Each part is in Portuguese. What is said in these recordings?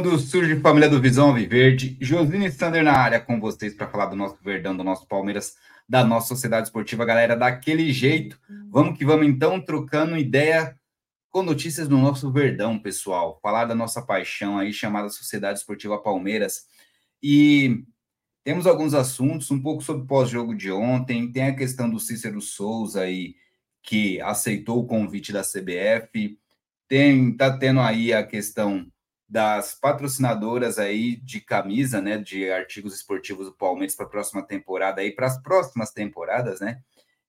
Quando surge família do Visão Viverde, Josine Sander na área com vocês para falar do nosso Verdão, do nosso Palmeiras, da nossa Sociedade Esportiva, galera, daquele jeito. Vamos que vamos então, trocando ideia com notícias do nosso Verdão, pessoal. Falar da nossa paixão aí, chamada Sociedade Esportiva Palmeiras. E temos alguns assuntos, um pouco sobre o pós-jogo de ontem, tem a questão do Cícero Souza aí, que aceitou o convite da CBF, tem, tá tendo aí a questão das patrocinadoras aí de camisa, né, de artigos esportivos do Palmeiras para a próxima temporada aí, para as próximas temporadas, né?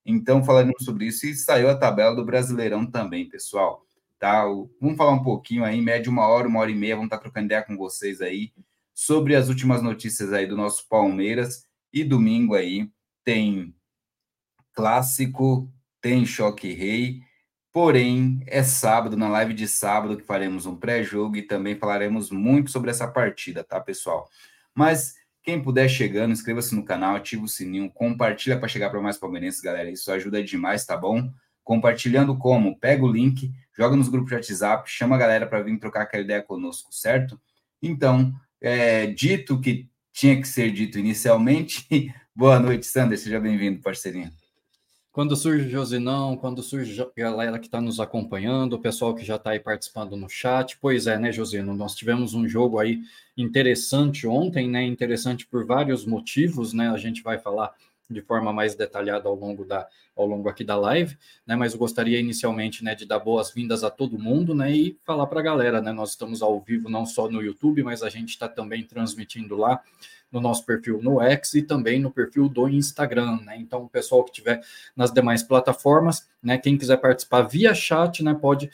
Então falaremos sobre isso e saiu a tabela do Brasileirão também, pessoal. Tá? Vamos falar um pouquinho aí, média uma hora, uma hora e meia, vamos estar tá trocando ideia com vocês aí sobre as últimas notícias aí do nosso Palmeiras e domingo aí tem clássico, tem choque rei Porém, é sábado, na live de sábado, que faremos um pré-jogo e também falaremos muito sobre essa partida, tá, pessoal? Mas quem puder chegando, inscreva-se no canal, ativa o sininho, compartilha para chegar para mais palmeirenses, galera. Isso ajuda demais, tá bom? Compartilhando como? Pega o link, joga nos grupos de WhatsApp, chama a galera para vir trocar aquela ideia conosco, certo? Então, é, dito que tinha que ser dito inicialmente, boa noite, Sander, seja bem-vindo, parceirinho. Quando surge Josinão, quando surge a galera que está nos acompanhando, o pessoal que já está aí participando no chat. Pois é, né, Josino? Nós tivemos um jogo aí interessante ontem, né? Interessante por vários motivos, né? A gente vai falar de forma mais detalhada ao longo da ao longo aqui da live, né? Mas eu gostaria inicialmente, né, de dar boas-vindas a todo mundo, né, e falar para a galera, né? Nós estamos ao vivo não só no YouTube, mas a gente está também transmitindo lá no nosso perfil no X e também no perfil do Instagram, né? Então, o pessoal que tiver nas demais plataformas, né? Quem quiser participar via chat, né? Pode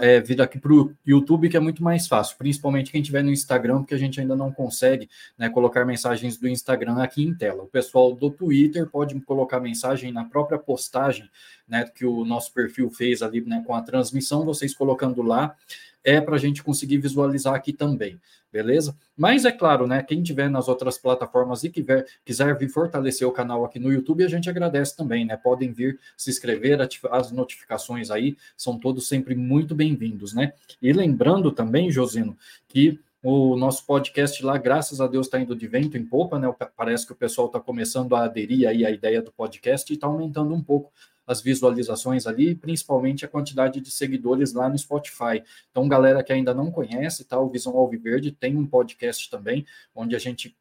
é, vir aqui para o YouTube, que é muito mais fácil, principalmente quem tiver no Instagram, porque a gente ainda não consegue né, colocar mensagens do Instagram aqui em tela. O pessoal do Twitter pode colocar mensagem na própria postagem, né? Que o nosso perfil fez ali, né? Com a transmissão, vocês colocando lá é para a gente conseguir visualizar aqui também, beleza? Mas é claro, né? Quem tiver nas outras plataformas e quiser, quiser vir fortalecer o canal aqui no YouTube, a gente agradece também, né? Podem vir se inscrever, ativar as notificações aí, são todos sempre muito bem-vindos, né? E lembrando também, Josino, que o nosso podcast lá, graças a Deus, está indo de vento em popa, né? Parece que o pessoal está começando a aderir aí à ideia do podcast e está aumentando um pouco as visualizações ali, principalmente a quantidade de seguidores lá no Spotify. Então, galera que ainda não conhece, tá? O Visão Alviverde tem um podcast também, onde a gente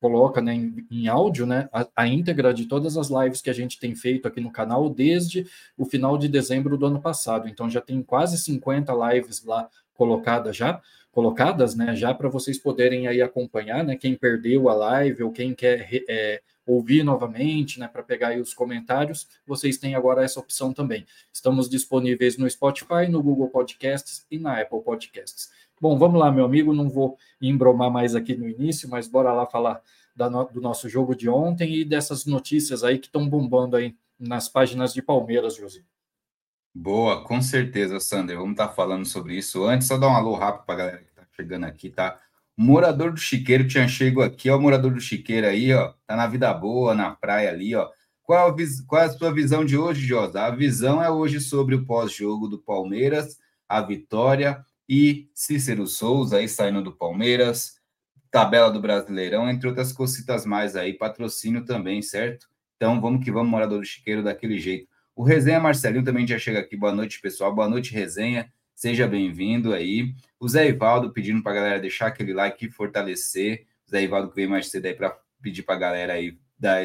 coloca né, em, em áudio né, a, a, íntegra de todas as lives que a gente tem feito aqui no canal desde o final de dezembro do ano passado. Então já tem quase 50 lives lá colocadas já, colocadas, né, já para vocês poderem aí acompanhar, né, quem perdeu a live ou quem quer é, ouvir novamente, né, para pegar aí os comentários, vocês têm agora essa opção também. Estamos disponíveis no Spotify, no Google Podcasts e na Apple Podcasts. Bom, vamos lá, meu amigo, não vou embromar mais aqui no início, mas bora lá falar no, do nosso jogo de ontem e dessas notícias aí que estão bombando aí nas páginas de Palmeiras, José. Boa, com certeza, Sander. Vamos estar tá falando sobre isso. Antes, só dar um alô rápido para a galera que está chegando aqui, tá? Morador do Chiqueiro tinha chego aqui, ó. Morador do Chiqueiro aí, ó. Tá na vida boa, na praia ali, ó. Qual a, qual a sua visão de hoje, Josa? A visão é hoje sobre o pós-jogo do Palmeiras, a vitória e Cícero Souza aí saindo do Palmeiras, tabela do Brasileirão, entre outras cositas mais aí, patrocínio também, certo? Então vamos que vamos, morador do Chiqueiro, daquele jeito. O Resenha Marcelinho também já chega aqui. Boa noite, pessoal. Boa noite, Resenha. Seja bem-vindo aí. O Zé Ivaldo pedindo para a galera deixar aquele like e fortalecer. O Zé Ivaldo que veio mais cedo aí para pedir para a galera aí dar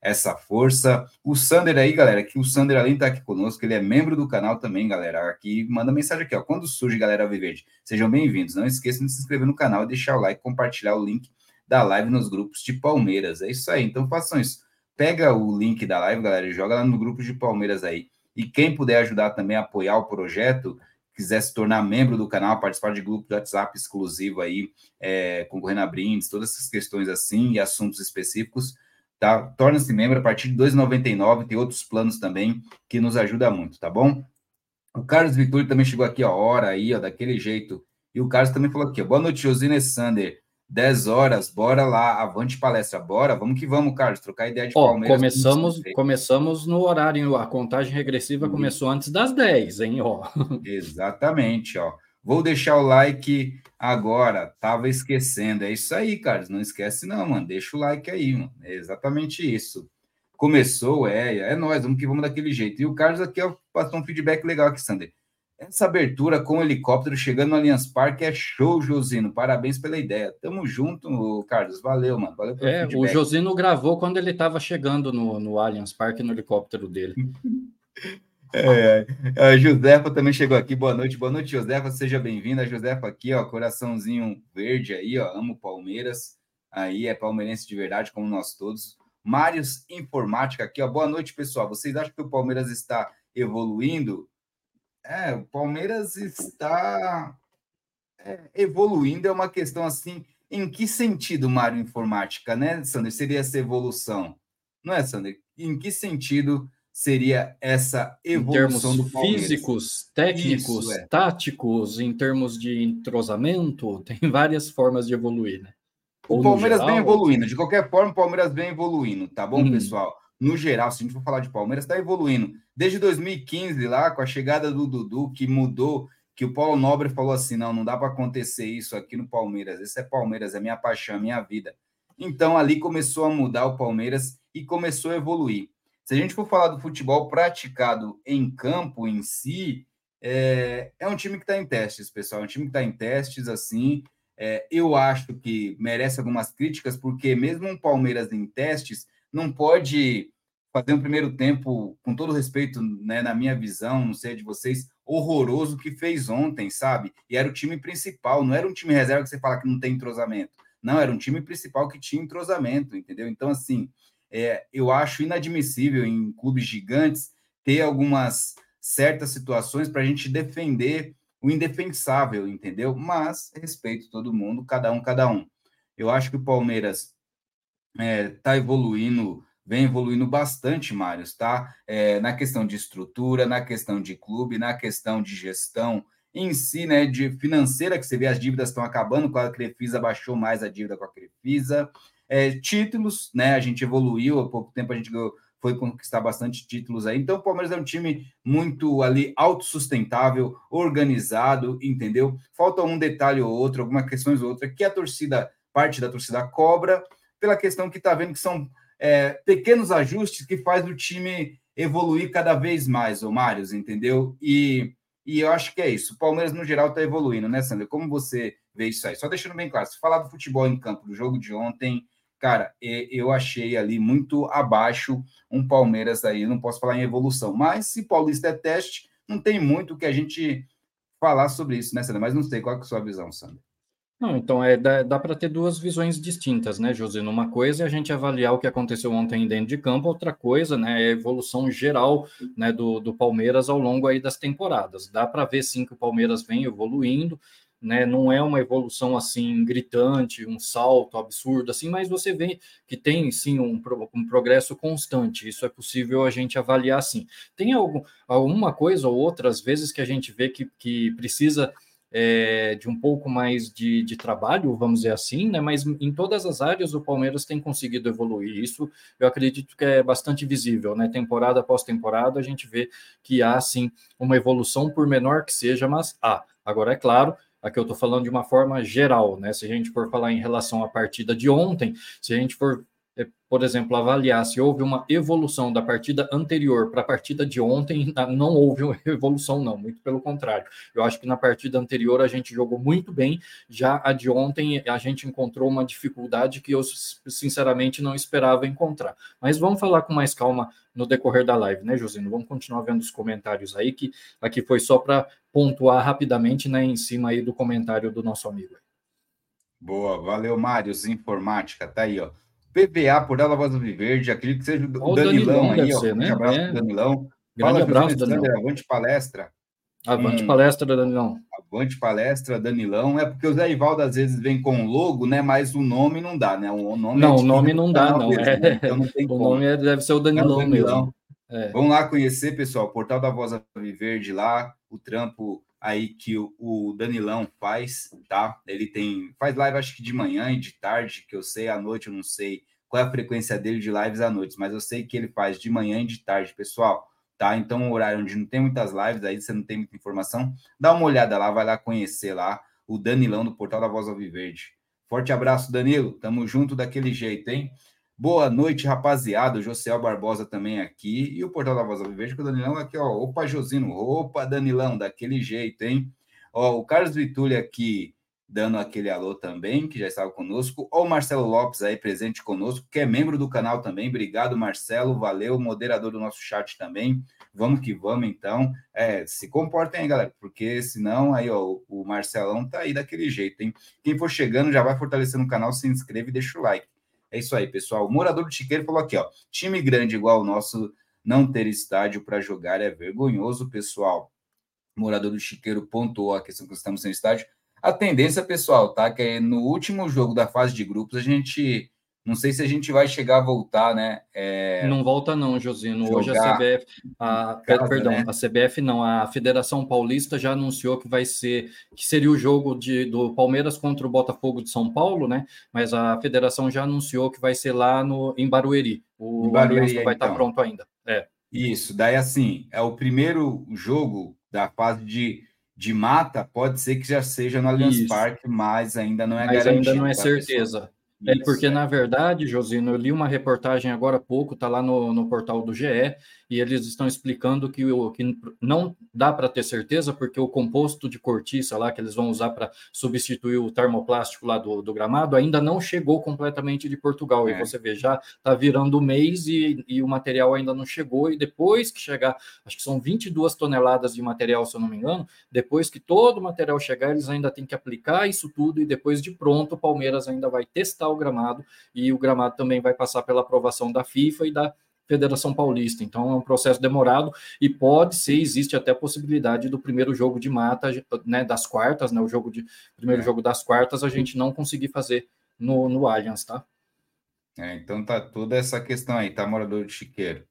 essa força. O Sander aí, galera, que o Sander além de estar tá aqui conosco, ele é membro do canal também, galera. Aqui manda mensagem aqui, ó. Quando surge, galera Viverde, sejam bem-vindos. Não esqueçam de se inscrever no canal deixar o like, compartilhar o link da live nos grupos de Palmeiras. É isso aí. Então façam isso pega o link da live, galera, e joga lá no grupo de Palmeiras aí. E quem puder ajudar também a apoiar o projeto, quiser se tornar membro do canal, participar de grupo de WhatsApp exclusivo aí, é, concorrendo a brindes, todas essas questões assim e assuntos específicos, tá? Torna-se membro a partir de R$ 2,99, tem outros planos também que nos ajuda muito, tá bom? O Carlos Vitor também chegou aqui a hora aí, ó, daquele jeito. E o Carlos também falou aqui, ó, boa noite, Josine Sander. 10 horas, bora lá, avante palestra, bora, vamos que vamos, Carlos, trocar ideia de Ó, Palmeiras. Começamos, começamos no horário, a contagem regressiva uhum. começou antes das 10, hein, ó. Exatamente, ó. Vou deixar o like agora, tava esquecendo, é isso aí, Carlos, não esquece não, mano, deixa o like aí, mano, é exatamente isso. Começou, é, é nós, vamos que vamos daquele jeito. E o Carlos aqui ó, passou um feedback legal aqui, Sander. Essa abertura com o helicóptero chegando no Allianz Parque é show, Josino. Parabéns pela ideia. Tamo junto, Carlos. Valeu, mano. Valeu pelo é, feedback. o Josino gravou quando ele estava chegando no, no Allianz Parque no helicóptero dele. É, a Josefa também chegou aqui. Boa noite, boa noite, Josefa. Seja bem-vinda. Josefa aqui, ó, coraçãozinho verde aí, ó. Amo Palmeiras. Aí é palmeirense de verdade, como nós todos. Mários Informática aqui, ó. Boa noite, pessoal. Vocês acham que o Palmeiras está evoluindo? É, o Palmeiras está é, evoluindo, é uma questão assim. Em que sentido, Mário Informática, né, Sander? Seria essa evolução? Não é, Sander? Em que sentido seria essa evolução do Palmeiras? Físicos, técnicos, Isso, é. táticos, em termos de entrosamento, tem várias formas de evoluir, né? o Palmeiras geral, vem evoluindo, de qualquer forma, o Palmeiras vem evoluindo, tá bom, hum. pessoal? no geral, se a gente for falar de Palmeiras, está evoluindo. Desde 2015, lá, com a chegada do Dudu, que mudou, que o Paulo Nobre falou assim: não, não dá para acontecer isso aqui no Palmeiras. Esse é Palmeiras, é minha paixão, é minha vida. Então, ali começou a mudar o Palmeiras e começou a evoluir. Se a gente for falar do futebol praticado em campo em si, é, é um time que está em testes, pessoal. É um time que está em testes, assim. É, eu acho que merece algumas críticas, porque mesmo um Palmeiras em testes não pode fazer um primeiro tempo, com todo respeito, né, na minha visão, não sei de vocês, horroroso que fez ontem, sabe? E era o time principal, não era um time reserva que você fala que não tem entrosamento. Não, era um time principal que tinha entrosamento, entendeu? Então, assim, é, eu acho inadmissível em clubes gigantes ter algumas certas situações para a gente defender o indefensável, entendeu? Mas respeito todo mundo, cada um, cada um. Eu acho que o Palmeiras está é, tá evoluindo, vem evoluindo bastante, Mário, tá? É, na questão de estrutura, na questão de clube, na questão de gestão em si, né, de financeira, que você vê as dívidas estão acabando, com a Crefisa baixou mais a dívida com a Crefisa. É, títulos, né, a gente evoluiu, há pouco tempo a gente foi conquistar bastante títulos aí. Então, o Palmeiras é um time muito ali autossustentável, organizado, entendeu? Falta um detalhe ou outro, alguma questões ou outra que a torcida, parte da torcida cobra, pela questão que está vendo que são é, pequenos ajustes que faz o time evoluir cada vez mais, o Mários, entendeu? E, e eu acho que é isso. O Palmeiras, no geral, está evoluindo, né, Sandra? Como você vê isso aí? Só deixando bem claro, se falar do futebol em campo, do jogo de ontem, cara, eu achei ali muito abaixo um Palmeiras aí, não posso falar em evolução, mas se Paulista é teste, não tem muito que a gente falar sobre isso, né, Sandra? Mas não sei qual é a sua visão, Sandra. Não, então é, dá, dá para ter duas visões distintas, né, José? Uma coisa é a gente avaliar o que aconteceu ontem dentro de campo, outra coisa, né, é a evolução geral né, do, do Palmeiras ao longo aí das temporadas. Dá para ver sim que o Palmeiras vem evoluindo, né? Não é uma evolução assim gritante, um salto absurdo assim, mas você vê que tem sim um, um progresso constante. Isso é possível a gente avaliar assim. Tem algum, alguma coisa ou outra, às vezes, que a gente vê que, que precisa é, de um pouco mais de, de, trabalho, vamos dizer assim, né? Mas em todas as áreas o Palmeiras tem conseguido evoluir. Isso eu acredito que é bastante visível, né? Temporada após temporada a gente vê que há sim uma evolução, por menor que seja, mas há. Agora é claro. Aqui eu estou falando de uma forma geral, né? Se a gente for falar em relação à partida de ontem, se a gente for por exemplo, avaliar se houve uma evolução da partida anterior para a partida de ontem, não houve uma evolução, não, muito pelo contrário. Eu acho que na partida anterior a gente jogou muito bem, já a de ontem a gente encontrou uma dificuldade que eu, sinceramente, não esperava encontrar. Mas vamos falar com mais calma no decorrer da live, né, Josino? Vamos continuar vendo os comentários aí, que aqui foi só para pontuar rapidamente, né, em cima aí do comentário do nosso amigo. Boa, valeu, Mário, Informática, tá aí, ó. PVA por ela Voz Viverde, acredito que seja o, o Danilão, Danilão aí, ó. Ser, né? Um abraço é. Danilão. Grande Fala, abraço, Danilão. Avante palestra. Avante hum, palestra, Danilão. Avante palestra, Danilão. É porque o Zé Ivaldo às vezes vem com logo, né? Mas o nome não dá, né? O nome não, é o nome não dá, não. Mesmo, é... né? então não o como. nome é, deve ser o Danilão, é o Danilão. mesmo. É. Vamos lá conhecer, pessoal, Portal da Voz Viverde lá, o trampo aí que o, Danilão faz, tá? Ele tem faz live acho que de manhã e de tarde, que eu sei, à noite eu não sei qual é a frequência dele de lives à noite, mas eu sei que ele faz de manhã e de tarde, pessoal, tá? Então, um horário onde não tem muitas lives, aí você não tem muita informação, dá uma olhada lá, vai lá conhecer lá o Danilão do Portal da Voz Alviverde. Forte abraço, Danilo, tamo junto daquele jeito, hein? Boa noite, rapaziada. O Josiel Barbosa também aqui. E o Portal da Voz Alviverde com o Danilão aqui, ó. Opa, Josino. Opa, Danilão, daquele jeito, hein? Ó, o Carlos Vitulli aqui dando aquele alô também, que já estava conosco. Ou o Marcelo Lopes aí presente conosco, que é membro do canal também. Obrigado, Marcelo. Valeu, moderador do nosso chat também. Vamos que vamos, então. É, se comportem aí, galera, porque senão aí, ó, o Marcelão tá aí daquele jeito, hein? Quem for chegando já vai fortalecendo o canal, se inscreve e deixa o like. É isso aí, pessoal. O morador do Chiqueiro falou aqui, ó. Time grande igual o nosso, não ter estádio para jogar é vergonhoso, pessoal. O morador do Chiqueiro pontuou a questão que estamos sem estádio a tendência, pessoal, tá? Que é no último jogo da fase de grupos, a gente. Não sei se a gente vai chegar a voltar, né? É... Não volta, não, Josino. Hoje a CBF. A, casa, perdão, né? a CBF não, a Federação Paulista já anunciou que vai ser. que seria o jogo de, do Palmeiras contra o Botafogo de São Paulo, né? Mas a federação já anunciou que vai ser lá no, em Barueri. O em Barueri, vai estar então. pronto ainda. É. Isso, daí assim, é o primeiro jogo da fase de de mata, pode ser que já seja no Allianz Parque, mas ainda não é mas garantido. ainda não é tá, certeza. É porque, na verdade, Josino, eu li uma reportagem agora há pouco, está lá no, no portal do GE, e eles estão explicando que, o, que não dá para ter certeza, porque o composto de cortiça lá que eles vão usar para substituir o termoplástico lá do, do, gramado ainda não chegou completamente de Portugal. É. E você vê, já está virando o mês e, e, o material ainda não chegou. E depois que chegar, acho que são 22 toneladas de material, se eu não me engano, depois que todo o material chegar, eles ainda têm que aplicar isso tudo. E depois de pronto, o Palmeiras ainda vai testar o gramado e o gramado também vai passar pela aprovação da FIFA e da Federação Paulista. Então é um processo demorado e pode ser, existe até a possibilidade do primeiro jogo de mata, né, das quartas, né, o jogo de primeiro é. jogo das quartas a gente não conseguir fazer no, no Allianz, tá? É, então tá toda essa questão aí, tá, morador de Chiqueiro.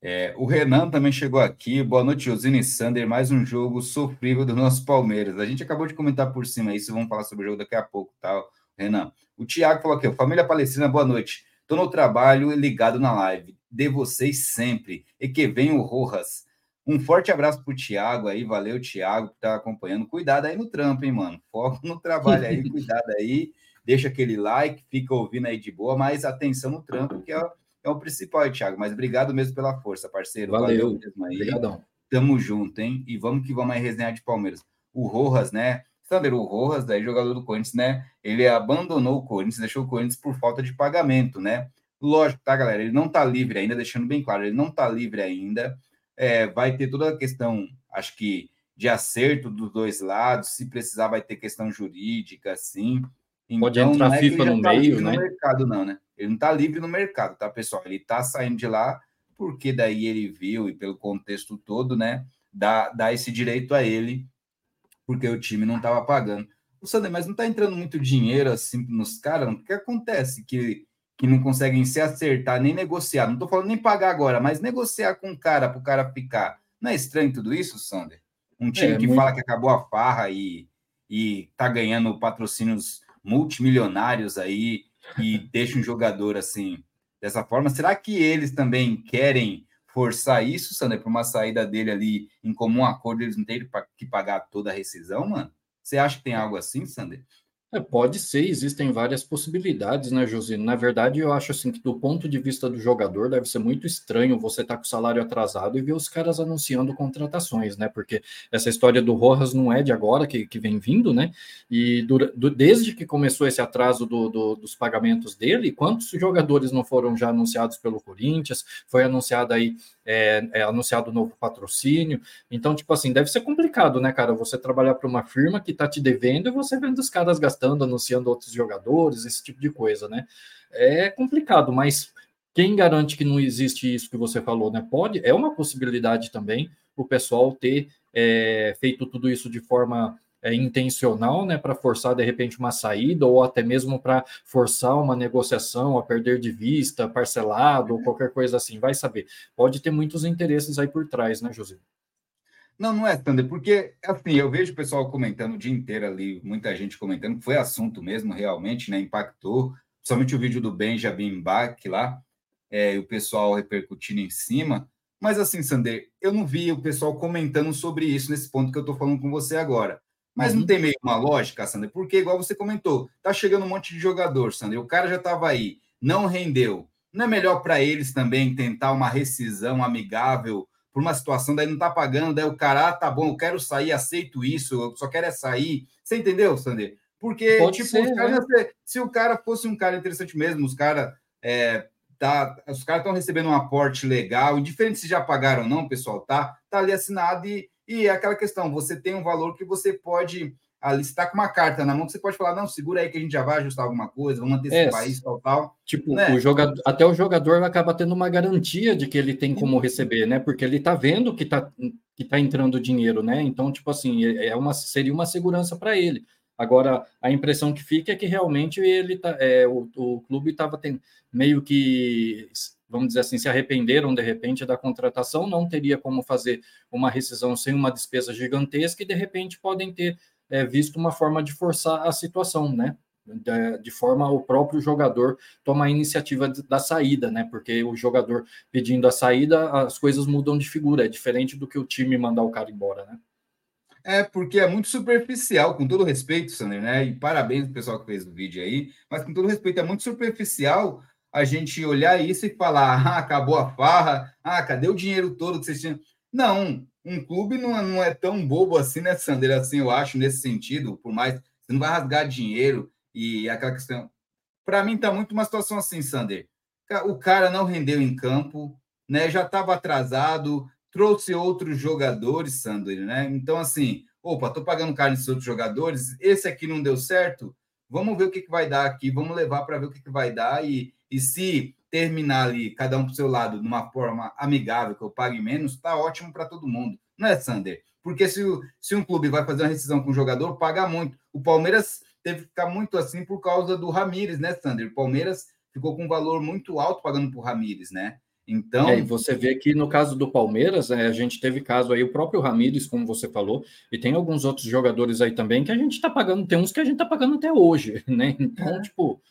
É, o Renan também chegou aqui. Boa noite, Josine e Sander. Mais um jogo sofrível do nosso Palmeiras. A gente acabou de comentar por cima isso, vamos falar sobre o jogo daqui a pouco, tá, Renan? O Thiago falou aqui, família Palestina, boa noite. Estou no trabalho e ligado na live de vocês sempre. E que venham Rojas. Um forte abraço pro Thiago aí, valeu, Thiago, que tá acompanhando. Cuidado aí no trampo, hein, mano? Foco no trabalho aí, cuidado aí. Deixa aquele like, fica ouvindo aí de boa, mas atenção no trampo, que é, é o principal, Thiago. Mas obrigado mesmo pela força, parceiro. Valeu, valeu mesmo aí. Obrigadão. Tamo junto, hein? E vamos que vamos aí resenhar de Palmeiras. O Rojas, né? Sander, o Rojas, daí jogador do Corinthians, né? Ele abandonou o Corinthians, deixou o Corinthians por falta de pagamento, né? Lógico, tá, galera? Ele não tá livre ainda, deixando bem claro, ele não tá livre ainda. É, vai ter toda a questão, acho que, de acerto dos dois lados. Se precisar, vai ter questão jurídica, assim. Então, Pode entrar a é FIFA no tá meio, né? No mercado, não, né? Ele não tá livre no mercado, tá, pessoal? Ele tá saindo de lá porque daí ele viu, e pelo contexto todo, né? Dá, dá esse direito a ele, porque o time não estava pagando. Sander, mas não está entrando muito dinheiro assim nos caras? O que acontece que, que não conseguem se acertar nem negociar? Não estou falando nem pagar agora, mas negociar com o cara para o cara ficar. Não é estranho tudo isso, Sander? Um time é, que muito... fala que acabou a farra e, e tá ganhando patrocínios multimilionários aí e deixa um jogador assim dessa forma. Será que eles também querem forçar isso, Sander, para uma saída dele ali em comum acordo, eles não terem que pagar toda a rescisão, mano? Você acha que tem algo assim, Sander? É, pode ser, existem várias possibilidades, né, Josino? Na verdade, eu acho assim que do ponto de vista do jogador, deve ser muito estranho você estar tá com o salário atrasado e ver os caras anunciando contratações, né? Porque essa história do Rojas não é de agora que, que vem vindo, né? E do, do, desde que começou esse atraso do, do, dos pagamentos dele, quantos jogadores não foram já anunciados pelo Corinthians? Foi anunciado aí é, é, anunciado novo patrocínio. Então, tipo assim, deve ser complicado, né, cara? Você trabalhar para uma firma que está te devendo e você vendo os caras gastando, anunciando outros jogadores, esse tipo de coisa, né? É complicado, mas quem garante que não existe isso que você falou, né? Pode, é uma possibilidade também o pessoal ter é, feito tudo isso de forma é, intencional, né, para forçar de repente uma saída ou até mesmo para forçar uma negociação a perder de vista, parcelado ou qualquer coisa assim, vai saber. Pode ter muitos interesses aí por trás, né, José? Não, não é, Sander, porque assim, eu vejo o pessoal comentando o dia inteiro ali, muita gente comentando, que foi assunto mesmo, realmente, né? Impactou, principalmente o vídeo do Benjamin Bach lá, é, o pessoal repercutindo em cima. Mas assim, Sander, eu não vi o pessoal comentando sobre isso nesse ponto que eu estou falando com você agora. Mas uhum. não tem meio uma lógica, Sander? Porque, igual você comentou, tá chegando um monte de jogador, Sander. O cara já estava aí, não rendeu. Não é melhor para eles também tentar uma rescisão amigável por uma situação, daí não tá pagando, daí o cara, ah, tá bom, eu quero sair, aceito isso, eu só quero é sair. Você entendeu, Sander? Porque, Pode tipo, ser, cara, né? se o cara fosse um cara interessante mesmo, os caras é, tá, os caras estão recebendo um aporte legal, indiferente se já pagaram ou não, pessoal, tá? Tá ali assinado e e é aquela questão, você tem um valor que você pode ali está com uma carta na mão que você pode falar, não, segura aí que a gente já vai ajustar alguma coisa, vamos antecipar é, isso, tal, tal. Tipo, né? o jogador, até o jogador acaba tendo uma garantia de que ele tem como receber, né? Porque ele está vendo que está que tá entrando dinheiro, né? Então, tipo assim, é, é uma, seria uma segurança para ele. Agora, a impressão que fica é que realmente ele tá, é, o, o clube estava meio que vamos dizer assim, se arrependeram de repente da contratação, não teria como fazer uma rescisão sem uma despesa gigantesca e de repente podem ter é, visto uma forma de forçar a situação, né? De, de, forma o próprio jogador tomar a iniciativa da saída, né? Porque o jogador pedindo a saída, as coisas mudam de figura, é diferente do que o time mandar o cara embora, né? É, porque é muito superficial, com todo respeito, Sander, né? E parabéns pro pessoal que fez o vídeo aí, mas com todo respeito, é muito superficial a gente olhar isso e falar: ah, acabou a farra, ah, cadê o dinheiro todo que vocês tinham? Não, um clube não, não é tão bobo assim, né, Sander? Assim, eu acho, nesse sentido, por mais. Você não vai rasgar dinheiro e aquela questão. Para mim, tá muito uma situação assim, Sander. O cara não rendeu em campo, né? Já estava atrasado, trouxe outros jogadores, Sander, né? Então, assim, opa, tô pagando caro nesses outros jogadores, esse aqui não deu certo, vamos ver o que, que vai dar aqui, vamos levar para ver o que, que vai dar e e se terminar ali, cada um para o seu lado, de uma forma amigável, que eu pague menos, está ótimo para todo mundo. Não é, Sander? Porque se, se um clube vai fazer uma rescisão com o jogador, paga muito. O Palmeiras teve que ficar muito assim por causa do Ramires, né, Sander? O Palmeiras ficou com um valor muito alto pagando por Ramires, né? Então. É, e você vê que no caso do Palmeiras, né, a gente teve caso aí, o próprio Ramires, como você falou, e tem alguns outros jogadores aí também que a gente está pagando, tem uns que a gente está pagando até hoje, né? Então, é. tipo,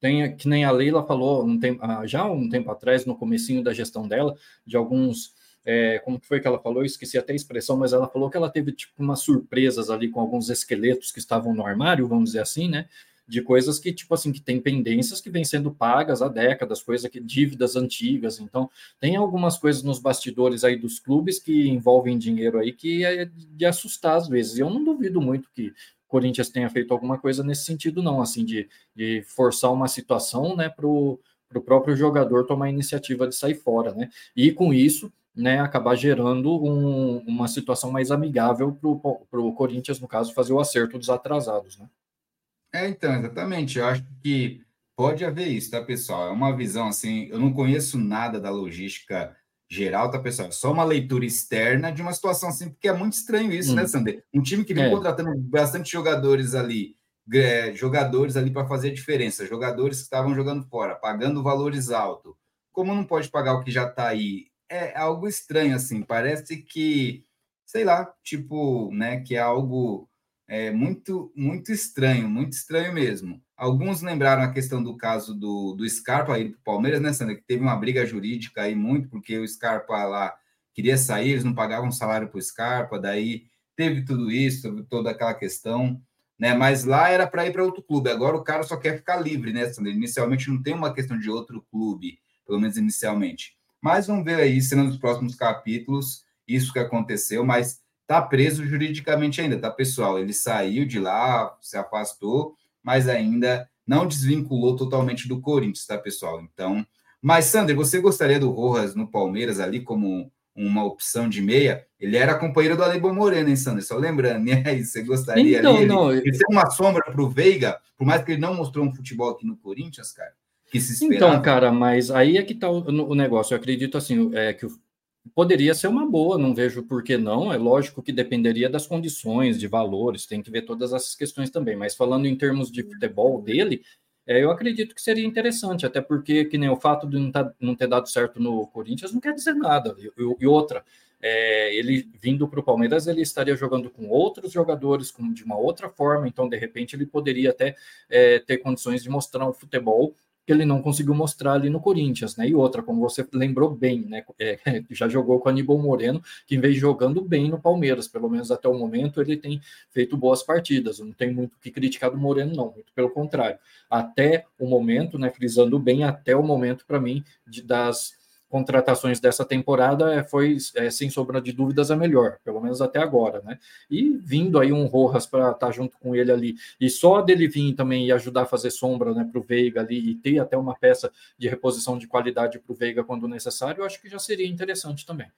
tem, que nem a Leila falou um tempo, ah, já um tempo atrás, no comecinho da gestão dela, de alguns é, como que foi que ela falou? Eu esqueci até a expressão, mas ela falou que ela teve tipo umas surpresas ali com alguns esqueletos que estavam no armário, vamos dizer assim, né? De coisas que, tipo assim, que tem pendências que vêm sendo pagas há décadas, coisas que dívidas antigas. Então, tem algumas coisas nos bastidores aí dos clubes que envolvem dinheiro aí que é de assustar às vezes. Eu não duvido muito que Corinthians tenha feito alguma coisa nesse sentido, não, assim, de, de forçar uma situação, né, para o próprio jogador tomar a iniciativa de sair fora, né, e com isso, né, acabar gerando um, uma situação mais amigável para o Corinthians, no caso, fazer o acerto dos atrasados, né. É, então, exatamente, eu acho que pode haver isso, tá, pessoal? É uma visão, assim, eu não conheço nada da logística geral, tá, pessoal? É só uma leitura externa de uma situação assim, porque é muito estranho isso, né, hum. né, Sander? Um time que vem é. contratando bastante jogadores ali, é, jogadores ali para fazer a diferença, jogadores que estavam jogando fora, pagando valores altos. Como não pode pagar o que já está aí? É algo estranho, assim, parece que, sei lá, tipo, né, que é algo é, muito, muito estranho, muito estranho mesmo. Alguns lembraram a questão do caso do, do Scarpa aí para o Palmeiras, né, Sandra? Que teve uma briga jurídica aí muito, porque o Scarpa lá queria sair, eles não pagavam salário para o Scarpa, daí teve tudo isso, toda aquela questão, né? Mas lá era para ir para outro clube, agora o cara só quer ficar livre, né, Sandra? Inicialmente não tem uma questão de outro clube, pelo menos inicialmente. Mas vamos ver aí, sendo nos próximos capítulos, isso que aconteceu, mas tá preso juridicamente ainda, tá, pessoal? Ele saiu de lá, se afastou mas ainda não desvinculou totalmente do Corinthians, tá, pessoal? Então, mas Sander, você gostaria do Rojas no Palmeiras ali como uma opção de meia? Ele era companheiro do Alebon Moreno, hein, Sander? Só lembrando, e aí, você gostaria então, ali? Não, ele, ele uma sombra para o Veiga, por mais que ele não mostrou um futebol aqui no Corinthians, cara. Que se esperava. Então, cara, mas aí é que tá o, o negócio. Eu acredito assim, é que o poderia ser uma boa, não vejo por que não. É lógico que dependeria das condições, de valores, tem que ver todas essas questões também. Mas falando em termos de futebol dele, é, eu acredito que seria interessante, até porque que nem o fato de não, tá, não ter dado certo no Corinthians não quer dizer nada. E, e outra, é, ele vindo para o Palmeiras, ele estaria jogando com outros jogadores, com, de uma outra forma, então de repente ele poderia até é, ter condições de mostrar um futebol que ele não conseguiu mostrar ali no Corinthians, né? E outra, como você lembrou bem, né? É, já jogou com o Aníbal Moreno, que vem jogando bem no Palmeiras, pelo menos até o momento ele tem feito boas partidas. Não tem muito o que criticar do Moreno, não, muito pelo contrário. Até o momento, né? Frisando bem, até o momento, para mim, de, das contratações dessa temporada é, foi, é, sem sombra de dúvidas, a melhor, pelo menos até agora, né? E vindo aí um Rojas para estar tá junto com ele ali, e só dele vir também e ajudar a fazer sombra né, para o Veiga ali, e ter até uma peça de reposição de qualidade para o Veiga quando necessário, eu acho que já seria interessante também.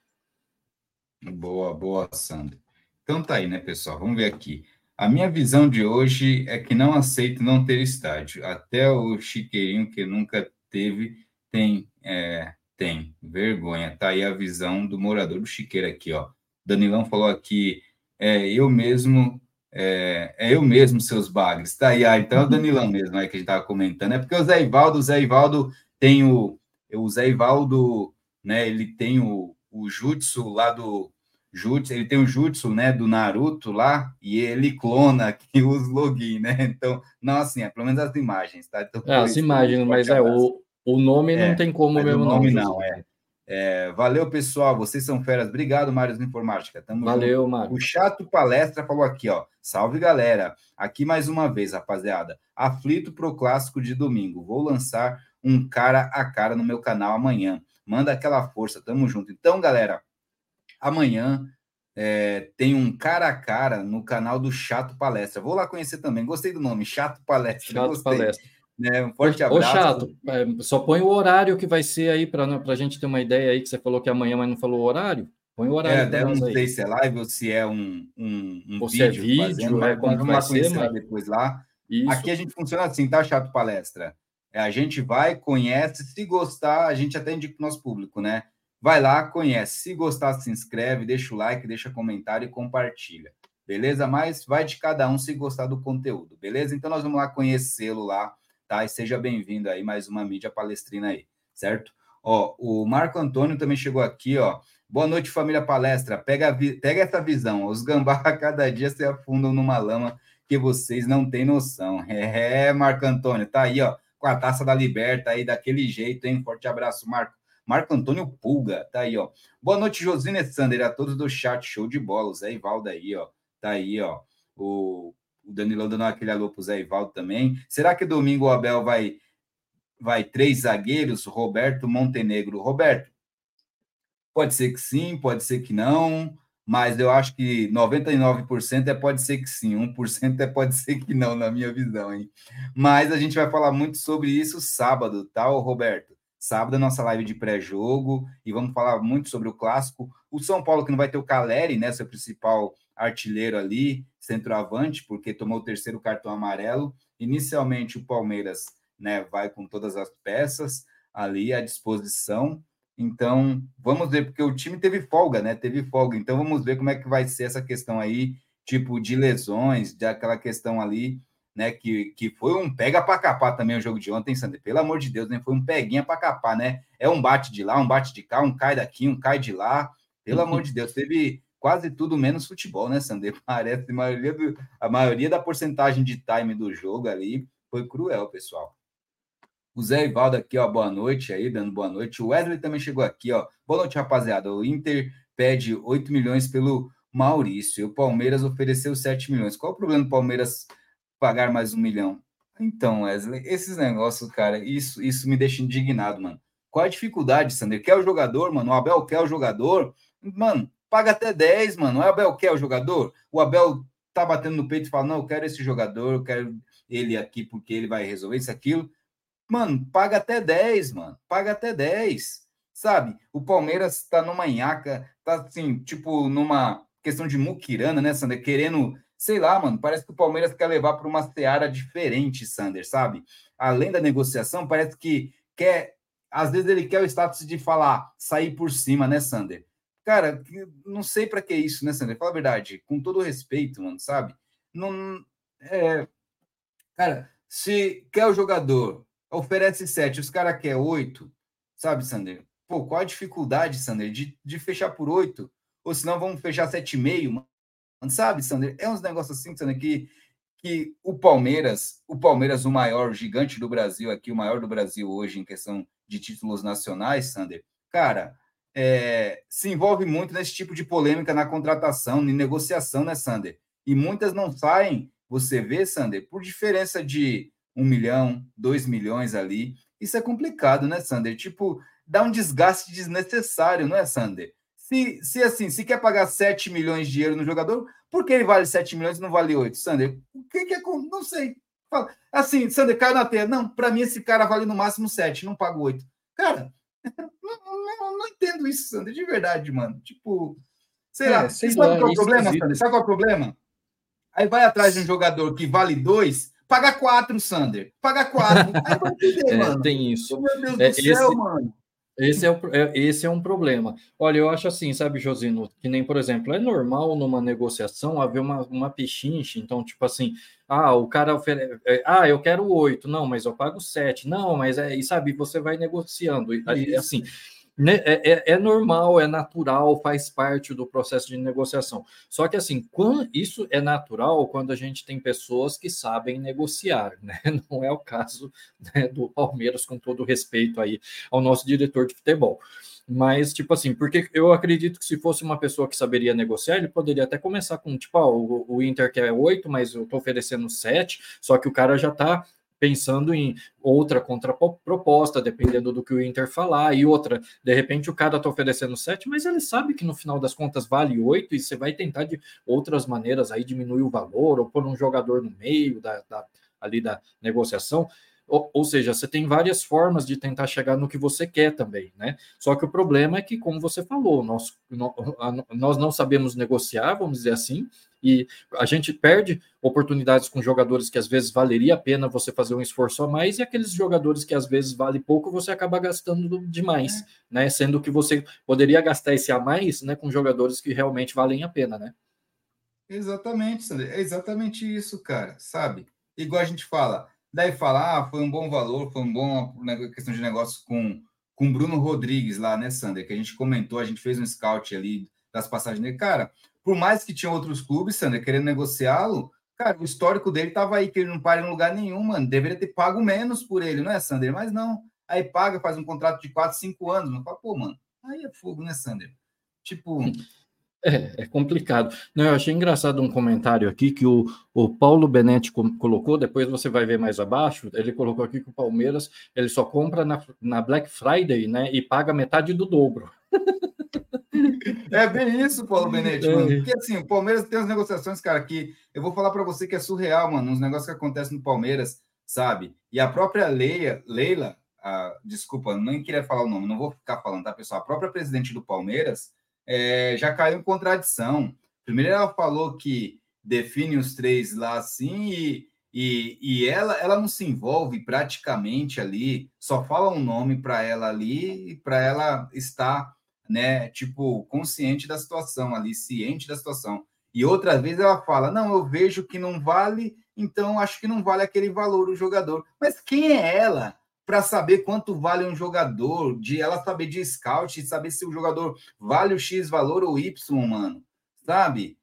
Boa, boa, Sandro. Então tá aí, né, pessoal? Vamos ver aqui. A minha visão de hoje é que não aceito não ter estádio. Até o Chiqueirinho, que nunca teve, tem é, tem, vergonha. Tá aí a visão do morador do Chiqueira aqui, ó. Danilão falou aqui, é eu mesmo, é, é eu mesmo, seus bagres. Tá aí, ah, então é o Danilão mesmo aí que a gente tava comentando. É porque o Zé Ivaldo, o Zé Ivaldo tem o, o Zé Ivaldo, né, ele tem o, o jutsu lá do, Jutsu, ele tem o Jutsu, né, do Naruto lá, e ele clona aqui os login, né? Então, não assim, é pelo menos as imagens, tá? Então, é, as imagens, mas é o, o nome é, não tem como mesmo, o nome não. não é. é. Valeu, pessoal. Vocês são feras. Obrigado, Mário Informática. Tamo Valeu, Mário. O Chato Palestra falou aqui, ó. Salve, galera. Aqui mais uma vez, rapaziada. Aflito pro clássico de domingo. Vou lançar um cara a cara no meu canal amanhã. Manda aquela força. Tamo junto. Então, galera, amanhã é, tem um cara a cara no canal do Chato Palestra. Vou lá conhecer também. Gostei do nome, Chato Palestra. Chato Gostei. Palestra. Né? Um forte abraço. Ô, chato, é, só põe o horário que vai ser aí para a gente ter uma ideia aí, que você falou que amanhã, mas não falou o horário. Põe o horário. É, não sei aí. se é live ou se é um, um, um ou vídeo. Se é vídeo, fazendo, é, como vai ser, mas... depois lá. Isso. Aqui a gente funciona assim, tá, Chato Palestra? É, a gente vai, conhece, se gostar, a gente até indica o nosso público, né? Vai lá, conhece. Se gostar, se inscreve, deixa o like, deixa comentário e compartilha. Beleza? Mas vai de cada um se gostar do conteúdo, beleza? Então nós vamos lá conhecê-lo lá tá? E seja bem-vindo aí, mais uma mídia palestrina aí, certo? Ó, o Marco Antônio também chegou aqui, ó. Boa noite, família palestra. Pega, pega essa visão. Os gambá a cada dia se afundam numa lama que vocês não têm noção. É, Marco Antônio, tá aí, ó, com a taça da Liberta aí, daquele jeito, hein? Forte abraço, Marco. Marco Antônio Pulga, tá aí, ó. Boa noite, Josine Sander, a todos do chat, show de bola. O Zé Ivaldo aí, ó. Tá aí, ó. O o Danilão dando aquele alô para o Zé Ivaldo também. Será que domingo o Abel vai, vai três zagueiros, Roberto Montenegro? Roberto, pode ser que sim, pode ser que não, mas eu acho que 99% é pode ser que sim, 1% é pode ser que não, na minha visão, hein? Mas a gente vai falar muito sobre isso sábado, tá, Roberto? Sábado é nossa live de pré-jogo e vamos falar muito sobre o clássico. O São Paulo que não vai ter o Caleri, né, seu principal artilheiro ali, centroavante, porque tomou o terceiro cartão amarelo. Inicialmente, o Palmeiras né, vai com todas as peças ali à disposição. Então, vamos ver, porque o time teve folga, né? Teve folga. Então, vamos ver como é que vai ser essa questão aí, tipo, de lesões, daquela questão ali, né? Que, que foi um pega para capar também o jogo de ontem, Sander. Pelo amor de Deus, né? Foi um peguinha para capar, né? É um bate de lá, um bate de cá, um cai daqui, um cai de lá. Pelo amor de Deus, teve quase tudo menos futebol, né, Sander? Parece a maioria, do, a maioria da porcentagem de time do jogo ali foi cruel, pessoal. O Zé Ivaldo aqui, ó, boa noite aí, dando boa noite. O Wesley também chegou aqui, ó. Boa noite, rapaziada. O Inter pede 8 milhões pelo Maurício. E o Palmeiras ofereceu 7 milhões. Qual o problema do Palmeiras pagar mais um milhão? Então, Wesley, esses negócios, cara, isso, isso me deixa indignado, mano. Qual a dificuldade, Sander? Quer o jogador, mano? O Abel quer o jogador. Mano, paga até 10, mano. O Abel quer o jogador. O Abel tá batendo no peito e fala: não, eu quero esse jogador, eu quero ele aqui porque ele vai resolver isso, aquilo. Mano, paga até 10, mano. Paga até 10. Sabe? O Palmeiras tá numa nhaca, tá assim, tipo, numa questão de muquirana, né, Sander? Querendo, sei lá, mano, parece que o Palmeiras quer levar para uma seara diferente, Sander, sabe? Além da negociação, parece que quer. Às vezes ele quer o status de falar, sair por cima, né, Sander? Cara, não sei para que isso, né, Sander? Fala a verdade, com todo respeito, mano, sabe? Não. É... Cara, se quer o jogador, oferece sete, os caras querem oito, sabe, Sander? Pô, qual a dificuldade, Sander, de, de fechar por oito? Ou senão vamos fechar sete e meio, mano, sabe, Sander? É uns negócios assim, Sander, que, que o Palmeiras, o Palmeiras, o maior, gigante do Brasil aqui, o maior do Brasil hoje em questão de títulos nacionais, Sander, cara, é, se envolve muito nesse tipo de polêmica na contratação, em negociação, né, Sander? E muitas não saem, você vê, Sander, por diferença de um milhão, dois milhões ali. Isso é complicado, né, Sander? Tipo, dá um desgaste desnecessário, não é, Sander? Se, se assim, se quer pagar 7 milhões de dinheiro no jogador, por que ele vale 7 milhões e não vale 8, Sander? O que, que é. Não sei. Assim, Sander, caiu na teia. Não, para mim esse cara vale no máximo 7, não pago 8. Cara, não, não, não, entendo isso, Sander, de verdade, mano. Tipo, sei é, lá. Sei sabe lá, qual é o problema, Sander? Sabe qual é o problema? Aí vai atrás de um jogador que vale 2 Paga quatro, Sander. Paga quatro. Aí vai entender, é, mano. Tem isso. Meu Deus é, do esse, céu, mano. Esse é, o, é, esse é um problema. Olha, eu acho assim, sabe, Josino, que nem, por exemplo, é normal numa negociação haver uma, uma pichinche, então, tipo assim, ah, o cara oferece, é, ah, eu quero oito, não, mas eu pago sete, não, mas é, e sabe, você vai negociando, e, assim, né, é, é, é, normal, é natural, faz parte do processo de negociação. Só que assim, quando, isso é natural quando a gente tem pessoas que sabem negociar, né? Não é o caso né, do Palmeiras, com todo respeito aí ao nosso diretor de futebol. Mas, tipo assim, porque eu acredito que se fosse uma pessoa que saberia negociar, ele poderia até começar com, tipo, ó, o, o Inter quer oito, mas eu tô oferecendo sete, só que o cara já tá pensando em outra contraproposta, dependendo do que o Inter falar, e outra, de repente o cara está oferecendo 7, mas ele sabe que no final das contas vale 8 e você vai tentar de outras maneiras aí diminuir o valor, ou pôr um jogador no meio da, da ali da negociação. Ou, ou, seja, você tem várias formas de tentar chegar no que você quer também, né? Só que o problema é que, como você falou, nós, nós não sabemos negociar, vamos dizer assim, e a gente perde oportunidades com jogadores que às vezes valeria a pena você fazer um esforço a mais, e aqueles jogadores que às vezes vale pouco, você acaba gastando demais, é. né? Sendo que você poderia gastar esse a mais né, com jogadores que realmente valem a pena, né? Exatamente, Sandra. É exatamente isso, cara, sabe? Igual a gente fala, daí fala, ah, foi um bom valor, foi um bom né, questão de negócio com com Bruno Rodrigues lá, né, Sander? Que a gente comentou, a gente fez um scout ali das passagens dele. Cara, por mais que tinha outros clubes, Sander, querendo negociá-lo, cara, o histórico dele tava aí, que ele não para em lugar nenhum, mano. Deveria ter pago menos por ele, não é, Sander? Mas não. Aí paga, faz um contrato de 4, 5 anos. Não fala, pô, mano, aí é fogo, né, Sander? Tipo. É, é complicado. Não, eu achei engraçado um comentário aqui que o, o Paulo Benetti colocou, depois você vai ver mais abaixo, ele colocou aqui que o Palmeiras ele só compra na, na Black Friday, né? E paga metade do dobro. É bem isso, Paulo Benetti, mano. É. Porque assim, o Palmeiras tem as negociações, cara, que eu vou falar para você que é surreal, mano, uns negócios que acontecem no Palmeiras, sabe? E a própria Leia, Leila, a, desculpa, nem queria falar o nome, não vou ficar falando, tá, pessoal? A própria presidente do Palmeiras é, já caiu em contradição. Primeiro ela falou que define os três lá assim e, E, e ela, ela não se envolve praticamente ali, só fala um nome para ela ali, para ela estar, né, tipo, consciente da situação ali, ciente da situação. E outra vez ela fala: Não, eu vejo que não vale, então acho que não vale aquele valor o jogador. Mas quem é ela para saber quanto vale um jogador? De ela saber de scout, saber se o jogador vale o X valor ou Y, mano, sabe?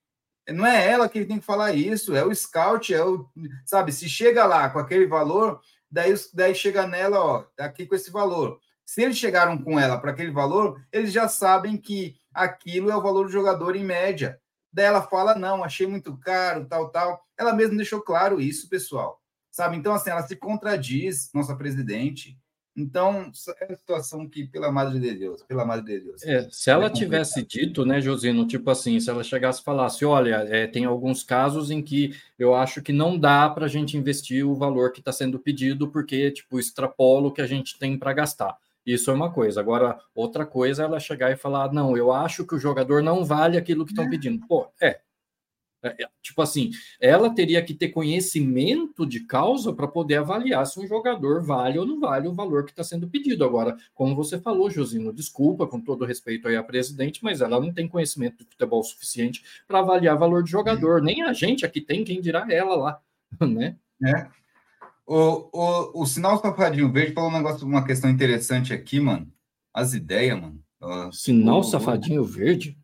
Não é ela que tem que falar isso, é o scout, é o, sabe? Se chega lá com aquele valor, daí, daí chega nela, ó, aqui com esse valor. Se eles chegaram com ela para aquele valor, eles já sabem que aquilo é o valor do jogador em média. Daí ela fala: não, achei muito caro, tal, tal. Ela mesma deixou claro isso, pessoal. Sabe? Então, assim, ela se contradiz, nossa presidente. Então, é uma situação que, pela madre de Deus, pela madre de Deus. É, se ela é tivesse dito, né, Josino, tipo assim, se ela chegasse e falasse: olha, é, tem alguns casos em que eu acho que não dá para a gente investir o valor que está sendo pedido, porque, tipo, extrapola o que a gente tem para gastar. Isso é uma coisa. Agora, outra coisa é ela chegar e falar: não, eu acho que o jogador não vale aquilo que estão é. pedindo. Pô, é. É. é tipo assim, ela teria que ter conhecimento de causa para poder avaliar se um jogador vale ou não vale o valor que está sendo pedido. Agora, como você falou, Josino, desculpa, com todo respeito aí à presidente, mas ela não tem conhecimento de futebol suficiente para avaliar valor de jogador. Nem a gente aqui tem, quem dirá ela lá, né? É. O, o, o Sinal Safadinho Verde falou um negócio, uma questão interessante aqui, mano. As ideias, mano. Sinal o, Safadinho o, Verde?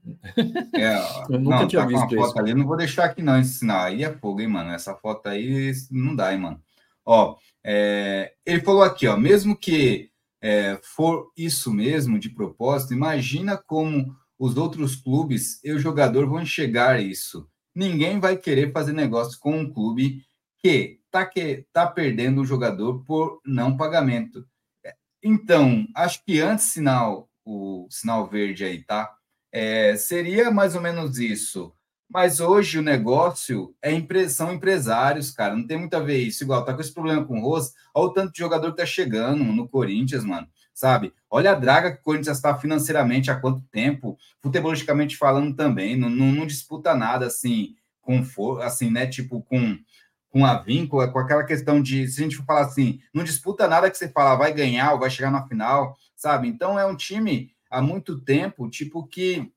É, eu nunca não, tinha tá visto isso. Ali. Não vou deixar aqui, não, esse sinal. Aí é fogo, hein, mano? Essa foto aí não dá, hein, mano. Ó, é, ele falou aqui, ó, mesmo que é, for isso mesmo de propósito, imagina como os outros clubes e o jogador vão enxergar isso. Ninguém vai querer fazer negócio com um clube que está que, tá perdendo o jogador por não pagamento. Então, acho que antes sinal o sinal verde aí, tá? É, seria mais ou menos isso. Mas hoje o negócio é impressão empresários, cara. Não tem muito a ver isso. Igual, tá com esse problema com o Rose. Olha o tanto de jogador que tá chegando no Corinthians, mano. Sabe? Olha a draga que o Corinthians está financeiramente há quanto tempo, futebolisticamente falando também. Não, não, não disputa nada assim, com for, assim, né? Tipo, com com a vínculo, com aquela questão de, se a gente for falar assim, não disputa nada que você fala, vai ganhar ou vai chegar na final, sabe? Então é um time há muito tempo, tipo, que,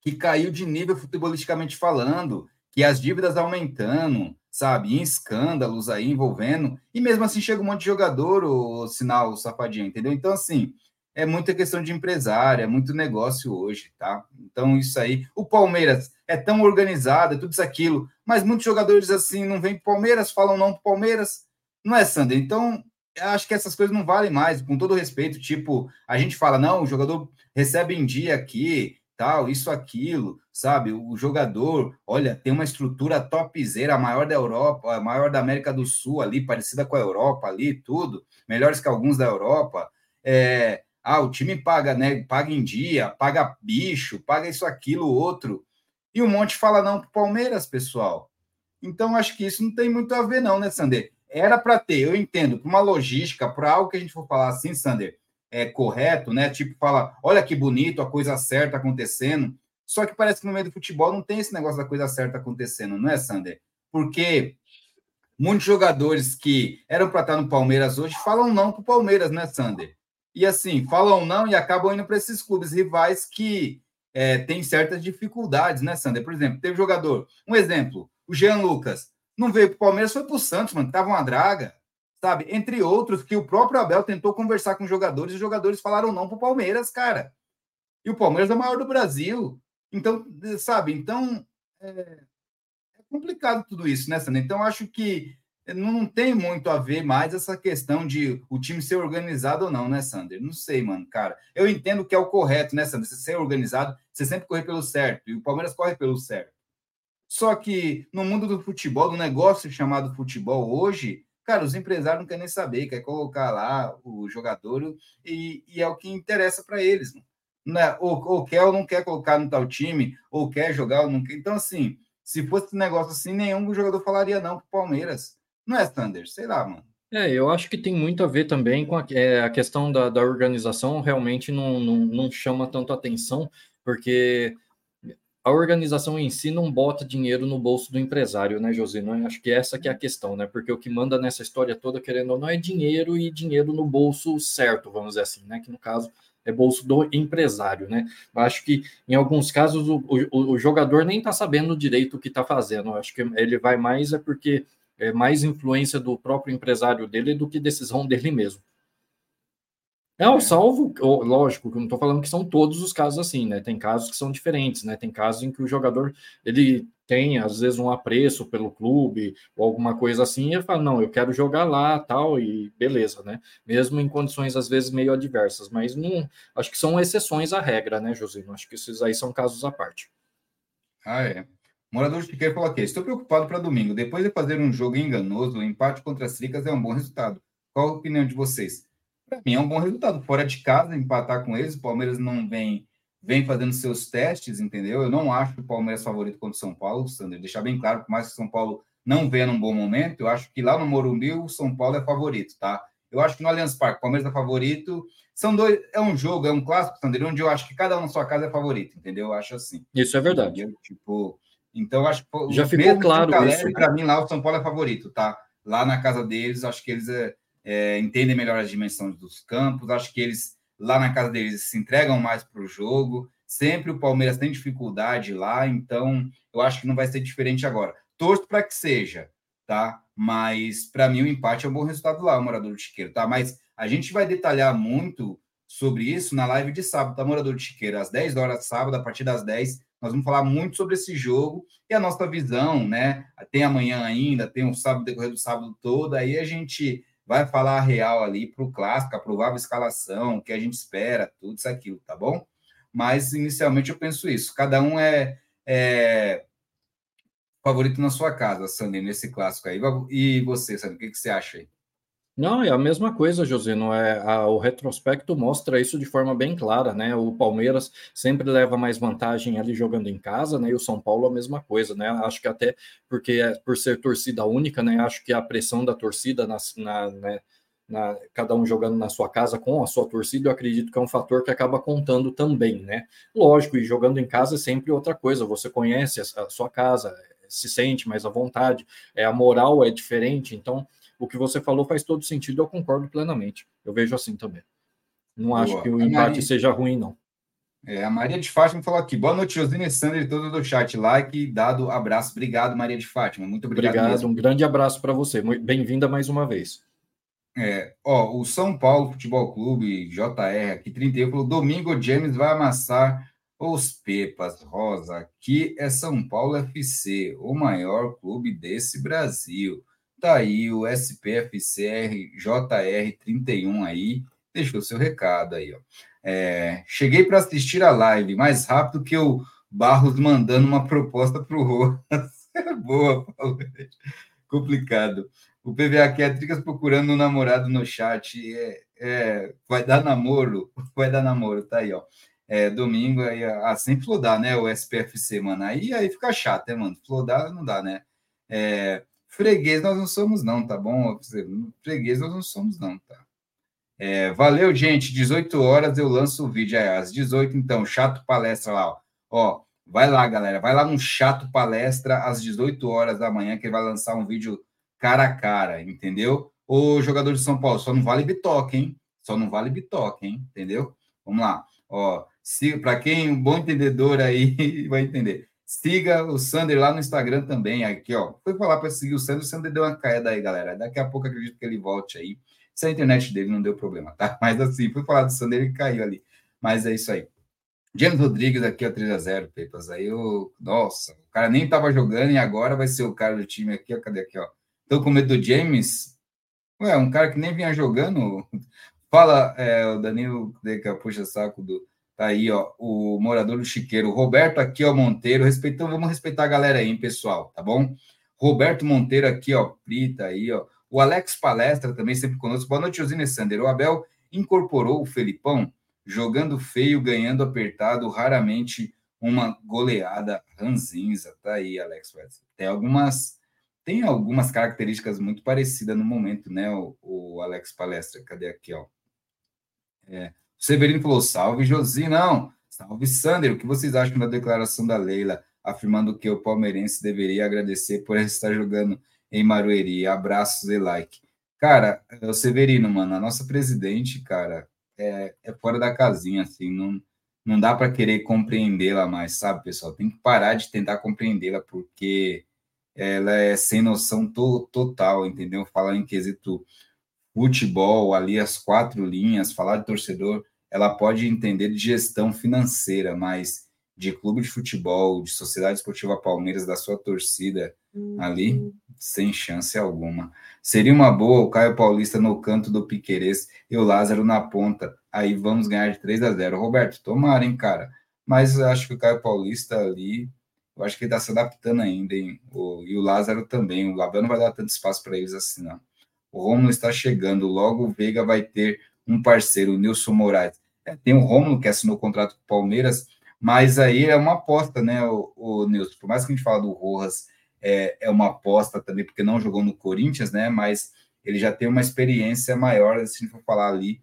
que caiu de nível futebolisticamente falando, que as dívidas aumentando, sabe? Em escândalos aí envolvendo, e mesmo assim chega um monte de jogador, o sinal, o safadinho, entendeu? Então, assim, é muita questão de empresário, é muito negócio hoje, tá? Então, isso aí. O Palmeiras é tão organizado, é tudo isso aquilo, mas muitos jogadores assim não vêm para Palmeiras, falam não para Palmeiras, não é, Sander? Então, acho que essas coisas não valem mais, com todo respeito. Tipo, a gente fala, não, o jogador recebe em dia aqui, tal, isso, aquilo, sabe? O jogador, olha, tem uma estrutura topzera, a maior da Europa, a maior da América do Sul ali, parecida com a Europa ali, tudo, melhores que alguns da Europa. É, ah, o time paga, né? Paga em dia, paga bicho, paga isso, aquilo, outro. E um monte fala não para o Palmeiras, pessoal. Então, acho que isso não tem muito a ver, não, né, Sander? Era para ter, eu entendo, para uma logística, para algo que a gente for falar assim, Sander, é correto, né? Tipo, fala, olha que bonito, a coisa certa acontecendo. Só que parece que no meio do futebol não tem esse negócio da coisa certa acontecendo, não é, Sander? Porque muitos jogadores que eram para estar no Palmeiras hoje falam não para o Palmeiras, né, Sander? E assim, falam não e acabam indo para esses clubes rivais que é, tem certas dificuldades, né, Sander? Por exemplo, teve jogador, um exemplo, o Jean Lucas, não veio para o Palmeiras, foi para o Santos, mano, tava uma draga, sabe? Entre outros, que o próprio Abel tentou conversar com os jogadores e os jogadores falaram não para o Palmeiras, cara. E o Palmeiras é o maior do Brasil. Então, sabe? Então, é, é complicado tudo isso, né, Sander? Então, acho que não tem muito a ver mais essa questão de o time ser organizado ou não, né, Sander? Não sei, mano, cara. Eu entendo que é o correto, né, Sander? Você ser organizado, você sempre correr pelo certo. E o Palmeiras corre pelo certo. Só que no mundo do futebol, do negócio chamado futebol hoje, cara, os empresários não querem nem saber, quer colocar lá o jogador e, e é o que interessa para eles. Né? Ou, ou quer ou não quer colocar no tal time, ou quer jogar ou não quer. Então, assim, se fosse um negócio assim, nenhum jogador falaria não pro Palmeiras não é Thunder, sei lá, mano. É, eu acho que tem muito a ver também com a, é, a questão da, da, organização, realmente não, não, não chama tanto atenção, porque a organização em si não bota dinheiro no bolso do empresário, né, Josino? Eu acho que essa que é a questão, né? Porque o que manda nessa história toda, querendo ou não, é dinheiro e dinheiro no bolso certo, vamos dizer assim, né? Que no caso é bolso do empresário, né? Acho que em alguns casos o, o, o jogador nem está sabendo direito o que está fazendo. Acho que ele vai mais é porque é mais influência do próprio empresário dele do que decisão dele mesmo. Não, é. salvo, lógico, que eu não estou falando que são todos os casos assim, né? Tem casos que são diferentes, né? Tem casos em que o jogador ele tem às vezes um apreço pelo clube ou alguma coisa assim, e ele fala, não, eu quero jogar lá, tal, e beleza, né? Mesmo em condições às vezes meio adversas, mas não, acho que são exceções à regra, né, José? Acho que esses aí são casos à parte. Ah, é. Morador de Piquet falou aqui: estou preocupado para domingo. Depois de fazer um jogo enganoso, o empate contra as Tricas é um bom resultado. Qual a opinião de vocês? Para mim é um bom resultado. Fora de casa, empatar com eles, o Palmeiras não vem vem fazendo seus testes, entendeu? Eu não acho o Palmeiras favorito contra o São Paulo, Sander, deixar bem claro, por mais que o São Paulo não venha num bom momento, eu acho que lá no Morumbi o São Paulo é favorito, tá? Eu acho que no Allianz Parque o Palmeiras é favorito. São dois, é um jogo, é um clássico, Sander, onde eu acho que cada um na sua casa é favorito, entendeu? Eu acho assim. Isso é verdade. Entendeu? Tipo, então acho que já ficou claro isso. Para mim lá o São Paulo é favorito, tá? Lá na casa deles, acho que eles é, é, entendem melhor as dimensões dos campos, acho que eles, lá na casa deles, se entregam mais para o jogo. Sempre o Palmeiras tem dificuldade lá, então eu acho que não vai ser diferente agora. Torço para que seja, tá? Mas para mim o empate é um bom resultado lá, o morador de Chiqueiro, tá? Mas a gente vai detalhar muito sobre isso na live de sábado, tá, morador de Chiqueiro? Às 10 horas de sábado, a partir das 10, nós vamos falar muito sobre esse jogo e a nossa visão, né? Tem amanhã ainda, tem o sábado, decorrer do sábado todo, aí a gente vai falar a real ali para o clássico, a provável escalação, o que a gente espera, tudo isso aquilo, tá bom? Mas inicialmente eu penso isso. Cada um é, é favorito na sua casa, Sandy, nesse clássico aí. E você, Sandy, o que, que você acha aí? Não, é a mesma coisa, José. Não é a, o retrospecto mostra isso de forma bem clara, né? O Palmeiras sempre leva mais vantagem ali jogando em casa, né? E o São Paulo a mesma coisa, né? Acho que até porque é, por ser torcida única, né? Acho que a pressão da torcida na, na, né? na, cada um jogando na sua casa com a sua torcida, eu acredito que é um fator que acaba contando também, né? Lógico, e jogando em casa é sempre outra coisa. Você conhece a, a sua casa, se sente mais à vontade, é a moral é diferente, então o que você falou faz todo sentido, eu concordo plenamente. Eu vejo assim também. Não Boa. acho que o empate Maria... seja ruim, não. É, a Maria de Fátima falou aqui. Boa noite, Josine Sandra e todo do chat. Like, dado abraço. Obrigado, Maria de Fátima. Muito obrigado. Obrigado, mesmo. um grande abraço para você. Bem-vinda mais uma vez. É, ó, o São Paulo Futebol Clube, JR, aqui 31, falou: domingo James vai amassar os Pepas Rosa. Aqui é São Paulo FC, o maior clube desse Brasil. Tá aí o SPFCR JR31 aí, deixou seu recado aí, ó. É, cheguei para assistir a live mais rápido que o Barros mandando uma proposta para o Rojas. Boa, Paulo. Complicado. O PVA aqui é Tricas procurando um namorado no chat. É, é, vai dar namoro? Vai dar namoro, tá aí, ó. É, domingo aí, assim flodar, né? O SPFC, mano. Aí, aí fica chato, né, mano? Flodar não dá, né? É, Freguês nós não somos, não, tá bom? Freguês nós não somos, não, tá? É, valeu, gente. 18 horas eu lanço o vídeo. É, às 18, então, chato palestra lá, ó. ó. Vai lá, galera. Vai lá no chato palestra às 18 horas da manhã, que ele vai lançar um vídeo cara a cara, entendeu? O jogador de São Paulo, só não vale bitoque, hein? Só não vale bitoque, hein? Entendeu? Vamos lá. Ó, se para quem um bom entendedor aí vai entender. Siga o Sander lá no Instagram também. Aqui, ó. Foi falar para seguir o Sander, o Sander deu uma caída aí, galera. Daqui a pouco acredito que ele volte aí. Se a internet dele não deu problema, tá? Mas assim, fui falar do Sander, ele caiu ali. Mas é isso aí. James Rodrigues aqui, ó, 3x0, Pepas. Aí o. Nossa, o cara nem tava jogando e agora vai ser o cara do time aqui, ó. Cadê aqui, ó? Tô com medo do James. Ué, um cara que nem vinha jogando. Fala, é, o Danilo, que puxa saco do Tá aí, ó, o morador do Chiqueiro. Roberto aqui, ó, Monteiro. Respeitando, vamos respeitar a galera aí, hein, pessoal, tá bom? Roberto Monteiro aqui, ó, Prita aí, ó. O Alex Palestra também sempre conosco. Boa noite, Josine Sander. O Abel incorporou o Felipão, jogando feio, ganhando apertado, raramente uma goleada ranzinza. Tá aí, Alex Palestra. Tem algumas tem algumas características muito parecidas no momento, né, o, o Alex Palestra. Cadê aqui, ó? É, Severino falou: salve, Josi. Não, Salve, Sander. O que vocês acham da declaração da Leila, afirmando que o palmeirense deveria agradecer por estar jogando em Marueri? Abraços e like. Cara, o Severino, mano, a nossa presidente, cara, é, é fora da casinha, assim, não, não dá para querer compreendê-la mais, sabe, pessoal? Tem que parar de tentar compreendê-la, porque ela é sem noção to, total, entendeu? Falar em quesito futebol, ali as quatro linhas, falar de torcedor, ela pode entender de gestão financeira, mas de clube de futebol, de Sociedade Esportiva Palmeiras, da sua torcida ali, uhum. sem chance alguma. Seria uma boa o Caio Paulista no canto do Piquerez e o Lázaro na ponta. Aí vamos ganhar de 3 a 0. Roberto, tomara, hein, cara. Mas eu acho que o Caio Paulista ali, eu acho que ele está se adaptando ainda, hein? O, e o Lázaro também. O Labão não vai dar tanto espaço para eles assim, não. O Romulo está chegando, logo o Veiga vai ter um parceiro, o Nilson Moraes. É, tem o Romulo que assinou o contrato com o Palmeiras, mas aí é uma aposta, né, o, o Nilson? Por mais que a gente fale do Rojas, é, é uma aposta também, porque não jogou no Corinthians, né? Mas ele já tem uma experiência maior, se a gente for falar ali,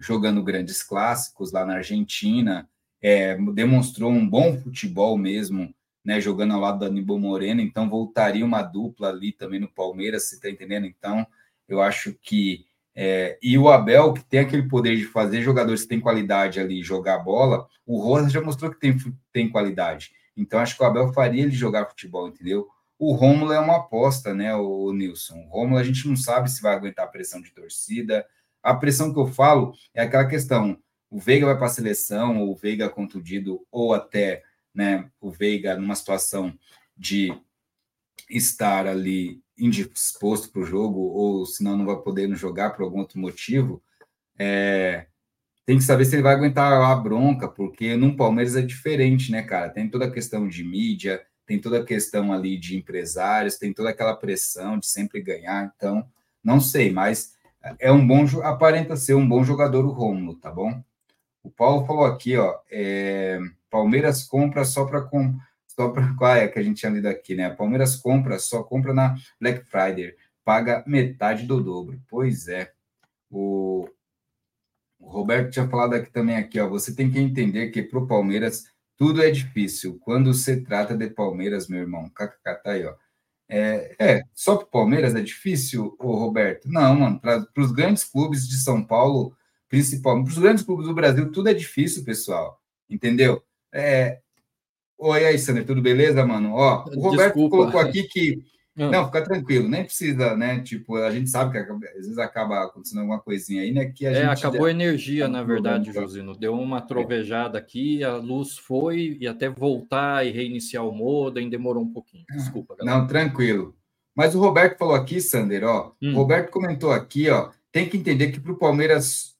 jogando grandes clássicos lá na Argentina, é, demonstrou um bom futebol mesmo, né? Jogando ao lado da Aníbal Moreno, então voltaria uma dupla ali também no Palmeiras, você tá entendendo? Então, eu acho que é, e o Abel, que tem aquele poder de fazer jogadores que têm qualidade ali jogar bola, o Rosa já mostrou que tem, tem qualidade. Então, acho que o Abel faria ele jogar futebol, entendeu? O Rômulo é uma aposta, né, o Nilson? O Rômulo a gente não sabe se vai aguentar a pressão de torcida. A pressão que eu falo é aquela questão: o Veiga vai para a seleção, ou o Veiga contundido, ou até né, o Veiga numa situação de estar ali indisposto para o jogo, ou senão não vai poder jogar por algum outro motivo, é, tem que saber se ele vai aguentar a bronca, porque no Palmeiras é diferente, né, cara? Tem toda a questão de mídia, tem toda a questão ali de empresários, tem toda aquela pressão de sempre ganhar, então, não sei, mas é um bom, aparenta ser um bom jogador o Rômulo, tá bom? O Paulo falou aqui, ó, é, Palmeiras compra só para só para qual é que a gente tinha lido aqui, né? Palmeiras compra, só compra na Black Friday, paga metade do dobro. Pois é. O, o Roberto tinha falado aqui também aqui, ó. Você tem que entender que para o Palmeiras tudo é difícil. Quando se trata de Palmeiras, meu irmão, kkk, tá aí, ó. É, é só para o Palmeiras é difícil, o Roberto? Não, mano. Para os grandes clubes de São Paulo, principalmente, para os grandes clubes do Brasil, tudo é difícil, pessoal. Entendeu? É, Oi, aí, Sander, tudo beleza, mano? Ó, o Roberto Desculpa. colocou aqui que. Não. não, fica tranquilo, nem precisa, né? Tipo, a gente sabe que às vezes acaba acontecendo alguma coisinha aí, né? Que a é, gente acabou a energia, na verdade, Josino. Deu uma trovejada aqui, a luz foi, e até voltar e reiniciar o modem demorou um pouquinho. Desculpa, galera. Não, tranquilo. Mas o Roberto falou aqui, Sander, ó. Hum. O Roberto comentou aqui, ó. Tem que entender que para o Palmeiras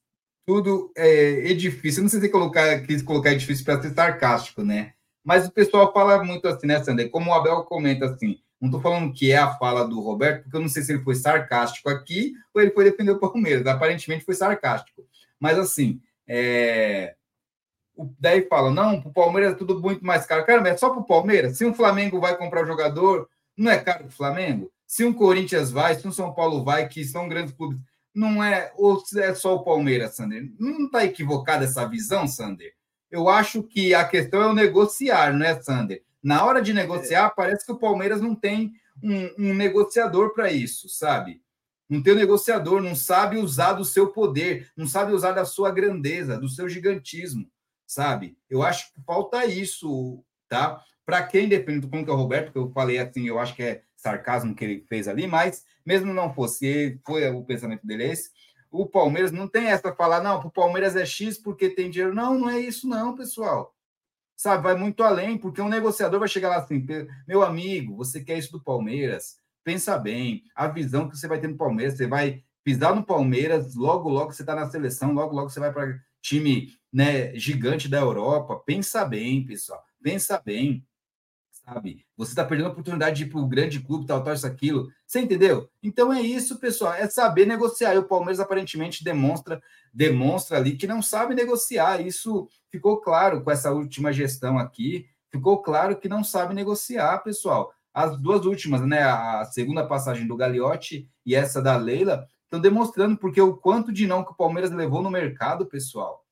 tudo é, é difícil. Eu não sei se colocar, quis colocar é difícil para ser sarcástico, né? Mas o pessoal fala muito assim, né, Sander? Como o Abel comenta assim, não estou falando que é a fala do Roberto, porque eu não sei se ele foi sarcástico aqui ou ele foi defender o Palmeiras. Aparentemente foi sarcástico. Mas assim, é... daí fala, não, para o Palmeiras é tudo muito mais caro. Cara, mas é só para o Palmeiras? Se um Flamengo vai comprar jogador, não é caro para o Flamengo? Se um Corinthians vai, se um São Paulo vai, que são grandes clubes, não é, ou é só o Palmeiras, Sander? Não está equivocada essa visão, Sander? Eu acho que a questão é o negociar, né, Sander? Na hora de negociar, é. parece que o Palmeiras não tem um, um negociador para isso, sabe? Não tem um negociador, não sabe usar do seu poder, não sabe usar da sua grandeza, do seu gigantismo, sabe? Eu acho que falta isso, tá? Para quem depende do como que é o Roberto, que eu falei assim, eu acho que é sarcasmo que ele fez ali, mas mesmo não fosse, foi o pensamento dele esse, o Palmeiras não tem essa falar, não, o Palmeiras é X porque tem dinheiro. Não, não é isso, não, pessoal. Sabe, vai muito além, porque um negociador vai chegar lá assim, meu amigo, você quer isso do Palmeiras? Pensa bem, a visão que você vai ter no Palmeiras, você vai pisar no Palmeiras, logo, logo você está na seleção, logo, logo você vai para time né, gigante da Europa. Pensa bem, pessoal, pensa bem sabe? Você está perdendo a oportunidade de ir para o grande clube, tal, tal, isso, aquilo. Você entendeu? Então é isso, pessoal. É saber negociar. E o Palmeiras aparentemente demonstra, demonstra ali que não sabe negociar. Isso ficou claro com essa última gestão aqui. Ficou claro que não sabe negociar, pessoal. As duas últimas, né? A segunda passagem do Gagliotti e essa da Leila, estão demonstrando porque o quanto de não que o Palmeiras levou no mercado, pessoal.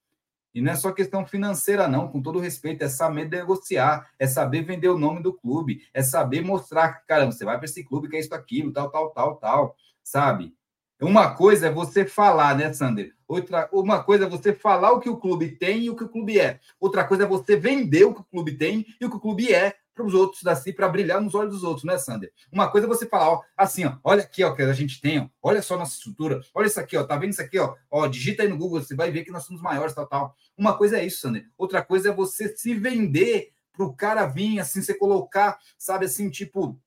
E não é só questão financeira, não, com todo respeito, é saber negociar, é saber vender o nome do clube, é saber mostrar que, caramba, você vai para esse clube que é isso, aquilo, tal, tal, tal, tal, sabe? Uma coisa é você falar, né, Sander? Outra, uma coisa é você falar o que o clube tem e o que o clube é. Outra coisa é você vender o que o clube tem e o que o clube é para os outros, assim, para brilhar nos olhos dos outros, né, Sander? Uma coisa é você falar, ó, assim, ó, olha aqui, ó, que a gente tem, ó, olha só nossa estrutura, olha isso aqui, ó, tá vendo isso aqui, ó, ó, digita aí no Google, você vai ver que nós somos maiores, tal, tal. Uma coisa é isso, Sander. Outra coisa é você se vender para o cara vir, assim, você colocar, sabe, assim, tipo,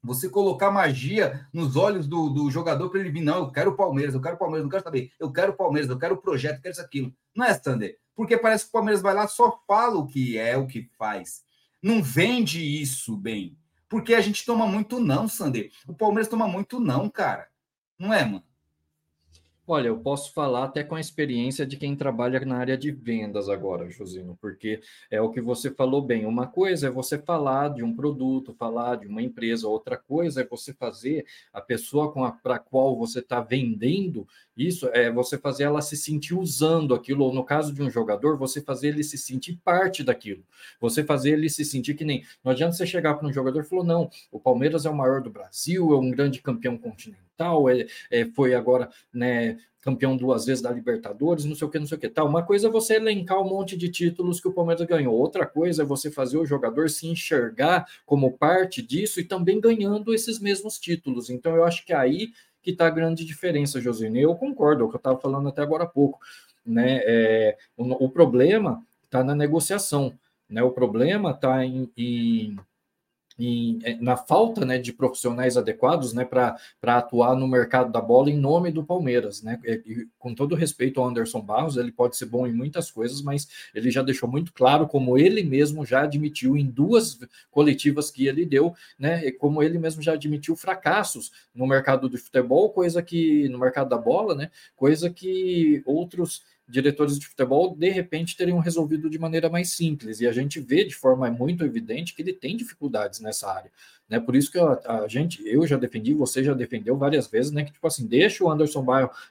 você colocar magia nos olhos do, do jogador para ele vir, não, eu quero o Palmeiras, eu quero o Palmeiras, não quero saber, eu quero o Palmeiras, eu quero o projeto, eu quero isso, aquilo. Não é, Sander? Porque parece que o Palmeiras vai lá, só fala o que é, o que faz não vende isso bem. Porque a gente toma muito não, Sander. O Palmeiras toma muito não, cara. Não é, mano? Olha, eu posso falar até com a experiência de quem trabalha na área de vendas agora, Josino, porque é o que você falou bem. Uma coisa é você falar de um produto, falar de uma empresa, outra coisa é você fazer a pessoa para a qual você está vendendo isso, é você fazer ela se sentir usando aquilo, ou no caso de um jogador, você fazer ele se sentir parte daquilo. Você fazer ele se sentir que nem. Não adianta você chegar para um jogador e falar: não, o Palmeiras é o maior do Brasil, é um grande campeão continental, é, é foi agora né, campeão duas vezes da Libertadores, não sei o que, não sei o que tal. Uma coisa é você elencar um monte de títulos que o Palmeiras ganhou, outra coisa é você fazer o jogador se enxergar como parte disso e também ganhando esses mesmos títulos. Então, eu acho que aí que está a grande diferença, Josine. Eu concordo, é o que eu estava falando até agora há pouco. Né? É, o, o problema está na negociação. Né? O problema está em, em em, é, na falta né, de profissionais adequados né, para atuar no mercado da bola em nome do Palmeiras. Né? E, com todo respeito ao Anderson Barros, ele pode ser bom em muitas coisas, mas ele já deixou muito claro, como ele mesmo já admitiu em duas coletivas que ele deu, né, como ele mesmo já admitiu fracassos no mercado de futebol, coisa que no mercado da bola, né, coisa que outros diretores de futebol de repente teriam resolvido de maneira mais simples. E a gente vê de forma muito evidente que ele tem dificuldades nessa área. Né? Por isso que a, a, gente, eu já defendi, você já defendeu várias vezes, né? Que tipo assim, deixa o Anderson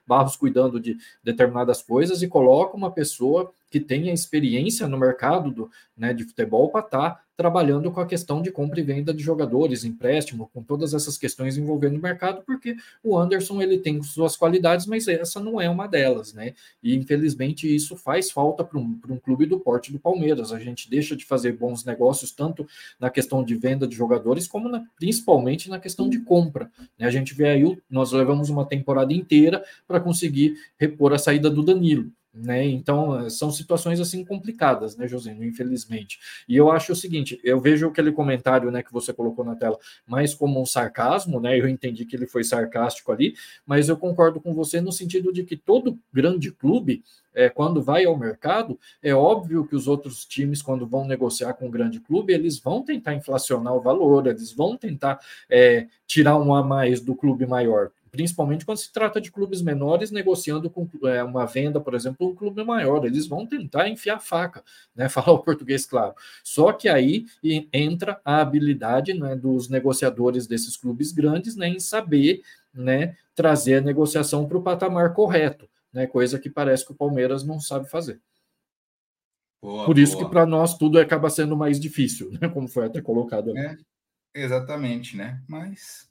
Barros cuidando de determinadas coisas e coloca uma pessoa que tenha experiência no mercado do, né, de futebol para estar tá trabalhando com a questão de compra e venda de jogadores, empréstimo, com todas essas questões envolvendo o mercado, porque o Anderson ele tem suas qualidades, mas essa não é uma delas, né? E infelizmente isso faz falta para um, um clube do porte do Palmeiras. A gente deixa de fazer bons negócios tanto na questão de venda de jogadores como na, principalmente na questão de compra. Né? A gente vê aí, nós levamos uma temporada inteira para conseguir repor a saída do Danilo. Né? Então, são situações assim complicadas, né, Josino, infelizmente. E eu acho o seguinte, eu vejo aquele comentário, né, que você colocou na tela, mais como um sarcasmo, né? Eu entendi que ele foi sarcástico ali, mas eu concordo com você no sentido de que todo grande clube, é, quando vai ao mercado, é óbvio que os outros times, quando vão negociar com um grande clube, eles vão tentar inflacionar o valor, eles vão tentar é, tirar um a mais do clube maior principalmente quando se trata de clubes menores negociando com é, uma venda, por exemplo, um clube maior. Eles vão tentar enfiar faca, né? Falar o português claro. Só que aí entra a habilidade né, dos negociadores desses clubes grandes né, em saber né, trazer a negociação para o patamar correto, né? Coisa que parece que o Palmeiras não sabe fazer. Boa, Por isso boa. que para nós tudo acaba sendo mais difícil, né? Como foi até colocado. É, exatamente, né? Mas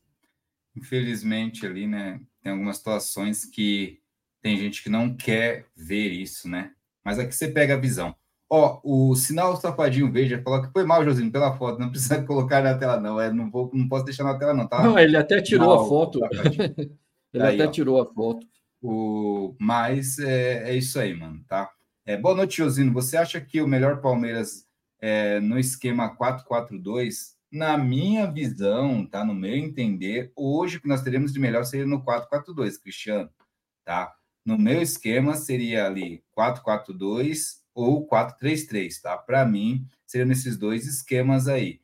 infelizmente, ali, né? Tem algumas situações que tem gente que não quer ver isso, né? Mas aqui você pega a visão. Ó, o sinal safadinho verde falou que foi mal, Josinho, pela foto. Não precisa colocar na tela, não. É, não, vou, não posso deixar na tela, não, tá? Não, ele até tirou mal, a foto. ele até ó. tirou a foto. O, mas é, é, isso aí, mano, tá? É, boa noite, Josino. Você acha que o melhor Palmeiras é, no esquema 4-4-2 na minha visão, tá? No meu entender, hoje o que nós teremos de melhor seria no 4-4-2, Cristiano, tá? No meu esquema seria ali 4-4-2 ou 4-3-3, tá? Para mim, seria nesses dois esquemas aí.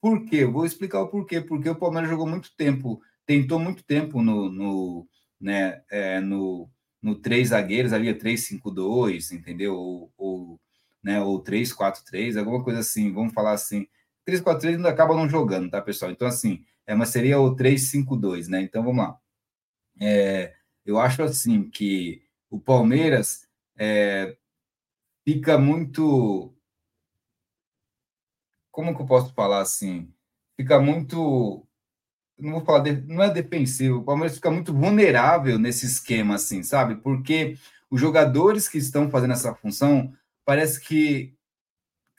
Por quê? Eu vou explicar o porquê. Porque o Palmeiras jogou muito tempo, tentou muito tempo no, no né, é, no, no três zagueiros, ali 3-5-2, entendeu? Ou, ou, né, ou 3-4-3, alguma coisa assim, vamos falar assim 3-4-3 ainda acaba não jogando, tá, pessoal? Então, assim, é, mas seria o 3-5-2, né? Então, vamos lá. É, eu acho, assim, que o Palmeiras, é, fica muito. Como que eu posso falar assim? Fica muito. Não vou falar, de, não é defensivo, o Palmeiras fica muito vulnerável nesse esquema, assim, sabe? Porque os jogadores que estão fazendo essa função, parece que.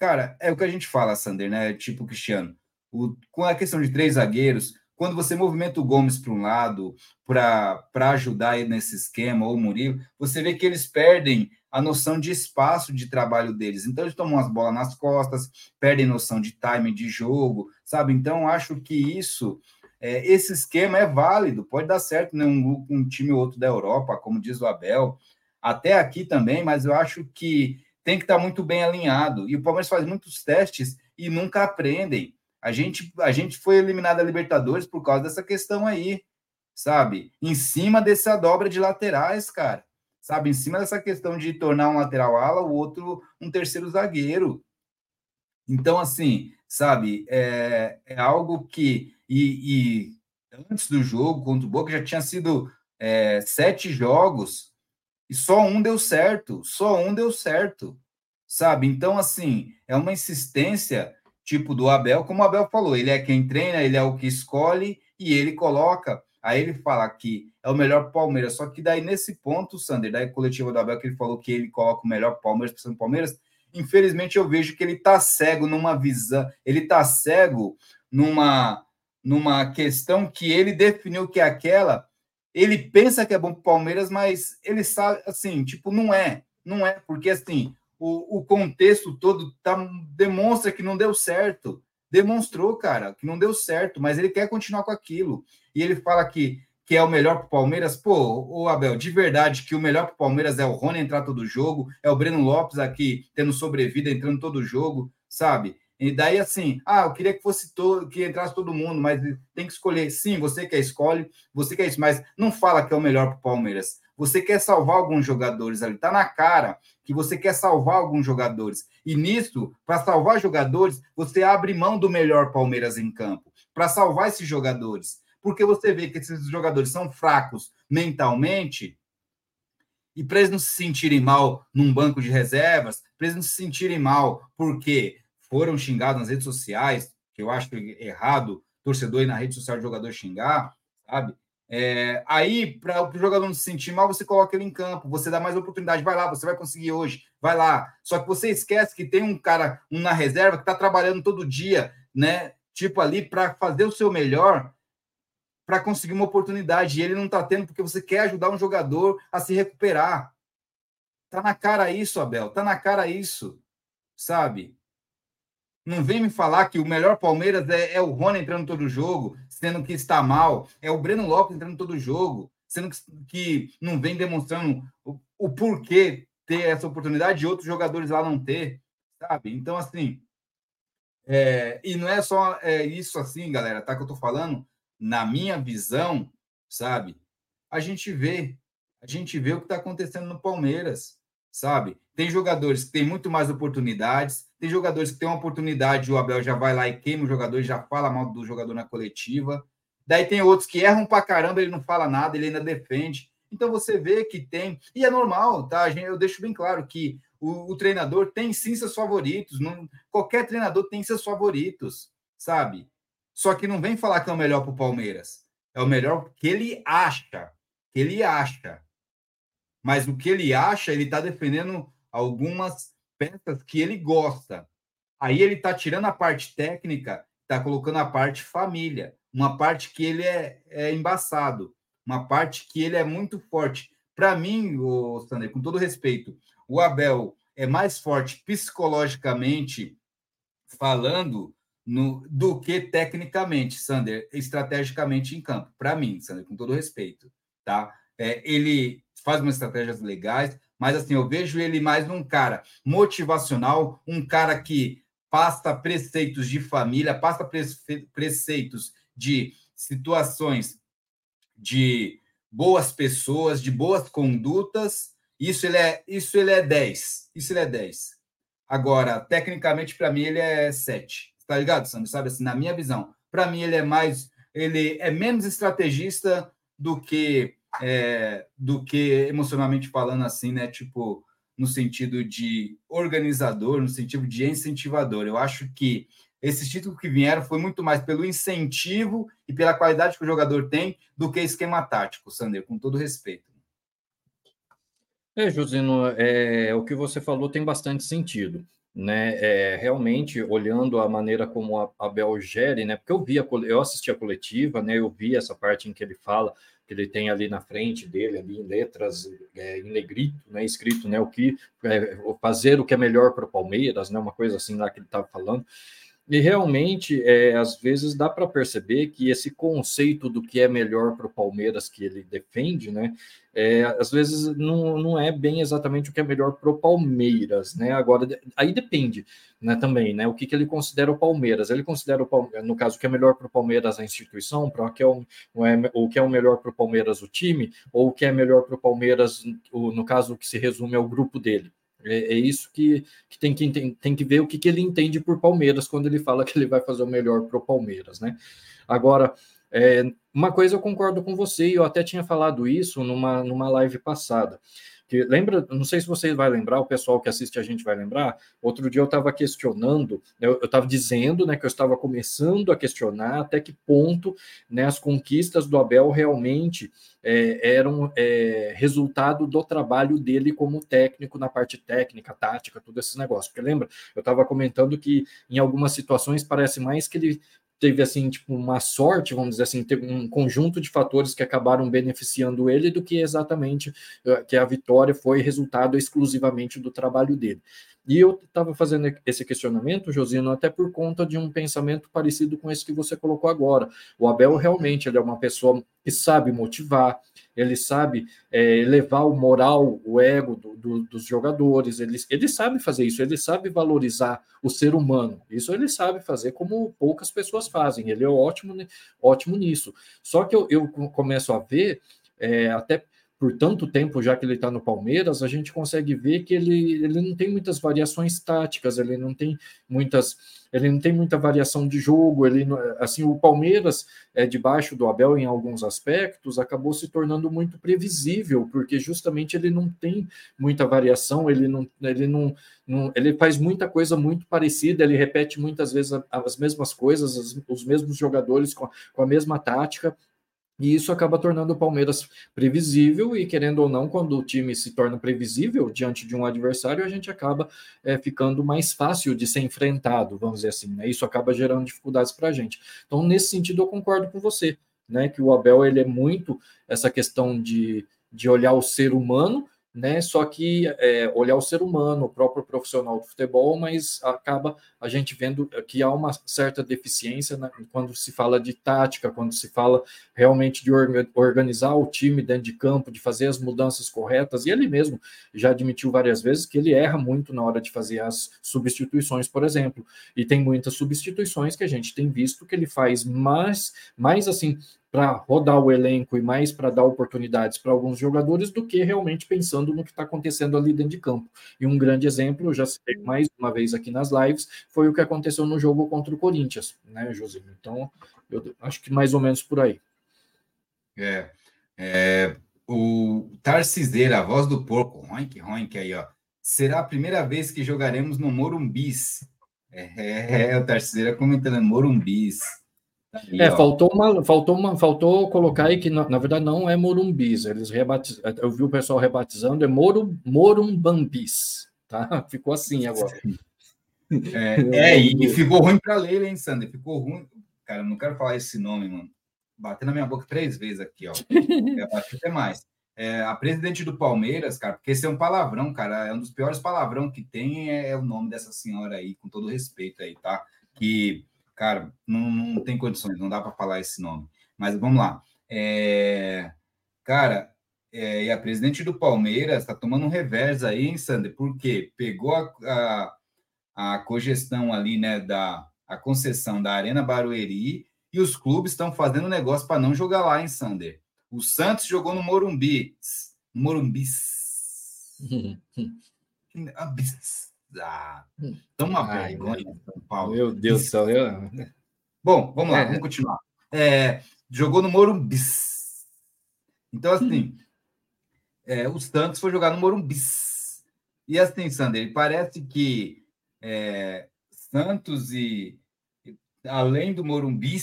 Cara, é o que a gente fala, Sander, né? Tipo Cristiano. O, com a questão de três zagueiros, quando você movimenta o Gomes para um lado para ajudar aí nesse esquema, ou o Murilo, você vê que eles perdem a noção de espaço de trabalho deles. Então, eles tomam as bolas nas costas, perdem noção de time de jogo, sabe? Então, acho que isso, é, esse esquema é válido, pode dar certo né? um, um time ou outro da Europa, como diz o Abel, até aqui também, mas eu acho que tem que estar muito bem alinhado. E o Palmeiras faz muitos testes e nunca aprendem. A gente, a gente foi eliminado da Libertadores por causa dessa questão aí, sabe? Em cima dessa dobra de laterais, cara. Sabe? Em cima dessa questão de tornar um lateral ala, o outro um terceiro zagueiro. Então, assim, sabe? É, é algo que. E, e, antes do jogo contra o Boca já tinha sido é, sete jogos e só um deu certo. Só um deu certo, sabe? Então, assim, é uma insistência tipo do Abel, como o Abel falou, ele é quem treina, ele é o que escolhe e ele coloca. Aí ele fala que é o melhor Palmeiras. Só que daí, nesse ponto, Sander, da coletiva do Abel, que ele falou que ele coloca o melhor Palmeiras para o Palmeiras, infelizmente eu vejo que ele tá cego numa visão, ele tá cego numa, numa questão que ele definiu que é aquela. Ele pensa que é bom para o Palmeiras, mas ele sabe, assim, tipo, não é. Não é, porque assim, o, o contexto todo tá, demonstra que não deu certo. Demonstrou, cara, que não deu certo, mas ele quer continuar com aquilo. E ele fala que, que é o melhor para o Palmeiras. Pô, o Abel, de verdade, que o melhor para o Palmeiras é o Rony entrar todo jogo, é o Breno Lopes aqui tendo sobrevida, entrando todo jogo, sabe? E daí, assim, ah, eu queria que fosse todo, que entrasse todo mundo, mas tem que escolher. Sim, você quer escolhe, você quer isso, mas não fala que é o melhor para o Palmeiras. Você quer salvar alguns jogadores ali, tá na cara que você quer salvar alguns jogadores. E nisso, para salvar jogadores, você abre mão do melhor Palmeiras em campo, para salvar esses jogadores. Porque você vê que esses jogadores são fracos mentalmente, e para eles não se sentirem mal num banco de reservas, para eles não se sentirem mal porque foram xingados nas redes sociais, que eu acho errado torcedor ir na rede social de jogador xingar, sabe? É, aí, para o jogador não se sentir mal, você coloca ele em campo, você dá mais oportunidade, vai lá, você vai conseguir hoje, vai lá. Só que você esquece que tem um cara, um na reserva, que está trabalhando todo dia, né? Tipo ali, para fazer o seu melhor, para conseguir uma oportunidade. E ele não está tendo porque você quer ajudar um jogador a se recuperar. Tá na cara isso, Abel, tá na cara isso, sabe? Não vem me falar que o melhor Palmeiras é, é o Rony entrando todo jogo, sendo que está mal. É o Breno Lopes entrando todo jogo, sendo que, que não vem demonstrando o, o porquê ter essa oportunidade e outros jogadores lá não ter, sabe? Então, assim, é, e não é só é, isso assim, galera, tá? Que eu tô falando, na minha visão, sabe? A gente vê, a gente vê o que está acontecendo no Palmeiras, sabe? Tem jogadores que têm muito mais oportunidades, tem jogadores que têm uma oportunidade, o Abel já vai lá e queima o jogador, já fala mal do jogador na coletiva. Daí tem outros que erram pra caramba, ele não fala nada, ele ainda defende. Então você vê que tem, e é normal, tá? Eu deixo bem claro que o, o treinador tem sim seus favoritos, não, qualquer treinador tem seus favoritos, sabe? Só que não vem falar que é o melhor para o Palmeiras. É o melhor que ele acha, que ele acha. Mas o que ele acha, ele está defendendo algumas peças que ele gosta. Aí ele está tirando a parte técnica, está colocando a parte família, uma parte que ele é, é embaçado, uma parte que ele é muito forte. Para mim, o Sander, com todo respeito, o Abel é mais forte psicologicamente falando no, do que tecnicamente, Sander, estrategicamente em campo. Para mim, Sander, com todo respeito, tá? É, ele faz umas estratégias legais, mas assim, eu vejo ele mais um cara motivacional, um cara que passa preceitos de família, passa preceitos de situações de boas pessoas, de boas condutas. Isso ele é, isso ele é 10. Isso ele é 10. Agora, tecnicamente para mim ele é 7. Tá ligado, Sandro? Sabe assim, na minha visão, para mim ele é mais ele é menos estrategista do que é, do que emocionalmente falando assim, né? Tipo, no sentido de organizador, no sentido de incentivador. Eu acho que esses títulos que vieram foi muito mais pelo incentivo e pela qualidade que o jogador tem do que esquema tático, Sander, com todo respeito. É, Josino, é, o que você falou tem bastante sentido. Né, é, realmente olhando a maneira como a Abel gere, né, porque eu vi a, eu assisti a coletiva, né, eu vi essa parte em que ele fala que ele tem ali na frente dele, ali em letras é, em negrito, né, escrito, né, o que é, fazer o que é melhor para o Palmeiras, né, uma coisa assim lá que ele estava falando. E realmente, é, às vezes dá para perceber que esse conceito do que é melhor para o Palmeiras que ele defende, né? É, às vezes não, não é bem exatamente o que é melhor para o Palmeiras, né? Agora, aí depende, né? Também, né? O que, que ele considera o Palmeiras? Ele considera, o, no caso, o que é melhor para o Palmeiras a instituição, para o que é o, o que é o melhor para o Palmeiras o time, ou o que é melhor para o Palmeiras, o, no caso, o que se resume ao grupo dele. É, é isso que, que, tem que tem que ver o que, que ele entende por Palmeiras quando ele fala que ele vai fazer o melhor para o Palmeiras, né? Agora, é, uma coisa eu concordo com você, e eu até tinha falado isso numa, numa live passada. Que lembra, não sei se você vai lembrar, o pessoal que assiste a gente vai lembrar. Outro dia eu estava questionando, eu estava dizendo né, que eu estava começando a questionar até que ponto né, as conquistas do Abel realmente é, eram é, resultado do trabalho dele como técnico na parte técnica, tática, tudo esses negócios. Porque lembra, eu estava comentando que em algumas situações parece mais que ele teve assim tipo uma sorte, vamos dizer assim, teve um conjunto de fatores que acabaram beneficiando ele do que exatamente eh, que a vitória foi resultado exclusivamente do trabalho dele. E eu estava fazendo esse questionamento, Josino, até por conta de um pensamento parecido com esse que você colocou agora. O Abel realmente ele é uma pessoa que sabe motivar, ele sabe é, elevar o moral, o ego do, do, dos jogadores, ele, ele sabe fazer isso, ele sabe valorizar o ser humano. Isso ele sabe fazer como poucas pessoas fazem. Ele é ótimo, ótimo nisso. Só que eu, eu começo a ver, é, até por tanto tempo já que ele está no Palmeiras, a gente consegue ver que ele, ele não tem muitas variações táticas, ele não tem muitas, ele não tem muita variação de jogo, ele assim o Palmeiras é debaixo do Abel em alguns aspectos acabou se tornando muito previsível, porque justamente ele não tem muita variação, ele não ele não, não ele faz muita coisa muito parecida, ele repete muitas vezes as mesmas coisas, os, os mesmos jogadores com com a mesma tática e isso acaba tornando o Palmeiras previsível, e querendo ou não, quando o time se torna previsível diante de um adversário, a gente acaba é, ficando mais fácil de ser enfrentado, vamos dizer assim. Né? Isso acaba gerando dificuldades para a gente. Então, nesse sentido, eu concordo com você, né? Que o Abel ele é muito essa questão de, de olhar o ser humano né? Só que é, olhar o ser humano, o próprio profissional do futebol, mas acaba a gente vendo que há uma certa deficiência né, quando se fala de tática, quando se fala realmente de organizar o time dentro de campo, de fazer as mudanças corretas. E ele mesmo já admitiu várias vezes que ele erra muito na hora de fazer as substituições, por exemplo. E tem muitas substituições que a gente tem visto que ele faz mais, mais assim para rodar o elenco e mais para dar oportunidades para alguns jogadores do que realmente pensando no que está acontecendo ali dentro de campo. E um grande exemplo, eu já citei mais uma vez aqui nas lives, foi o que aconteceu no jogo contra o Corinthians, né, José? Então, eu acho que mais ou menos por aí. É, é o Tarciseira, a voz do porco, Roink, Roink aí, ó. Será a primeira vez que jogaremos no Morumbis. É, é o Tarciseira comentando, Morumbis. É, faltou uma, faltou uma, faltou colocar aí que na, na verdade não é Morumbis, eles rebatizaram, eu vi o pessoal rebatizando, é Morum, Morumbambis, tá? Ficou assim agora. É, é e, ficou ruim para ler, hein, Sander? Ficou ruim. Cara, eu não quero falar esse nome, mano. Bateu na minha boca três vezes aqui, ó. É, até mais. É, a presidente do Palmeiras, cara, porque esse é um palavrão, cara, é um dos piores palavrão que tem, é, é o nome dessa senhora aí, com todo respeito aí, tá? Que Cara, não, não tem condições, não dá para falar esse nome. Mas vamos lá. É, cara, é, e a presidente do Palmeiras está tomando um revés aí, hein, Sander? Porque pegou a, a, a cogestão ali, né, da a concessão da Arena Barueri e os clubes estão fazendo negócio para não jogar lá, hein, Sander? O Santos jogou no Morumbi. Morumbi. Ah, toma vergonha, São Paulo. Meu Deus do céu. Eu... Bom, vamos lá, é. vamos continuar. É, jogou no Morumbi. Então, assim, hum. é, o Santos foi jogar no Morumbi. e assim, Sander, parece que é, Santos e além do Morumbi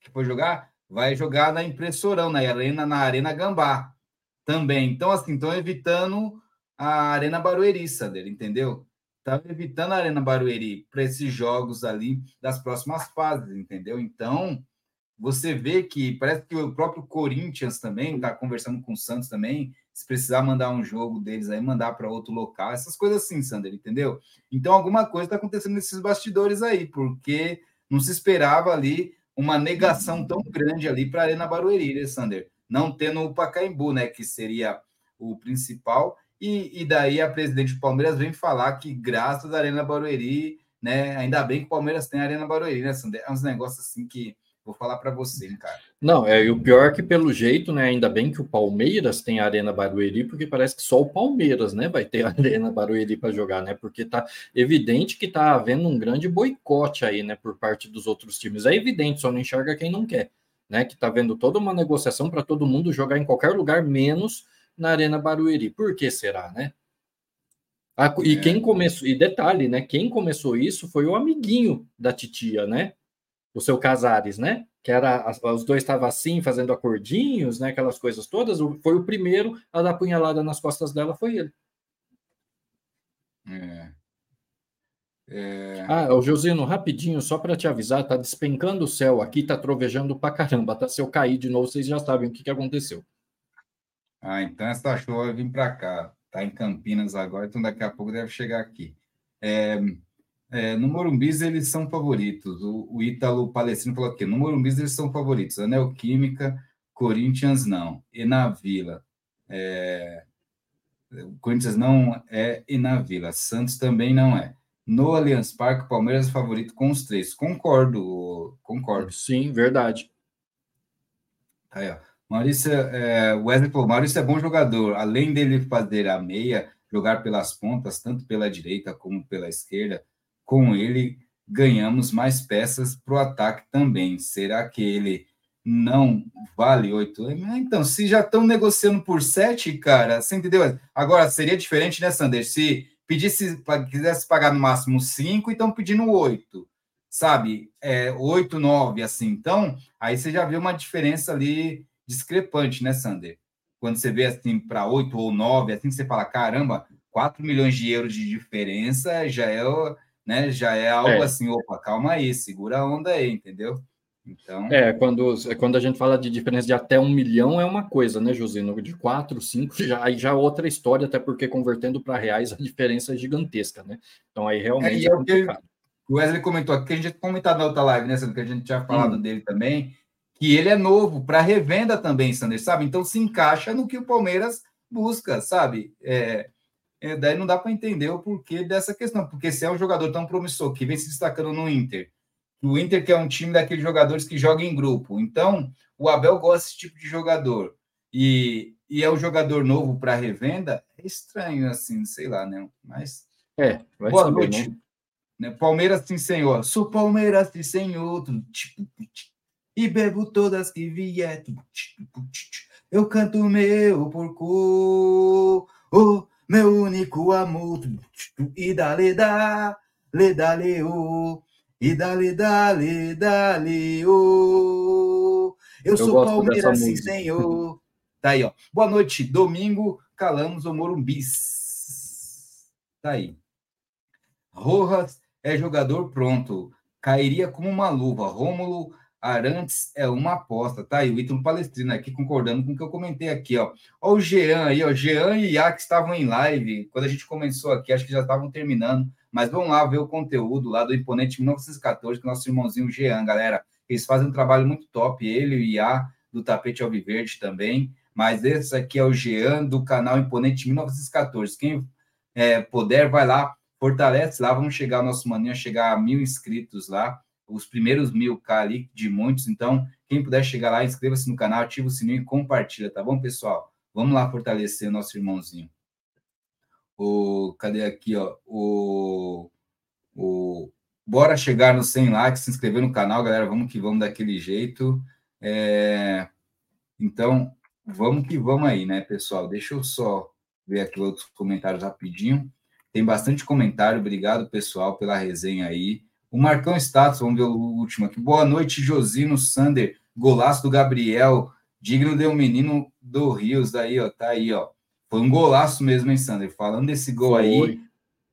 que foi jogar, vai jogar na impressorão, na arena, na arena Gambá também. Então, assim, estão evitando a Arena Barueri, Sander, entendeu? Estão evitando a Arena Barueri para esses jogos ali das próximas fases, entendeu? Então, você vê que parece que o próprio Corinthians também está conversando com o Santos também, se precisar mandar um jogo deles aí, mandar para outro local, essas coisas assim, Sander, entendeu? Então, alguma coisa está acontecendo nesses bastidores aí, porque não se esperava ali uma negação tão grande ali para a Arena Barueri, né, Sander? Não tendo o Pacaembu, né, que seria o principal, e, e daí a presidente do Palmeiras vem falar que graças à Arena Barueri, né, ainda bem que o Palmeiras tem a Arena Barueri, né, Sander? É uns negócios assim que Vou falar para você, cara. Não, é, e o pior é que, pelo jeito, né, ainda bem que o Palmeiras tem a Arena Barueri, porque parece que só o Palmeiras, né, vai ter a Arena Barueri para jogar, né, porque tá evidente que tá havendo um grande boicote aí, né, por parte dos outros times. É evidente, só não enxerga quem não quer, né, que tá vendo toda uma negociação para todo mundo jogar em qualquer lugar, menos na Arena Barueri. Por que será, né? Ah, e é. quem começou, e detalhe, né, quem começou isso foi o amiguinho da titia, né, o seu Casares, né? Que era os dois estavam assim, fazendo acordinhos, né? Aquelas coisas todas. Foi o primeiro a dar punhalada nas costas dela, foi ele. É. É... Ah, o Josino, rapidinho, só para te avisar, tá despencando o céu aqui, tá trovejando pra caramba, tá? Se eu cair de novo, vocês já sabem o que, que aconteceu. Ah, então essa chuva vai vir para cá. Tá em Campinas agora, então daqui a pouco deve chegar aqui. É, é, no Morumbis eles são favoritos. O, o Ítalo Palestrino falou aqui: no Morumbis eles são favoritos. A Neoquímica, Corinthians não. E na Vila. É, o Corinthians não é e na Vila. Santos também não é. No Allianz Parque, o Palmeiras é favorito com os três. Concordo, concordo. Sim, verdade. Aí, ó. Maurício, é, Wesley falou, Maurício é bom jogador. Além dele fazer a meia, jogar pelas pontas, tanto pela direita como pela esquerda, com ele ganhamos mais peças para o ataque também. Será que ele não vale oito? Então, se já estão negociando por sete, cara, você entendeu? Agora, seria diferente, né, Sander? Se pedisse, quisesse pagar no máximo cinco, então pedindo oito, sabe? É, oito, nove, assim. Então, aí você já vê uma diferença ali discrepante, né, Sander? Quando você vê assim para oito ou nove, assim você fala, caramba, 4 milhões de euros de diferença já é né? Já é algo é. assim, opa, calma aí, segura a onda aí, entendeu? Então... É, quando, quando a gente fala de diferença de até um milhão é uma coisa, né, Josino? De quatro, cinco, já, aí já é outra história, até porque convertendo para reais a diferença é gigantesca, né? Então aí realmente é, é complicado. O Wesley comentou aqui, a gente tinha comentado na outra live, né, Sandro, que a gente tinha falado hum. dele também, que ele é novo para revenda também, Sander, sabe? Então se encaixa no que o Palmeiras busca, sabe? É, é, daí não dá para entender o porquê dessa questão, porque se é um jogador tão promissor que vem se destacando no Inter, o Inter que é um time daqueles jogadores que jogam em grupo, então o Abel gosta desse tipo de jogador e, e é um jogador novo para revenda, é estranho assim, sei lá, né? Mas é, boa saber, noite. Né? né? Palmeiras sim, senhor. Sou Palmeiras sim, senhor. E bebo todas que vier. Eu canto meu porco. Oh, meu único amor. E dale da, le dale o, e dale dale dale o. Eu, Eu sou Palmeiras, sim, senhor. Tá aí, ó. Boa noite, domingo, calamos o Morumbis. Tá aí. Rojas é jogador pronto. Cairia como uma luva. Rômulo Arantes é uma aposta, tá? E o Ítalo Palestrino aqui concordando com o que eu comentei aqui, ó. Ó o Jean aí, ó. Jean e Iac estavam em live quando a gente começou aqui, acho que já estavam terminando. Mas vamos lá ver o conteúdo lá do Imponente 1914, com o nosso irmãozinho Jean, galera. Eles fazem um trabalho muito top, ele e o Ia do Tapete Alviverde também. Mas esse aqui é o Jean do canal Imponente 1914. Quem é, puder, vai lá, fortalece lá. Vamos chegar, nosso maninho, chegar a mil inscritos lá os primeiros mil K ali de muitos. Então, quem puder chegar lá, inscreva-se no canal, ativa o sininho e compartilha, tá bom, pessoal? Vamos lá fortalecer o nosso irmãozinho. O, cadê aqui, ó? O, o, bora chegar nos 100 likes, se inscrever no canal, galera. Vamos que vamos daquele jeito. É, então, vamos que vamos aí, né, pessoal? Deixa eu só ver aqui outros comentários rapidinho. Tem bastante comentário, obrigado pessoal pela resenha aí. O Marcão Status, vamos ver o último aqui. Boa noite, Josino Sander, golaço do Gabriel, digno de um menino do Rios, daí, ó, tá aí, ó. Foi um golaço mesmo, hein, Sander? Falando desse gol Foi. aí,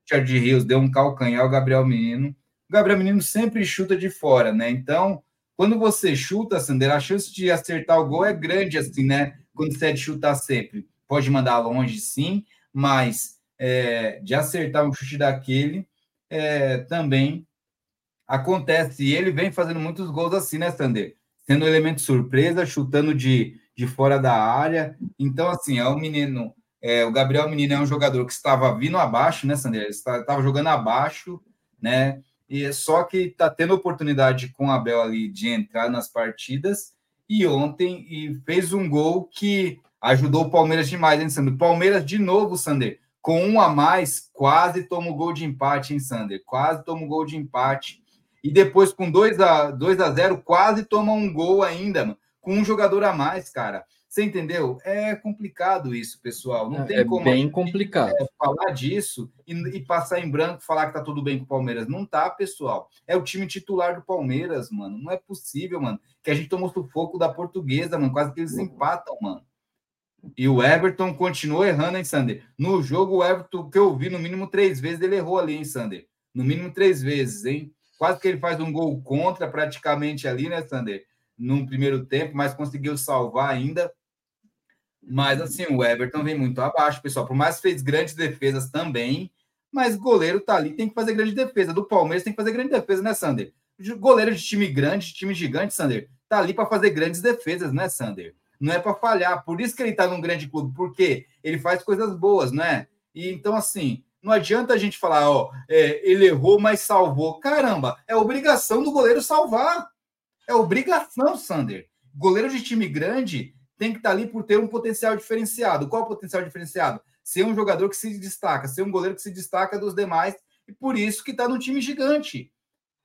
Richard Rios deu um calcanhar o Gabriel Menino. O Gabriel Menino sempre chuta de fora, né? Então, quando você chuta, Sander, a chance de acertar o gol é grande, assim, né? Quando você é de chutar sempre. Pode mandar longe, sim, mas é, de acertar um chute daquele é, também acontece. E ele vem fazendo muitos gols assim, né, Sander? Sendo um elemento surpresa, chutando de, de fora da área. Então, assim, é um menino é, o Gabriel Menino é um jogador que estava vindo abaixo, né, Sandra? Ele estava jogando abaixo, né? E só que está tendo oportunidade com o Abel ali de entrar nas partidas e ontem e fez um gol que ajudou o Palmeiras demais, hein, Sander? Palmeiras de novo, Sander, com um a mais, quase toma o gol de empate, hein, Sander? Quase toma o gol de empate. E depois com 2 a 2 a 0, quase toma um gol ainda, mano, com um jogador a mais, cara. Você entendeu? É complicado isso, pessoal. Não é, tem é como bem complicado é, falar disso e, e, passar em branco falar que tá tudo bem com o Palmeiras. Não tá, pessoal. É o time titular do Palmeiras, mano. Não é possível, mano. Que a gente tomou sufoco da portuguesa, mano. Quase que eles empatam, mano. E o Everton continuou errando, hein, Sander? No jogo, o Everton, que eu vi, no mínimo três vezes, ele errou ali, hein, Sander? No mínimo três vezes, hein? Quase que ele faz um gol contra, praticamente ali, né, Sander? No primeiro tempo, mas conseguiu salvar ainda. Mas assim, o Everton vem muito abaixo, pessoal. Por mais que fez grandes defesas também, mas goleiro tá ali, tem que fazer grande defesa. Do Palmeiras tem que fazer grande defesa, né, Sander? Goleiro de time grande, de time gigante, Sander, tá ali para fazer grandes defesas, né, Sander? Não é para falhar. Por isso que ele tá num grande clube, porque ele faz coisas boas, né? E então, assim, não adianta a gente falar, ó, é, ele errou, mas salvou. Caramba, é obrigação do goleiro salvar. É obrigação, Sander. Goleiro de time grande tem que estar ali por ter um potencial diferenciado. Qual é o potencial diferenciado? Ser um jogador que se destaca, ser um goleiro que se destaca dos demais, e por isso que está no time gigante.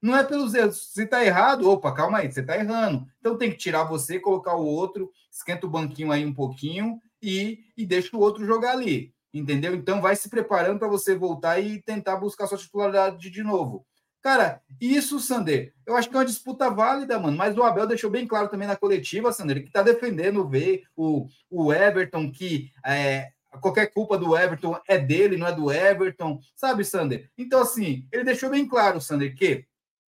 Não é pelos erros. Se está errado, opa, calma aí, você está errando. Então tem que tirar você, colocar o outro, esquenta o banquinho aí um pouquinho e, e deixa o outro jogar ali. Entendeu? Então vai se preparando para você voltar e tentar buscar sua titularidade de novo. Cara, isso, Sander, eu acho que é uma disputa válida, mano. Mas o Abel deixou bem claro também na coletiva, Sander, que tá defendendo o V, o, o Everton, que é, qualquer culpa do Everton é dele, não é do Everton, sabe, Sander? Então, assim, ele deixou bem claro, Sander, que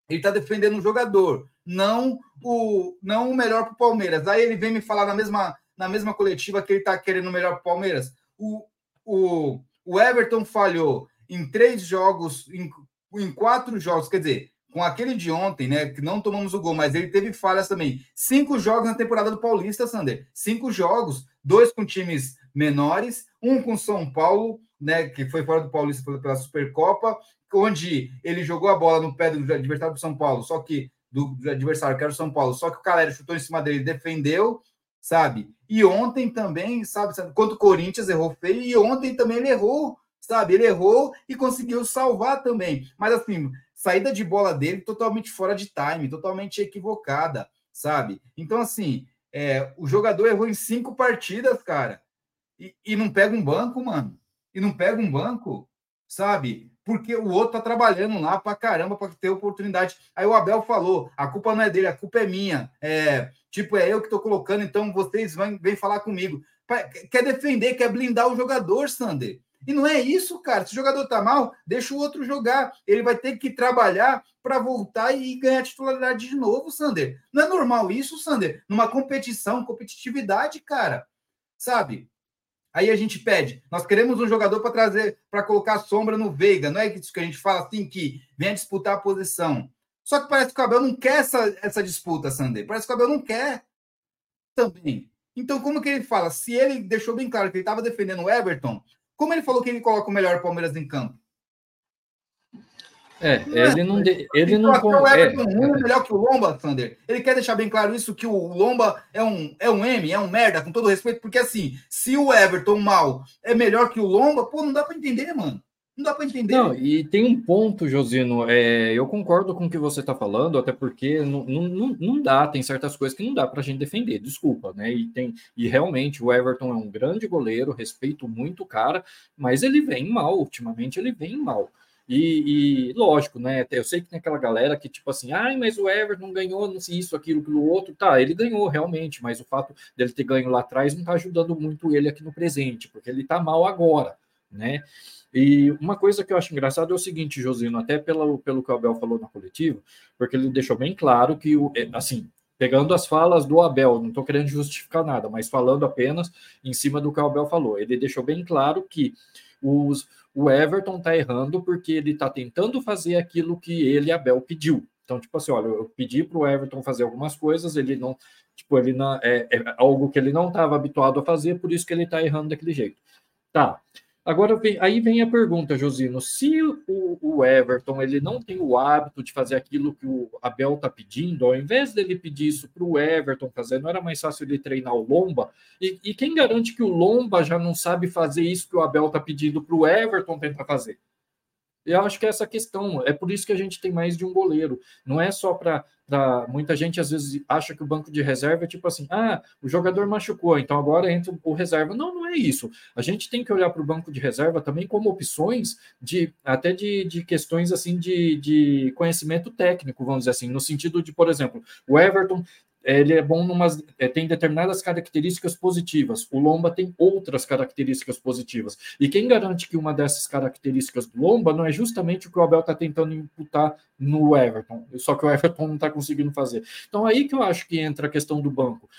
ele tá defendendo o jogador, não o, não o melhor pro Palmeiras. Aí ele vem me falar na mesma, na mesma coletiva que ele tá querendo o melhor pro Palmeiras. O, o, o Everton falhou em três jogos, em em quatro jogos, quer dizer, com aquele de ontem, né, que não tomamos o gol, mas ele teve falhas também. Cinco jogos na temporada do Paulista, Sander. Cinco jogos, dois com times menores, um com São Paulo, né, que foi fora do Paulista pela Supercopa, onde ele jogou a bola no pé do adversário do São Paulo, só que do, adversário que era o São Paulo, só que o Calera chutou em cima dele, defendeu, sabe? E ontem também, sabe, sabe quanto o Corinthians errou feio, e ontem também ele errou sabe? Ele errou e conseguiu salvar também. Mas assim, saída de bola dele totalmente fora de time, totalmente equivocada, sabe? Então, assim, é, o jogador errou em cinco partidas, cara, e, e não pega um banco, mano. E não pega um banco, sabe? Porque o outro tá trabalhando lá pra caramba para ter oportunidade. Aí o Abel falou: a culpa não é dele, a culpa é minha. É, tipo, é eu que tô colocando, então vocês vêm, vêm falar comigo. Quer defender, quer blindar o jogador, Sander. E não é isso, cara. Se o jogador tá mal, deixa o outro jogar. Ele vai ter que trabalhar para voltar e ganhar titularidade de novo, Sander. Não é normal isso, Sander? Numa competição, competitividade, cara. Sabe? Aí a gente pede, nós queremos um jogador para trazer, para colocar sombra no Veiga. Não é isso que a gente fala assim que venha disputar a posição. Só que parece que o Abel não quer essa, essa disputa, Sander. Parece que o Abel não quer também. Então, como que ele fala? Se ele deixou bem claro que ele estava defendendo o Everton, como ele falou que ele coloca o melhor Palmeiras em campo? É, ele não. De, ele não então, o Everton é, é melhor que o Lomba, Sander. Ele quer deixar bem claro isso, que o Lomba é um, é um M, é um merda, com todo respeito, porque assim, se o Everton mal é melhor que o Lomba, pô, não dá para entender, mano. Não dá para entender. Não, e tem um ponto, Josino, é, eu concordo com o que você está falando, até porque não, não, não dá, tem certas coisas que não dá para a gente defender, desculpa, né? E, tem, e realmente o Everton é um grande goleiro, respeito muito o cara, mas ele vem mal, ultimamente ele vem mal. E, e, lógico, né? Eu sei que tem aquela galera que, tipo assim, ai, mas o Everton ganhou não sei isso, aquilo, aquilo outro. Tá, ele ganhou realmente, mas o fato dele ter ganho lá atrás não tá ajudando muito ele aqui no presente, porque ele tá mal agora, né? E uma coisa que eu acho engraçado é o seguinte, Josino, até pelo, pelo que o Abel falou na coletiva, porque ele deixou bem claro que, o, é, assim, pegando as falas do Abel, não estou querendo justificar nada, mas falando apenas em cima do que o Abel falou, ele deixou bem claro que os, o Everton está errando porque ele está tentando fazer aquilo que ele, Abel, pediu. Então, tipo assim, olha, eu pedi para o Everton fazer algumas coisas, ele não, tipo, ele não, é, é algo que ele não estava habituado a fazer, por isso que ele está errando daquele jeito. Tá. Agora, aí vem a pergunta, Josino, se o, o, Everton ele não tem o hábito de fazer aquilo que o Abel está pedindo, ao invés dele pedir isso para o Everton fazer, não era mais fácil ele treinar o Lomba? E, e quem garante que o Lomba já não sabe fazer isso que o Abel está pedindo para o Everton tentar fazer? Eu acho que é essa questão. É por isso que a gente tem mais de um goleiro. Não é só para. Muita gente às vezes acha que o banco de reserva é tipo assim: ah, o jogador machucou, então agora entra o reserva. Não, não é isso. A gente tem que olhar para o banco de reserva também como opções de até de, de questões assim de, de conhecimento técnico, vamos dizer assim, no sentido de, por exemplo, o Everton ele é bom numas, é, tem determinadas características positivas. O Lomba tem outras características positivas. E quem garante que uma dessas características do Lomba não é justamente o que o Abel está tentando imputar no Everton, só que o Everton não está conseguindo fazer. Então aí que eu acho que entra a questão do banco.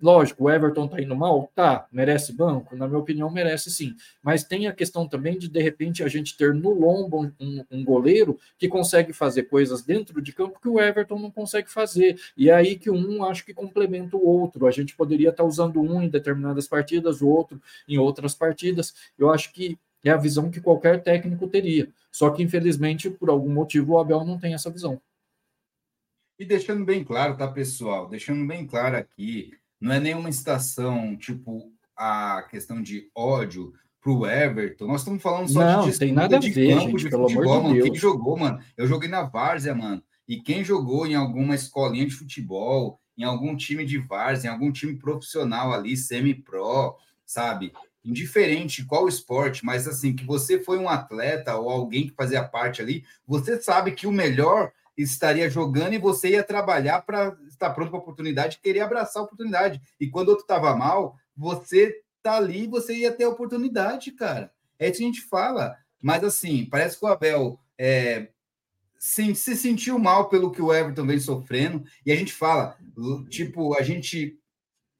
Lógico, o Everton tá indo mal? Tá, merece banco? Na minha opinião, merece sim. Mas tem a questão também de, de repente, a gente ter no lombo um, um, goleiro que consegue fazer coisas dentro de campo que o Everton não consegue fazer. E é aí que um acho que complementa o outro. A gente poderia estar tá usando um em determinadas partidas, o outro em outras partidas. Eu acho que é a visão que qualquer técnico teria. Só que, infelizmente, por algum motivo, o Abel não tem essa visão. E deixando bem claro, tá, pessoal? Deixando bem claro aqui não é nenhuma estação, tipo, a questão de ódio pro Everton. Nós estamos falando só não, de tem nada a ver, campo, gente, de pelo futebol, amor de Deus. Quem jogou, mano? Eu joguei na Várzea, mano. E quem jogou em alguma escolinha de futebol, em algum time de Várzea, em algum time profissional ali, semi-pro, sabe? Indiferente qual esporte, mas assim, que você foi um atleta ou alguém que fazia parte ali, você sabe que o melhor estaria jogando e você ia trabalhar para estar pronto para a oportunidade, querer abraçar a oportunidade. E quando outro estava mal, você tá ali, você ia ter a oportunidade, cara. É isso que a gente fala. Mas assim, parece que o Abel é, se sentiu mal pelo que o Everton vem sofrendo. E a gente fala, tipo, a gente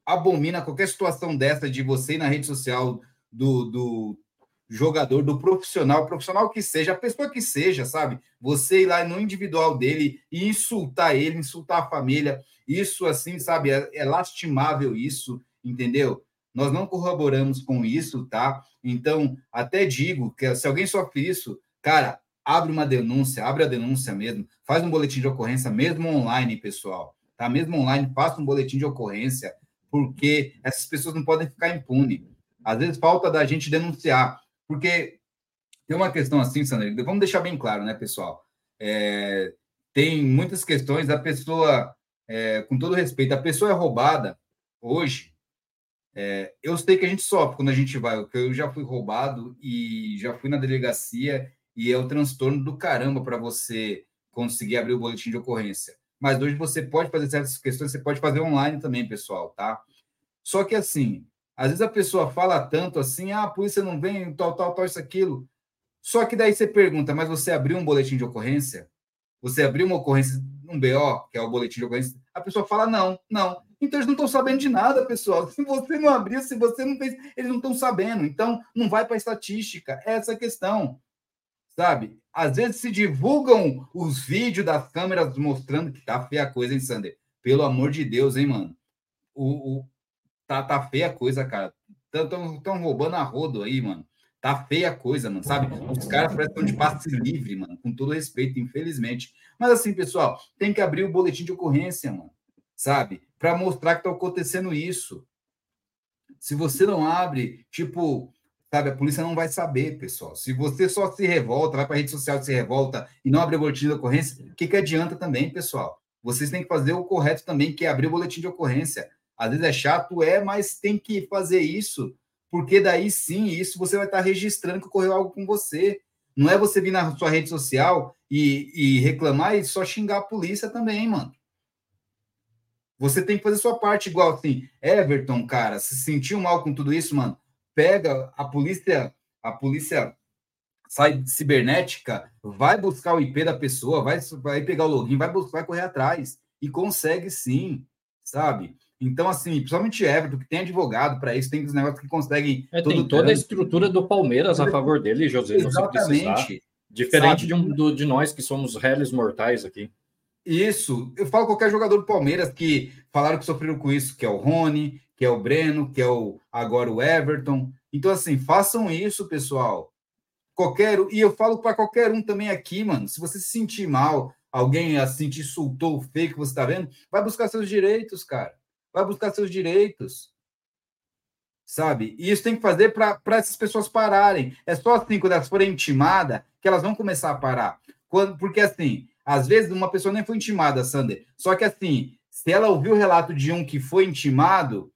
abomina qualquer situação dessa de você na rede social do, do jogador, do profissional, profissional que seja, a pessoa que seja, sabe? Você ir lá no individual dele e insultar ele, insultar a família, isso assim, sabe? É, é lastimável isso, entendeu? Nós não corroboramos com isso, tá? Então, até digo que se alguém sofre isso, cara, abre uma denúncia, abre a denúncia mesmo, faz um boletim de ocorrência, mesmo online, pessoal, tá? Mesmo online, faça um boletim de ocorrência, porque essas pessoas não podem ficar impunes. Às vezes falta da gente denunciar. Porque tem uma questão assim, Sandra, vamos deixar bem claro, né, pessoal? É, tem muitas questões da pessoa, é, com todo respeito, a pessoa é roubada hoje. É, eu sei que a gente sofre quando a gente vai, eu já fui roubado e já fui na delegacia e é o transtorno do caramba para você conseguir abrir o boletim de ocorrência. Mas hoje você pode fazer certas questões, você pode fazer online também, pessoal, tá? Só que assim, às vezes a pessoa fala tanto assim, ah, a polícia não vem, tal, tal, tal, isso, aquilo. Só que daí você pergunta, mas você abriu um boletim de ocorrência? Você abriu uma ocorrência, um BO, que é o boletim de ocorrência? A pessoa fala, não, não. Então eles não estão sabendo de nada, pessoal. Se você não abriu, se você não fez, eles não estão sabendo. Então não vai para a estatística. É essa a questão, sabe? Às vezes se divulgam os vídeos das câmeras mostrando que tá feia a coisa, hein, Sander? Pelo amor de Deus, hein, mano? O, o, tá, tá feia a coisa, cara. Estão roubando a rodo aí, mano. Tá feia a coisa, mano, sabe? Os caras estão de passe livre, mano, com todo respeito, infelizmente. Mas assim, pessoal, tem que abrir o boletim de ocorrência, mano, sabe? Para mostrar que tá acontecendo isso. Se você não abre, tipo, Sabe, a polícia não vai saber, pessoal. Se você só se revolta, vai para rede social se revolta e não abre o boletim de ocorrência, o que, que adianta também, pessoal? Vocês têm que fazer o correto também, que é abrir o boletim de ocorrência. Às vezes é chato, é, mas tem que fazer isso, porque daí sim, isso você vai estar registrando que ocorreu algo com você. Não é você vir na sua rede social e, e reclamar e só xingar a polícia também, mano. Você tem que fazer sua parte, igual assim, Everton, cara, se sentiu mal com tudo isso, mano, pega a polícia, a polícia sai cibernética, vai buscar o IP da pessoa, vai, vai pegar o login, vai, buscar, vai correr atrás e consegue sim, sabe? Então, assim, principalmente Everton, que tem advogado para isso, tem os negócios que conseguem. É, tem toda a estrutura do Palmeiras a favor dele, José. Exatamente. Diferente de, um, do, de nós que somos réis mortais aqui. Isso. Eu falo qualquer jogador do Palmeiras que falaram que sofreram com isso, que é o Rony, que é o Breno, que é o agora o Everton. Então, assim, façam isso, pessoal. Qualquer e eu falo para qualquer um também aqui, mano. Se você se sentir mal, alguém assim te insultou, feio que você está vendo, vai buscar seus direitos, cara. Vai buscar seus direitos. Sabe? E isso tem que fazer para essas pessoas pararem. É só assim, quando elas forem intimadas, que elas vão começar a parar. Quando, porque assim, às vezes uma pessoa nem foi intimada, Sander. Só que assim, se ela ouviu o relato de um que foi intimado,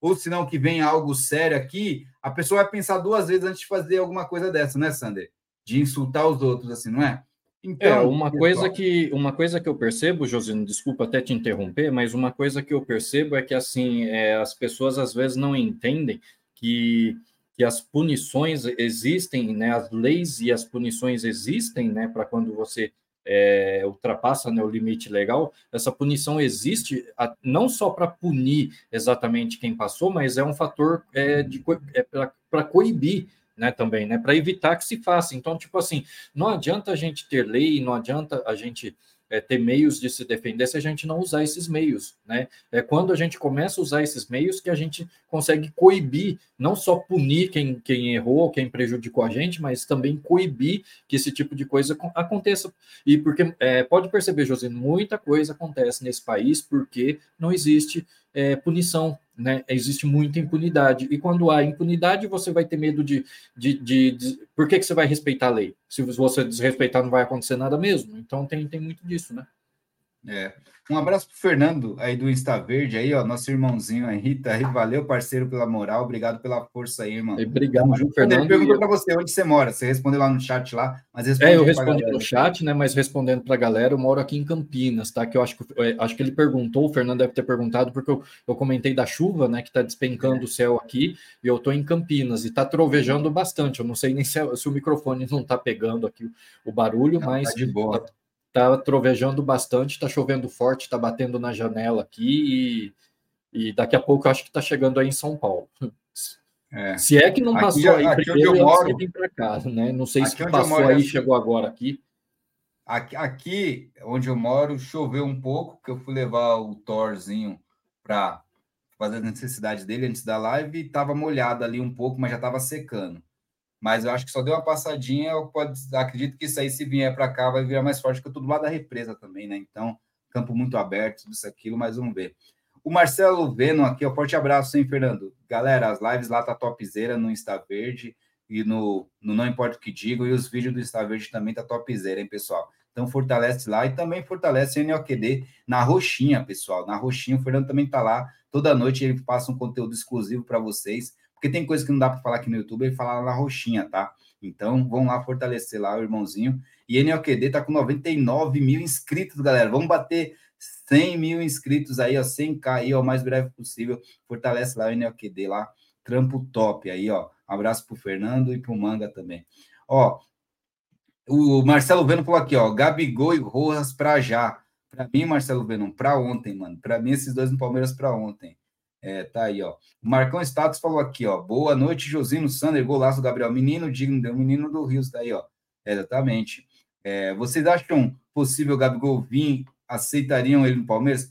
ou se não que vem algo sério aqui, a pessoa vai pensar duas vezes antes de fazer alguma coisa dessa, né, Sander? De insultar os outros, assim, não é? Então, é, uma coisa que uma coisa que eu percebo, Josino, desculpa até te interromper, mas uma coisa que eu percebo é que assim é, as pessoas às vezes não entendem que, que as punições existem, né? As leis e as punições existem, né? Para quando você é, ultrapassa né, o limite legal, essa punição existe a, não só para punir exatamente quem passou, mas é um fator é, de é, para coibir né, também, né, para evitar que se faça. Então, tipo assim, não adianta a gente ter lei, não adianta a gente é, ter meios de se defender se a gente não usar esses meios, né? É quando a gente começa a usar esses meios que a gente consegue coibir, não só punir quem, quem errou, quem prejudicou a gente, mas também coibir que esse tipo de coisa aconteça. E porque é, pode perceber, José, muita coisa acontece nesse país porque não existe é, punição, né? Existe muita impunidade. E quando há impunidade, você vai ter medo de. de, de, de... Por que, que você vai respeitar a lei? Se você desrespeitar, não vai acontecer nada mesmo. Então tem, tem muito disso, né? É. Um abraço pro Fernando aí do Insta Verde, aí, ó, nosso irmãozinho aí, Rita, aí, valeu, parceiro, pela moral, obrigado pela força aí, irmão. Obrigado, Fernando. Fernando. Ele perguntou para você onde você mora, você respondeu lá no chat lá, mas É, eu respondi no chat, né, mas respondendo para a galera, eu moro aqui em Campinas, tá, que eu acho que, eu acho que ele perguntou, o Fernando deve ter perguntado, porque eu, eu comentei da chuva, né, que tá despencando é. o céu aqui, e eu tô em Campinas, e tá trovejando bastante, eu não sei nem se, se o microfone não tá pegando aqui o barulho, não, mas... Tá de boa. Tá, tá trovejando bastante, tá chovendo forte, tá batendo na janela aqui e, e daqui a pouco eu acho que tá chegando aí em São Paulo. É. Se é que não passou aqui, aí primeiro, eu moro, vem para cá, né? Não sei se passou moro, aí, assim, chegou agora aqui. aqui. Aqui onde eu moro choveu um pouco, que eu fui levar o Thorzinho para fazer as necessidades dele antes da live e estava molhado ali um pouco, mas já estava secando mas eu acho que só deu uma passadinha. Eu pode, acredito que isso aí, se vier para cá, vai virar mais forte, porque eu estou do lado da represa também, né? Então, campo muito aberto, tudo isso, aquilo, mas vamos ver. O Marcelo Veno aqui, um forte abraço, hein, Fernando? Galera, as lives lá tá topzera no Insta Verde e no, no Não Importa o que Digo, e os vídeos do Insta Verde também tá topzera, hein, pessoal? Então fortalece lá e também fortalece o NOQD na roxinha, pessoal. Na roxinha, o Fernando também tá lá. Toda noite ele passa um conteúdo exclusivo para vocês porque tem coisa que não dá para falar aqui no YouTube, ele fala na roxinha, tá? Então, vamos lá fortalecer lá o irmãozinho. E NLQD tá com 99 mil inscritos, galera. Vamos bater 100 mil inscritos aí, ó, 100k aí, ó, o mais breve possível. Fortalece lá o NLQD lá. Trampo top aí, ó. Abraço pro Fernando e pro Manga também. Ó, o Marcelo Veno falou aqui, ó, Gabigol e Rojas pra já. Para mim, Marcelo Veno, para ontem, mano. Para mim, esses dois no Palmeiras para ontem. É, tá aí, ó. O Marcão Status falou aqui, ó. Boa noite, Josino Sander, golaço Gabriel. Menino digno, menino do Rio, tá aí, ó. Exatamente. É, vocês acham possível o Gabigol vir? Aceitariam ele no Palmeiras?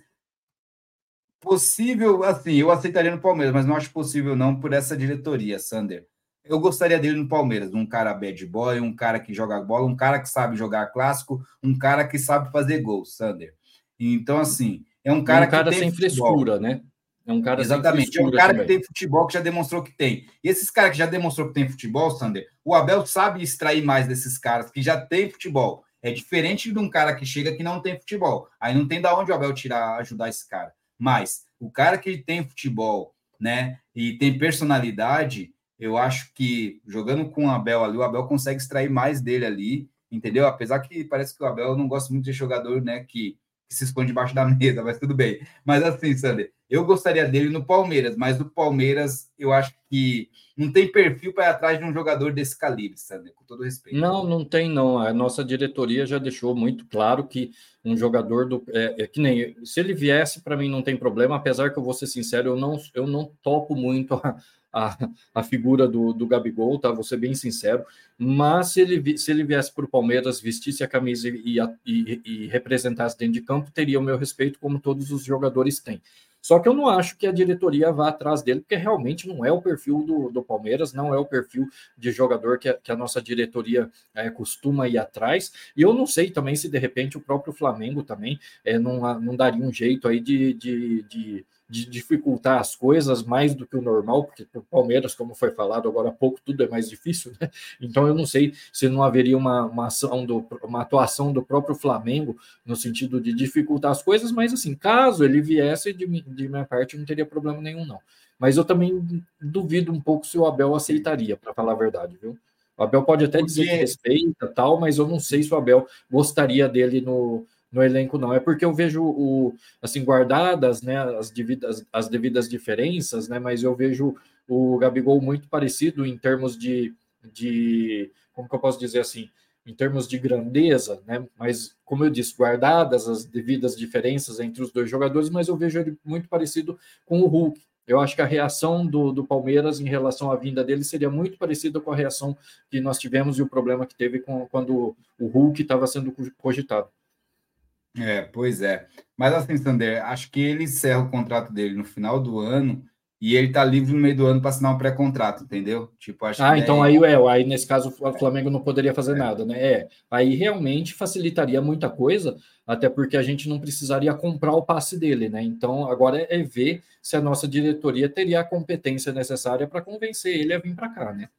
Possível, assim, eu aceitaria no Palmeiras, mas não acho possível não por essa diretoria, Sander. Eu gostaria dele no Palmeiras, um cara bad boy, um cara que joga bola, um cara que sabe jogar clássico, um cara que sabe fazer gol, Sander. Então, assim, é um cara, um cara que sem frescura, né? É um cara Exatamente, é um cara também. que tem futebol que já demonstrou que tem. E esses caras que já demonstrou que tem futebol, Sander, o Abel sabe extrair mais desses caras que já tem futebol. É diferente de um cara que chega que não tem futebol. Aí não tem da onde o Abel tirar, ajudar esse cara. Mas o cara que tem futebol, né, e tem personalidade, eu acho que jogando com o Abel ali, o Abel consegue extrair mais dele ali, entendeu? Apesar que parece que o Abel não gosta muito de jogador, né, que, que se esconde debaixo da mesa, mas tudo bem. Mas assim, Sander, eu gostaria dele no Palmeiras, mas no Palmeiras eu acho que não tem perfil para ir atrás de um jogador desse calibre, Sander, com todo respeito. Não, não tem não. A nossa diretoria já deixou muito claro que um jogador do é, é que nem se ele viesse para mim não tem problema, apesar que eu vou ser sincero, eu não eu não topo muito a, a, a figura do, do Gabigol, tá? Vou ser bem sincero. Mas se ele, se ele viesse para o Palmeiras, vestisse a camisa e, e, e representasse dentro de campo, teria o meu respeito, como todos os jogadores têm. Só que eu não acho que a diretoria vá atrás dele, porque realmente não é o perfil do, do Palmeiras, não é o perfil de jogador que a, que a nossa diretoria é, costuma ir atrás. E eu não sei também se de repente o próprio Flamengo também é, não, não daria um jeito aí de, de, de de dificultar as coisas mais do que o normal, porque o Palmeiras, como foi falado agora há pouco, tudo é mais difícil, né? Então eu não sei se não haveria uma, uma ação do, uma atuação do próprio Flamengo no sentido de dificultar as coisas, mas assim, caso ele viesse de, de minha parte, não teria problema nenhum, não. Mas eu também duvido um pouco se o Abel aceitaria, para falar a verdade, viu? O Abel pode até dizer que respeita tal, mas eu não sei se o Abel gostaria dele no, no elenco, não. É porque eu vejo o assim guardadas, né, as devidas, as devidas diferenças, né, mas eu vejo o Gabigol muito parecido em termos de, de como que eu posso dizer assim, em termos de grandeza, né? Mas como eu disse, guardadas as devidas diferenças entre os dois jogadores, mas eu vejo ele muito parecido com o Hulk. Eu acho que a reação do, do Palmeiras em relação à vinda dele seria muito parecida com a reação que nós tivemos e o problema que teve com, quando o Hulk estava sendo cogitado. É, pois é. Mas assim, Sander, acho que ele encerra o contrato dele no final do ano e ele tá livre no meio do ano para assinar um pré-contrato, entendeu? Tipo, acho ah, então aí, é, aí nesse caso o Flamengo não poderia fazer é. nada, né? É, aí realmente facilitaria muita coisa, até porque a gente não precisaria comprar o passe dele, né? Então agora é ver se a nossa diretoria teria a competência necessária para convencer ele a vir para cá, né?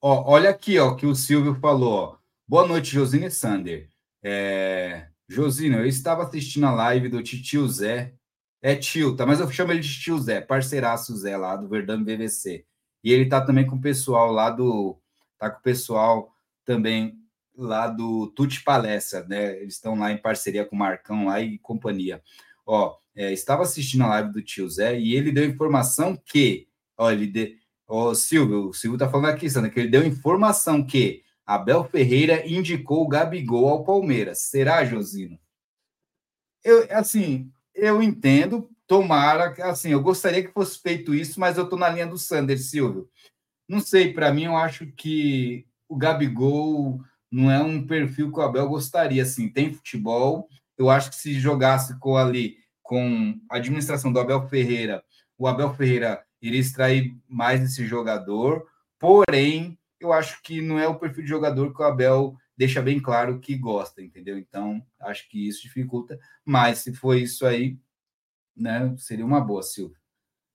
Ó, olha aqui, ó, que o Silvio falou. Ó. Boa noite, Josine Sander. É... Josino, eu estava assistindo a live do tio Zé. É tio, tá? Mas eu chamo ele de tio Zé, parceiraço Zé lá do Verdão BBC. E ele tá também com o pessoal lá do. Tá com o pessoal também lá do Tuti Palestra, né? Eles estão lá em parceria com o Marcão lá e companhia. Ó, é, estava assistindo a live do tio Zé e ele deu informação que. Ó, ele de, ó, Silvio, o Silvio tá falando aqui, Sandra, que ele deu informação que Abel Ferreira indicou o Gabigol ao Palmeiras. Será, Josino? Eu, assim, eu entendo, tomara, assim, eu gostaria que fosse feito isso, mas eu estou na linha do Sander, Silvio. Não sei, para mim, eu acho que o Gabigol não é um perfil que o Abel gostaria, assim, tem futebol, eu acho que se jogasse com ali, com a administração do Abel Ferreira, o Abel Ferreira iria extrair mais esse jogador, porém, eu acho que não é o perfil de jogador que o Abel deixa bem claro que gosta, entendeu? Então, acho que isso dificulta. Mas se for isso aí, né, seria uma boa, Silvio.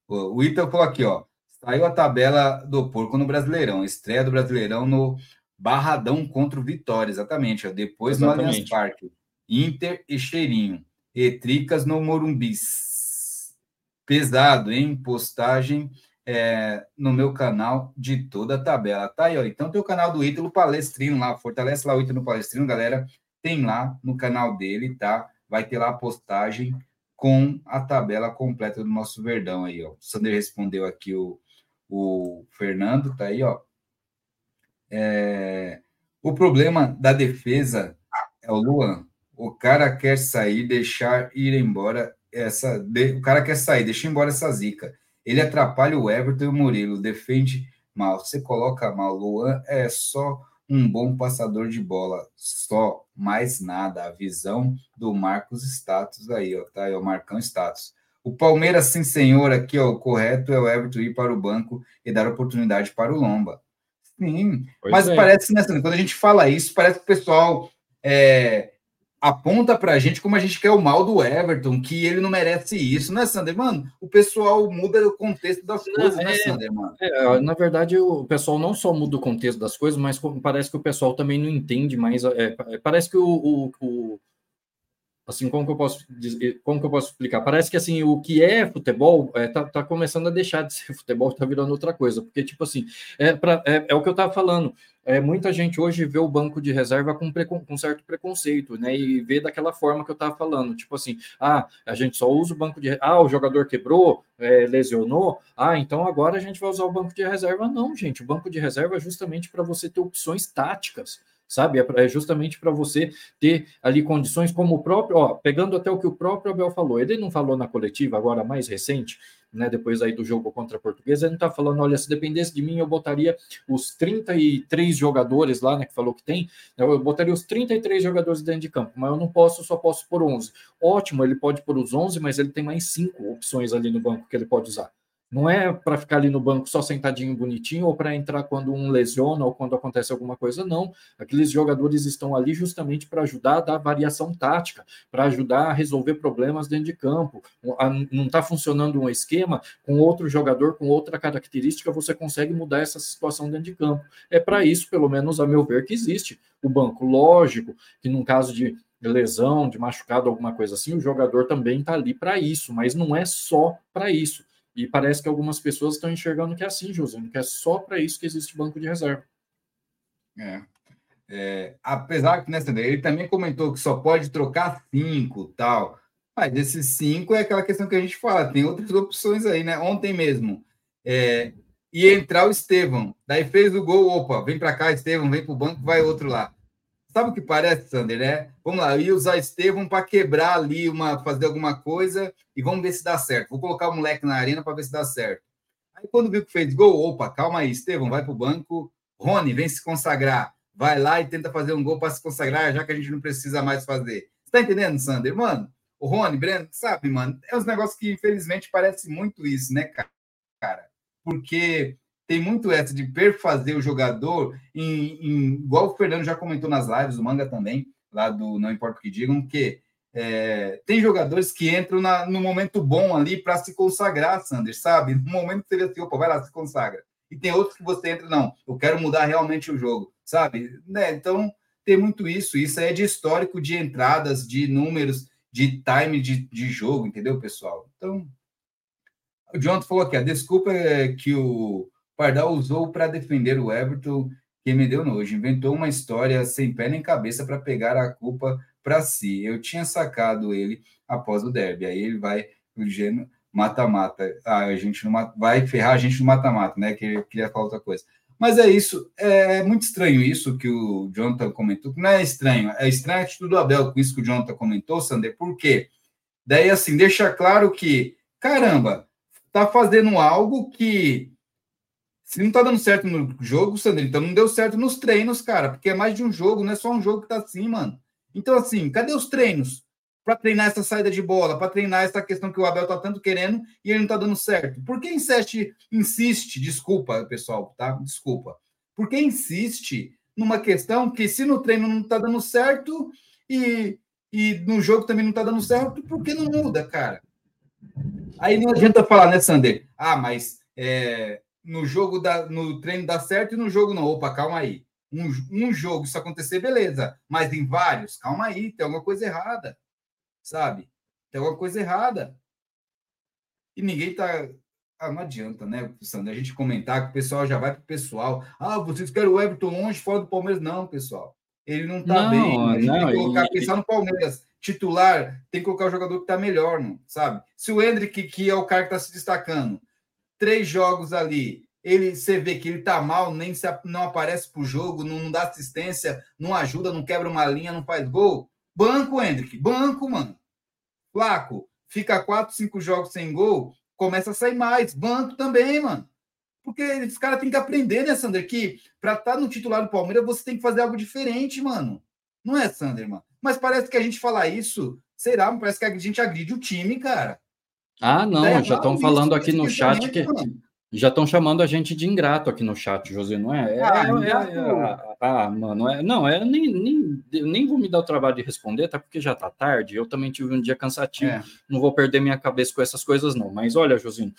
O Ítalo falou aqui, ó. Saiu a tabela do porco no Brasileirão. Estreia do Brasileirão no Barradão contra o Vitória, exatamente. Ó. Depois exatamente. no Allianz Parque. Inter e Cheirinho. E Tricas no Morumbis. Pesado, hein? Postagem é, no meu canal de toda a tabela. Tá aí, ó. Então tem o canal do Ítalo Palestrino lá, fortalece lá o Ítalo Palestrino, galera. Tem lá no canal dele, tá? Vai ter lá a postagem com a tabela completa do nosso Verdão aí, ó. O Sander respondeu aqui o, o Fernando, tá aí, ó. É, o problema da defesa é o Luan. O cara quer sair, deixar ir embora essa. De, o cara quer sair, deixa embora essa zica. Ele atrapalha o Everton e o Murilo, defende mal. Você coloca mal. Luan é só um bom passador de bola, só, mais nada. A visão do Marcos Status aí, ó, tá? É o Marcão Status. O Palmeiras, sim, senhor, aqui, ó, o correto é o Everton ir para o banco e dar oportunidade para o Lomba. Sim, pois mas é. parece, né, quando a gente fala isso, parece que o pessoal é, aponta pra gente como a gente quer o mal do Everton, que ele não merece isso, né, Sander? Mano, o pessoal muda o contexto das coisas, né, é, né, Sander, mano? É, na verdade, o pessoal não só muda o contexto das coisas, mas parece que o pessoal também não entende mais. É, parece que o, o, o assim, como que eu posso dizer, como que eu posso explicar? Parece que assim, o que é futebol é, tá, tá começando a deixar de ser futebol, tá virando outra coisa, porque tipo assim, é, pra, é, é o que eu tava falando. É, muita gente hoje vê o banco de reserva com, com certo preconceito, né? E vê daquela forma que eu estava falando, tipo assim, ah, a gente só usa o banco de ah, o jogador quebrou, é, lesionou, ah, então agora a gente vai usar o banco de reserva. Não, gente, o banco de reserva é justamente para você ter opções táticas sabe? É, é justamente para você ter ali condições como o próprio, ó, pegando até o que o próprio Abel falou. Ele não falou na coletiva, agora mais recente, né, depois aí do jogo contra a Portuguesa, ele não está falando, olha, se dependesse de mim, eu botaria os 33 jogadores lá, né, que falou que tem, né, eu botaria os 33 jogadores dentro de campo, mas eu não posso, só posso por 11. Ótimo, ele pode por os 11, mas ele tem mais cinco opções ali no banco que ele pode usar. Não é para ficar ali no banco só sentadinho bonitinho ou para entrar quando um lesiona ou quando acontece alguma coisa, não. Aqueles jogadores estão ali justamente para ajudar a dar variação tática, para ajudar a resolver problemas dentro de campo. Não está funcionando um esquema com outro jogador com outra característica, você consegue mudar essa situação dentro de campo. É para isso, pelo menos a meu ver, que existe o banco. Lógico que num caso de lesão, de machucado, alguma coisa assim, o jogador também está ali para isso, mas não é só para isso. E parece que algumas pessoas estão enxergando que é assim, José, que é só para isso que existe banco de reserva. É. é apesar que nessa ele também comentou que só pode trocar cinco tal. Mas desses cinco é aquela questão que a gente fala, tem outras opções aí, né? Ontem mesmo. É, ia entrar o Estevão, daí fez o gol, opa, vem para cá, Estevão, vem para o banco, vai outro lá. Sabe o que parece, Sander, né? Vamos lá, eu ia usar Estevão para quebrar ali, uma, fazer alguma coisa e vamos ver se dá certo. Vou colocar o moleque na arena para ver se dá certo. Aí quando viu que fez gol, opa, calma aí, Estevão, vai para o banco. Rony, vem se consagrar. Vai lá e tenta fazer um gol para se consagrar, já que a gente não precisa mais fazer. Você tá entendendo, Sander? Mano, o Rony, Breno, sabe, mano? É uns negócios que, infelizmente, parece muito isso, né, cara? Porque tem muito essa de perfazer o jogador, em, em, igual o Fernando já comentou nas lives, o Manga também, lá do Não Importa o que Digam, que é, tem jogadores que entram na, no momento bom ali para se consagrar, Sander, sabe? No momento que você vê assim, opa, vai lá, se consagra. E tem outros que você entra, não, eu quero mudar realmente o jogo, sabe? Né? Então, tem muito isso. Isso é de histórico de entradas, de números, de time de, de jogo, entendeu, pessoal? Então, o Jonathan falou aqui, a desculpa é que o Pardal usou para defender o Everton, que me deu nojo. Inventou uma história sem pé nem cabeça para pegar a culpa para si. Eu tinha sacado ele após o derby. Aí ele vai o gênio mata-mata. Ah, a gente não vai ferrar a gente no mata-mata, né? Que queria falar outra coisa. Mas é isso, é muito estranho isso que o Jonathan comentou. Não é estranho, é estranho a atitude do Abel com isso que o Jonathan comentou, Sander, por quê? Daí, assim, deixa claro que, caramba, tá fazendo algo que se não tá dando certo no jogo, Sandro, então não deu certo nos treinos, cara, porque é mais de um jogo, não é só um jogo que tá assim, mano. Então, assim, cadê os treinos? Para treinar essa saída de bola, para treinar essa questão que o Abel tá tanto querendo e ele não tá dando certo. Por que insiste, insiste, desculpa, pessoal, tá? Desculpa. Por que insiste numa questão que se no treino não tá dando certo e, e no jogo também não tá dando certo, por que não muda, cara? Aí não adianta falar, né, Sander? Ah, mas é, no jogo da, no treino dá certo e no jogo não. Opa, calma aí. Um, um jogo isso acontecer, beleza. Mas em vários, calma aí, tem alguma coisa errada. Sabe? Tem alguma coisa errada. E ninguém tá. Ah, não adianta, né, Sandra? A gente comentar que o pessoal já vai pro pessoal. Ah, vocês querem o Everton longe, fora do Palmeiras. Não, pessoal. Ele não tá não, bem. A gente não, tem que colocar, e... pensar no Palmeiras. Titular, tem que colocar o jogador que tá melhor, não, sabe? Se o Hendrick, que é o cara que tá se destacando, três jogos ali, ele você vê que ele tá mal, nem se, não aparece pro jogo, não, não, dá assistência, não ajuda, não quebra uma linha, não faz gol. Banco, Hendrick, banco, mano. Flaco, fica quatro, cinco jogos sem gol, começa a sair mais. Banco também, mano. Porque esse cara tem que aprender, né, Sander? Que para estar tá no titular do Palmeiras, você tem que fazer algo diferente, mano. Não é, Sander, mano? Mas parece que a gente falar isso, será? Parece que a gente agride o time, cara. Ah, não, já estão falando aqui no chat que Já estão chamando a gente de ingrato aqui no chat, José, não é? é ah, é, é, é ah, mano, é, não, é, nem, nem, nem vou me dar o trabalho de responder, tá? Porque já tá tarde, eu também tive um dia cansativo, é. não vou perder minha cabeça com essas coisas, não. Mas olha, Josino,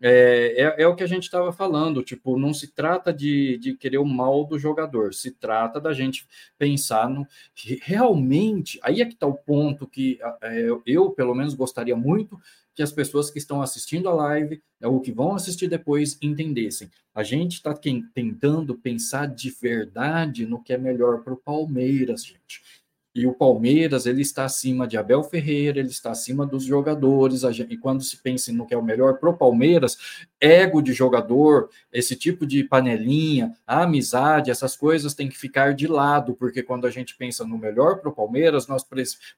é, é, é, o que a gente estava falando, tipo, não se trata de, de querer o mal do jogador, se trata da gente pensar no realmente, aí é que está o ponto que é, eu, pelo menos, gostaria muito que as pessoas que estão assistindo a live é, ou que vão assistir depois entendessem. A gente está tentando pensar de verdade no que é melhor para o Palmeiras, gente. E o Palmeiras, ele está acima de Abel Ferreira, ele está acima dos jogadores. E quando se pensa no que é o melhor para o Palmeiras, ego de jogador, esse tipo de panelinha, amizade, essas coisas têm que ficar de lado, porque quando a gente pensa no melhor para o Palmeiras, nós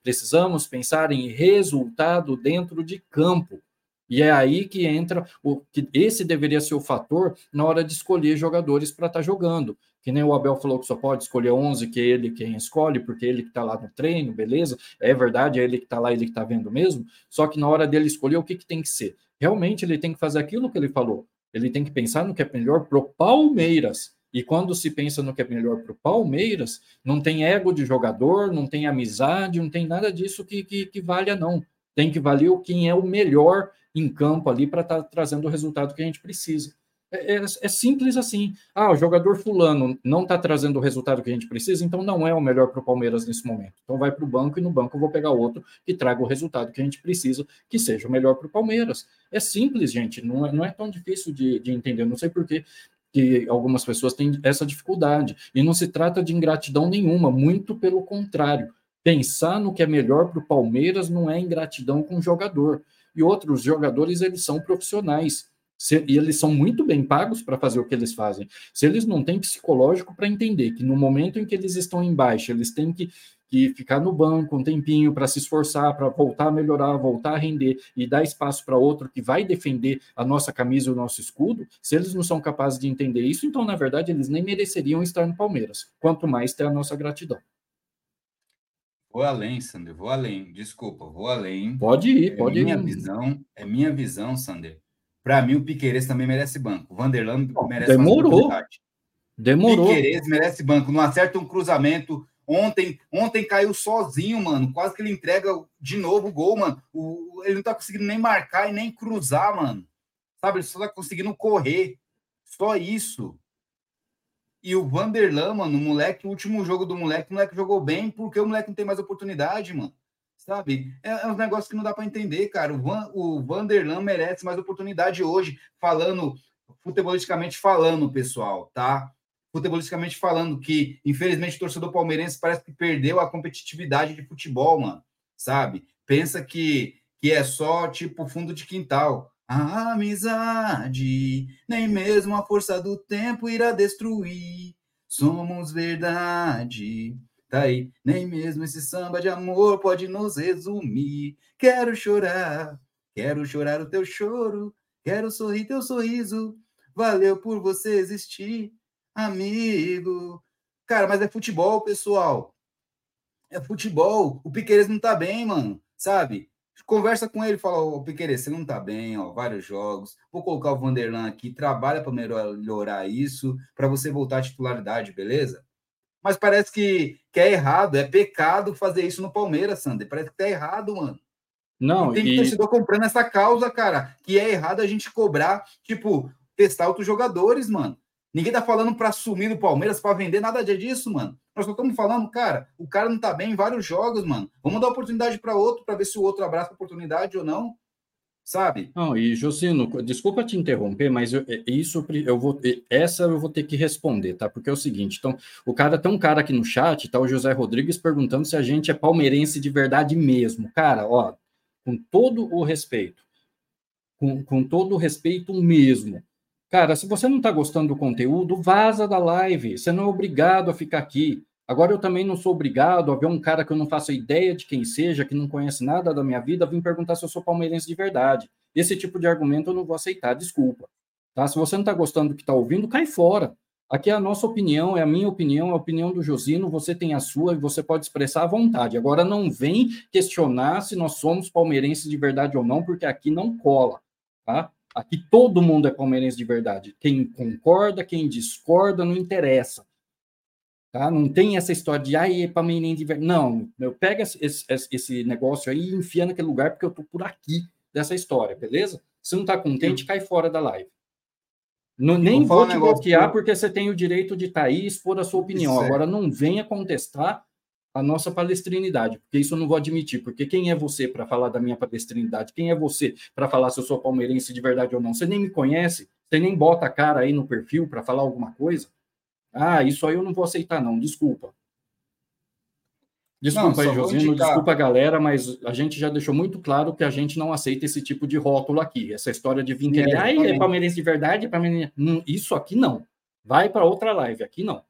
precisamos pensar em resultado dentro de campo. E é aí que entra o que esse deveria ser o fator na hora de escolher jogadores para estar tá jogando. Que nem o Abel falou que só pode escolher 11, que é ele quem escolhe, porque ele que está lá no treino, beleza? É verdade, é ele que está lá, ele que está vendo mesmo. Só que na hora dele escolher, o que, que tem que ser? Realmente ele tem que fazer aquilo que ele falou. Ele tem que pensar no que é melhor para o Palmeiras. E quando se pensa no que é melhor para o Palmeiras, não tem ego de jogador, não tem amizade, não tem nada disso que, que, que valha, não. Tem que valer quem é o melhor em campo ali para estar tá trazendo o resultado que a gente precisa. É, é, é, simples assim. Ah, o jogador fulano não está trazendo o resultado que a gente precisa, então não é o melhor para o Palmeiras nesse momento. Então vai para o banco e no banco eu vou pegar outro que traga o resultado que a gente precisa, que seja o melhor para o Palmeiras. É simples, gente. Não é, não é tão difícil de, de entender. Não sei por que que algumas pessoas têm essa dificuldade. E não se trata de ingratidão nenhuma, muito pelo contrário. Pensar no que é melhor para o Palmeiras não é ingratidão com o jogador e outros jogadores eles são profissionais. Se, e eles são muito bem pagos para fazer o que eles fazem. Se eles não têm psicológico para entender que no momento em que eles estão embaixo, eles têm que, que ficar no banco um tempinho para se esforçar, para voltar a melhorar, voltar a render e dar espaço para outro que vai defender a nossa camisa e o nosso escudo, se eles não são capazes de entender isso, então, na verdade, eles nem mereceriam estar no Palmeiras, quanto mais ter a nossa gratidão. Vou além, Sander, vou além. Desculpa, vou além. Pode ir, é pode minha ir. Visão, é minha visão, Sander. Para mim, o Piqueires também merece banco. O Vanderland merece Demorou. Demorou. Piqueires merece banco. Não acerta um cruzamento. Ontem, ontem caiu sozinho, mano. Quase que ele entrega de novo o gol, mano. O, ele não tá conseguindo nem marcar e nem cruzar, mano. Sabe? Ele só tá conseguindo correr. Só isso. E o Vanderlan, mano, o moleque, o último jogo do moleque, o moleque jogou bem porque o moleque não tem mais oportunidade, mano. Sabe? É, é um negócio que não dá para entender, cara. O, Van, o Vanderlan merece mais oportunidade hoje, falando, futebolisticamente falando, pessoal, tá? Futebolisticamente falando, que infelizmente o torcedor palmeirense parece que perdeu a competitividade de futebol, mano. Sabe? Pensa que, que é só tipo fundo de quintal. A amizade, nem mesmo a força do tempo irá destruir. Somos verdade. Tá aí, nem mesmo esse samba de amor pode nos resumir. Quero chorar, quero chorar o teu choro, quero sorrir teu sorriso. Valeu por você existir, amigo. Cara, mas é futebol, pessoal. É futebol. O Piqueires não tá bem, mano. Sabe? Conversa com ele, fala, ô Piquerê, você não tá bem, ó, vários jogos. Vou colocar o Vanderlan aqui, trabalha para melhorar isso, para você voltar à titularidade, beleza? Mas parece que, que é errado, é pecado fazer isso no Palmeiras, Sander. Parece que tá errado, mano. Não, e tem e... torcedor comprando essa causa, cara, que é errado a gente cobrar, tipo, testar outros jogadores, mano. Ninguém tá falando para assumir no Palmeiras, para vender nada disso, mano. Nós só estamos falando, cara, o cara não tá bem em vários jogos, mano. Vamos dar oportunidade para outro, para ver se o outro abraça a oportunidade ou não. Sabe? Não, e Josino, desculpa te interromper, mas eu, é, isso eu vou essa eu vou ter que responder, tá? Porque é o seguinte, então, o cara tem um cara aqui no chat, tá o José Rodrigues perguntando se a gente é palmeirense de verdade mesmo. Cara, ó, com todo o respeito, com, com todo o respeito mesmo, Cara, se você não está gostando do conteúdo, vaza da live. Você não é obrigado a ficar aqui. Agora, eu também não sou obrigado a ver um cara que eu não faço ideia de quem seja, que não conhece nada da minha vida, vir perguntar se eu sou palmeirense de verdade. Esse tipo de argumento eu não vou aceitar, desculpa. Tá? Se você não está gostando do que está ouvindo, cai fora. Aqui é a nossa opinião, é a minha opinião, é a opinião do Josino, você tem a sua e você pode expressar à vontade. Agora, não vem questionar se nós somos palmeirenses de verdade ou não, porque aqui não cola, tá? Aqui todo mundo é palmeirense de verdade. Quem concorda, quem discorda, não interessa. Tá? Não tem essa história de, ai, é palmeirense de verdade. Não, eu pego esse, esse, esse, negócio aí e enfia naquele lugar porque eu tô por aqui dessa história, beleza? Se não tá contente, cai fora da live. Não, nem vou, vou te bloquear que... porque você tem o direito de estar tá aí e expor a sua opinião. Isso Agora, não venha contestar a nossa palestrinidade, porque isso eu não vou admitir. Porque quem é você para falar da minha palestrinidade? Quem é você para falar se eu sou palmeirense de verdade ou não? Você nem me conhece, você nem bota a cara aí no perfil para falar alguma coisa. Ah, isso aí eu não vou aceitar, não, desculpa. Desculpa não, aí, Josino, desculpa, galera, mas a gente já deixou muito claro que a gente não aceita esse tipo de rótulo aqui. Essa história de vir querer, é, é palmeirense de verdade, palmeirense... isso aqui não. Vai para outra live, aqui não.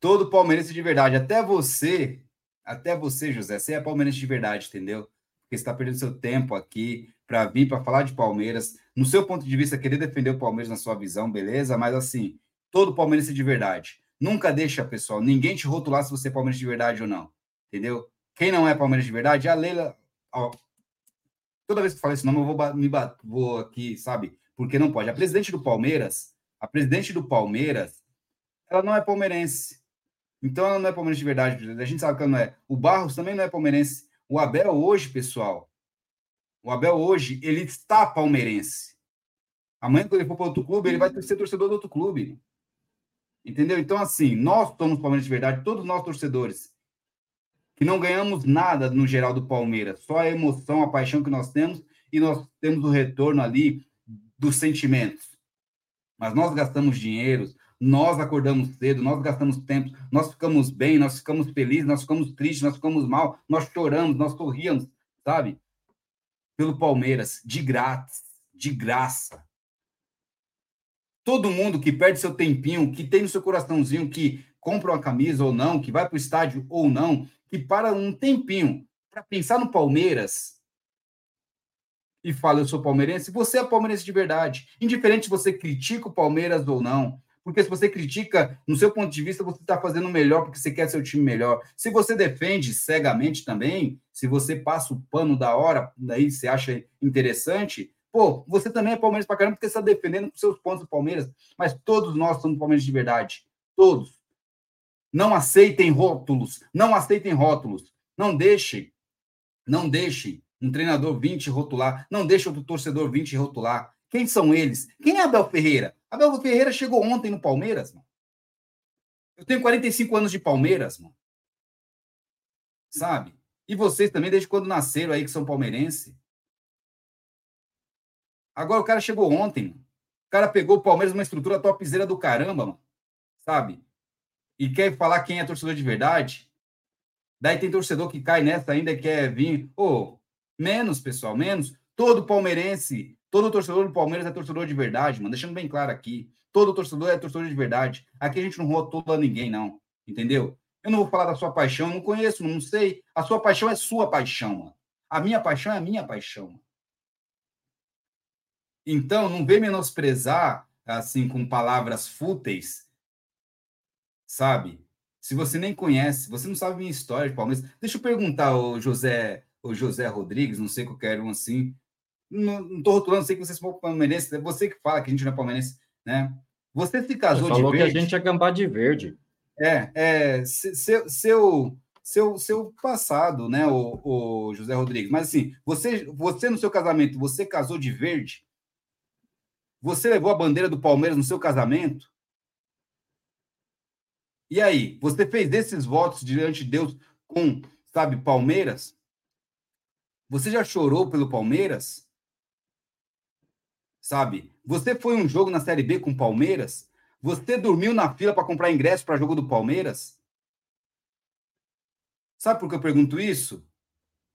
Todo palmeirense de verdade, até você, até você, José, você é palmeirense de verdade, entendeu? Porque você está perdendo seu tempo aqui para vir para falar de Palmeiras. No seu ponto de vista, querer defender o Palmeiras na sua visão, beleza? Mas assim, todo palmeirense de verdade Nunca deixa, pessoal, ninguém te rotular se você é Palmeiras de verdade ou não. Entendeu? Quem não é Palmeiras de verdade, a Leila. Ó, toda vez que eu falo esse nome, eu vou, me vou aqui, sabe? Porque não pode. A presidente do Palmeiras, a presidente do Palmeiras, ela não é palmeirense. Então ela não é palmeirense de verdade. A gente sabe que ela não é. O Barros também não é palmeirense. O Abel hoje, pessoal, o Abel hoje, ele está palmeirense. Amanhã, quando ele for para outro clube, ele vai ser torcedor do outro clube. Entendeu? Então, assim, nós somos Palmeiras de verdade, todos nós torcedores, que não ganhamos nada no geral do Palmeiras, só a emoção, a paixão que nós temos e nós temos o retorno ali dos sentimentos. Mas nós gastamos dinheiro, nós acordamos cedo, nós gastamos tempo, nós ficamos bem, nós ficamos felizes, nós ficamos tristes, nós ficamos mal, nós choramos, nós sorríamos, sabe? Pelo Palmeiras, de grátis, de graça todo mundo que perde seu tempinho, que tem no seu coraçãozinho, que compra uma camisa ou não, que vai para o estádio ou não, que para um tempinho para pensar no Palmeiras e fala, eu sou palmeirense, você é palmeirense de verdade. Indiferente se você critica o Palmeiras ou não. Porque se você critica, no seu ponto de vista, você está fazendo melhor porque você quer seu time melhor. Se você defende cegamente também, se você passa o pano da hora, daí você acha interessante, Pô, você também é Palmeiras pra caramba porque você está defendendo os seus pontos do Palmeiras, mas todos nós somos Palmeiras de verdade. Todos. Não aceitem rótulos. Não aceitem rótulos. Não deixe, não deixe um treinador vir te rotular. Não deixe outro torcedor vir te rotular. Quem são eles? Quem é Abel Ferreira? Abel Ferreira chegou ontem no Palmeiras, mano. Eu tenho 45 anos de Palmeiras, mano. Sabe? E vocês também, desde quando nasceram aí, que são palmeirenses. Agora o cara chegou ontem. O cara pegou o Palmeiras numa estrutura topzera do caramba, mano. Sabe? E quer falar quem é torcedor de verdade. Daí tem torcedor que cai nessa ainda quer vir. Ô, oh, menos, pessoal, menos. Todo palmeirense, todo torcedor do Palmeiras é torcedor de verdade, mano. Deixando bem claro aqui. Todo torcedor é torcedor de verdade. Aqui a gente não rotula ninguém, não. Entendeu? Eu não vou falar da sua paixão, não conheço, não sei. A sua paixão é sua paixão, mano. A minha paixão é a minha paixão. Então, não vem menosprezar assim com palavras fúteis, sabe? Se você nem conhece, você não sabe minha história de Palmeiras. Deixa eu perguntar o José, o José Rodrigues, não sei qualquer um assim. Não estou rotulando, sei que vocês são palmeirenses, é você que fala que a gente não é palmeirense, né? Você se casou você falou de verde. que a gente é gambá de verde. É, é seu, seu, seu, seu passado, né, o, o José Rodrigues. Mas assim, você, você no seu casamento, você casou de verde? Você levou a bandeira do Palmeiras no seu casamento? E aí, você fez esses votos diante de Deus com, sabe, Palmeiras? Você já chorou pelo Palmeiras? Sabe? Você foi um jogo na Série B com Palmeiras? Você dormiu na fila para comprar ingresso para jogo do Palmeiras? Sabe por que eu pergunto isso?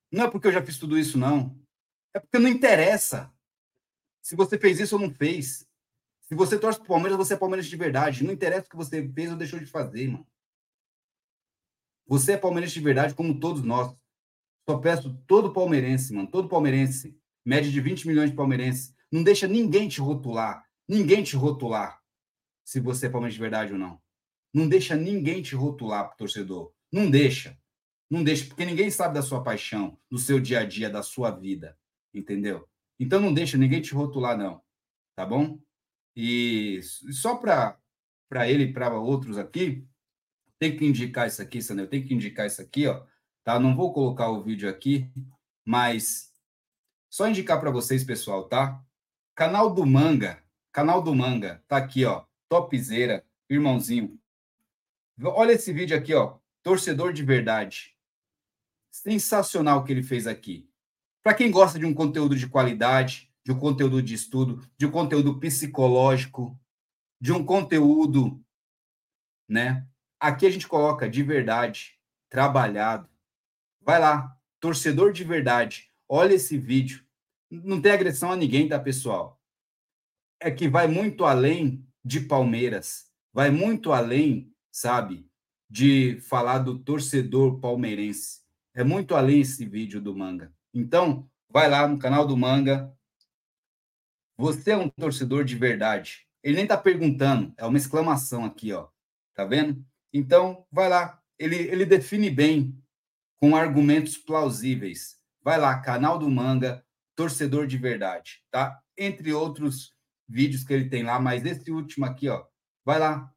Não é porque eu já fiz tudo isso, não. É porque não interessa se você fez isso ou não fez. Se você torce pro Palmeiras, você é Palmeiras de verdade. Não interessa o que você fez ou deixou de fazer, mano. Você é palmeirense de verdade, como todos nós. Só peço todo palmeirense, mano, todo palmeirense, média de 20 milhões de palmeirenses, não deixa ninguém te rotular, ninguém te rotular se você é palmeirense de verdade ou não. Não deixa ninguém te rotular pro torcedor. Não deixa. Não deixa, porque ninguém sabe da sua paixão, do seu dia a dia, da sua vida. Entendeu? Então não deixa ninguém te rotular, não. Tá bom? E só para ele e para outros aqui, tem que indicar isso aqui, Sandro. Tem que indicar isso aqui, ó. Tá? Não vou colocar o vídeo aqui, mas só indicar para vocês, pessoal, tá? Canal do Manga, canal do Manga, tá aqui, ó. Topzera, irmãozinho. Olha esse vídeo aqui, ó. Torcedor de verdade. Sensacional o que ele fez aqui. Para quem gosta de um conteúdo de qualidade, de um conteúdo de estudo, de um conteúdo psicológico, de um conteúdo, né? Aqui a gente coloca de verdade, trabalhado. Vai lá, torcedor de verdade, olha esse vídeo. Não tem agressão a ninguém, tá, pessoal? É que vai muito além de Palmeiras, vai muito além, sabe, de falar do torcedor palmeirense. É muito além esse vídeo do Manga. Então, vai lá no canal do Manga, você é um torcedor de verdade. Ele nem tá perguntando, é uma exclamação aqui, ó. Tá vendo? Então, vai lá. Ele, ele define bem, com argumentos plausíveis. Vai lá, canal do Manga, torcedor de verdade, tá? Entre outros vídeos que ele tem lá, mas esse último aqui, ó. Vai lá.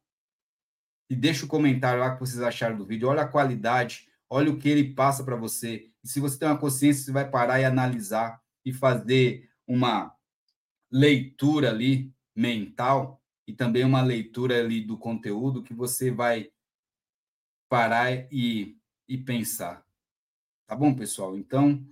E deixa o comentário lá que vocês acharam do vídeo. Olha a qualidade, olha o que ele passa para você. E se você tem uma consciência, você vai parar e analisar e fazer uma leitura ali mental e também uma leitura ali do conteúdo que você vai parar e, e pensar. Tá bom, pessoal? Então,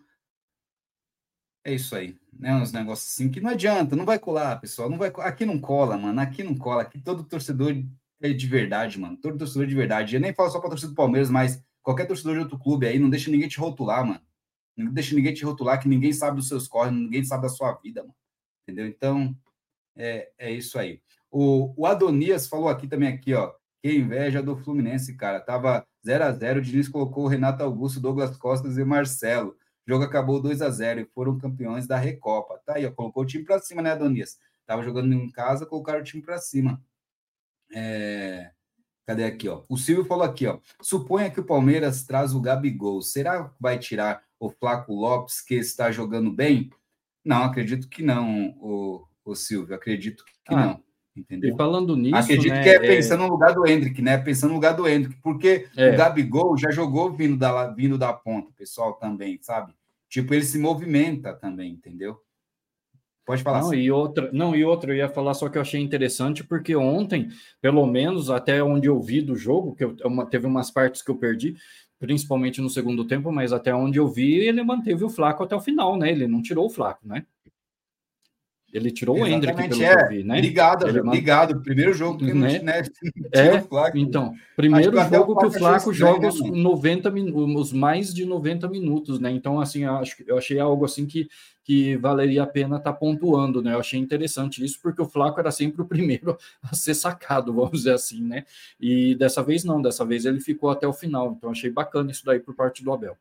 é isso aí. Né? Uns negócios assim que não adianta, não vai colar, pessoal. Não vai, aqui não cola, mano. Aqui não cola. Aqui todo torcedor é de verdade, mano. Todo torcedor de verdade. Eu nem falo só para torcedor do Palmeiras, mas qualquer torcedor de outro clube aí, não deixa ninguém te rotular, mano. Não deixa ninguém te rotular, que ninguém sabe dos seus corres, ninguém sabe da sua vida, mano. Entendeu? Então, é, é isso aí. O, o Adonias falou aqui também, aqui, ó. Que inveja do Fluminense, cara. Tava 0 a 0 O Diniz colocou o Renato Augusto, Douglas Costas e Marcelo. O jogo acabou 2 a 0 e foram campeões da Recopa. Tá aí, ó. Colocou o time para cima, né, Adonias? Tava jogando em casa, colocaram o time para cima. É... Cadê aqui, ó? O Silvio falou aqui, ó. Suponha que o Palmeiras traz o Gabigol. Será que vai tirar o Flaco Lopes, que está jogando bem? Não, acredito que não, o, o Silvio. Acredito que ah, não. Entendeu? E falando nisso. Acredito né, que é, é pensando no lugar do Hendrick, né? Pensando no lugar do Hendrick, porque é. o Gabigol já jogou vindo da, vindo da ponta, pessoal, também, sabe? Tipo, ele se movimenta também, entendeu? Pode falar. Não, assim. e outra, não, e outra, eu ia falar só que eu achei interessante, porque ontem, pelo menos até onde eu vi do jogo, que eu, uma, teve umas partes que eu perdi, principalmente no segundo tempo, mas até onde eu vi, ele manteve o Flaco até o final, né? Ele não tirou o Flaco, né? Ele tirou Exatamente, o Hendrick, pelo é. que eu vi, né? Ligado, ele ligado. Primeiro jogo que né? né? É, então, primeiro jogo que o Flaco joga os 90 os mais de 90 minutos, né? Então, assim, eu, acho, eu achei algo assim que, que valeria a pena estar tá pontuando, né? Eu achei interessante isso, porque o Flaco era sempre o primeiro a ser sacado, vamos dizer assim, né? E dessa vez não, dessa vez ele ficou até o final. Então, achei bacana isso daí por parte do Abel.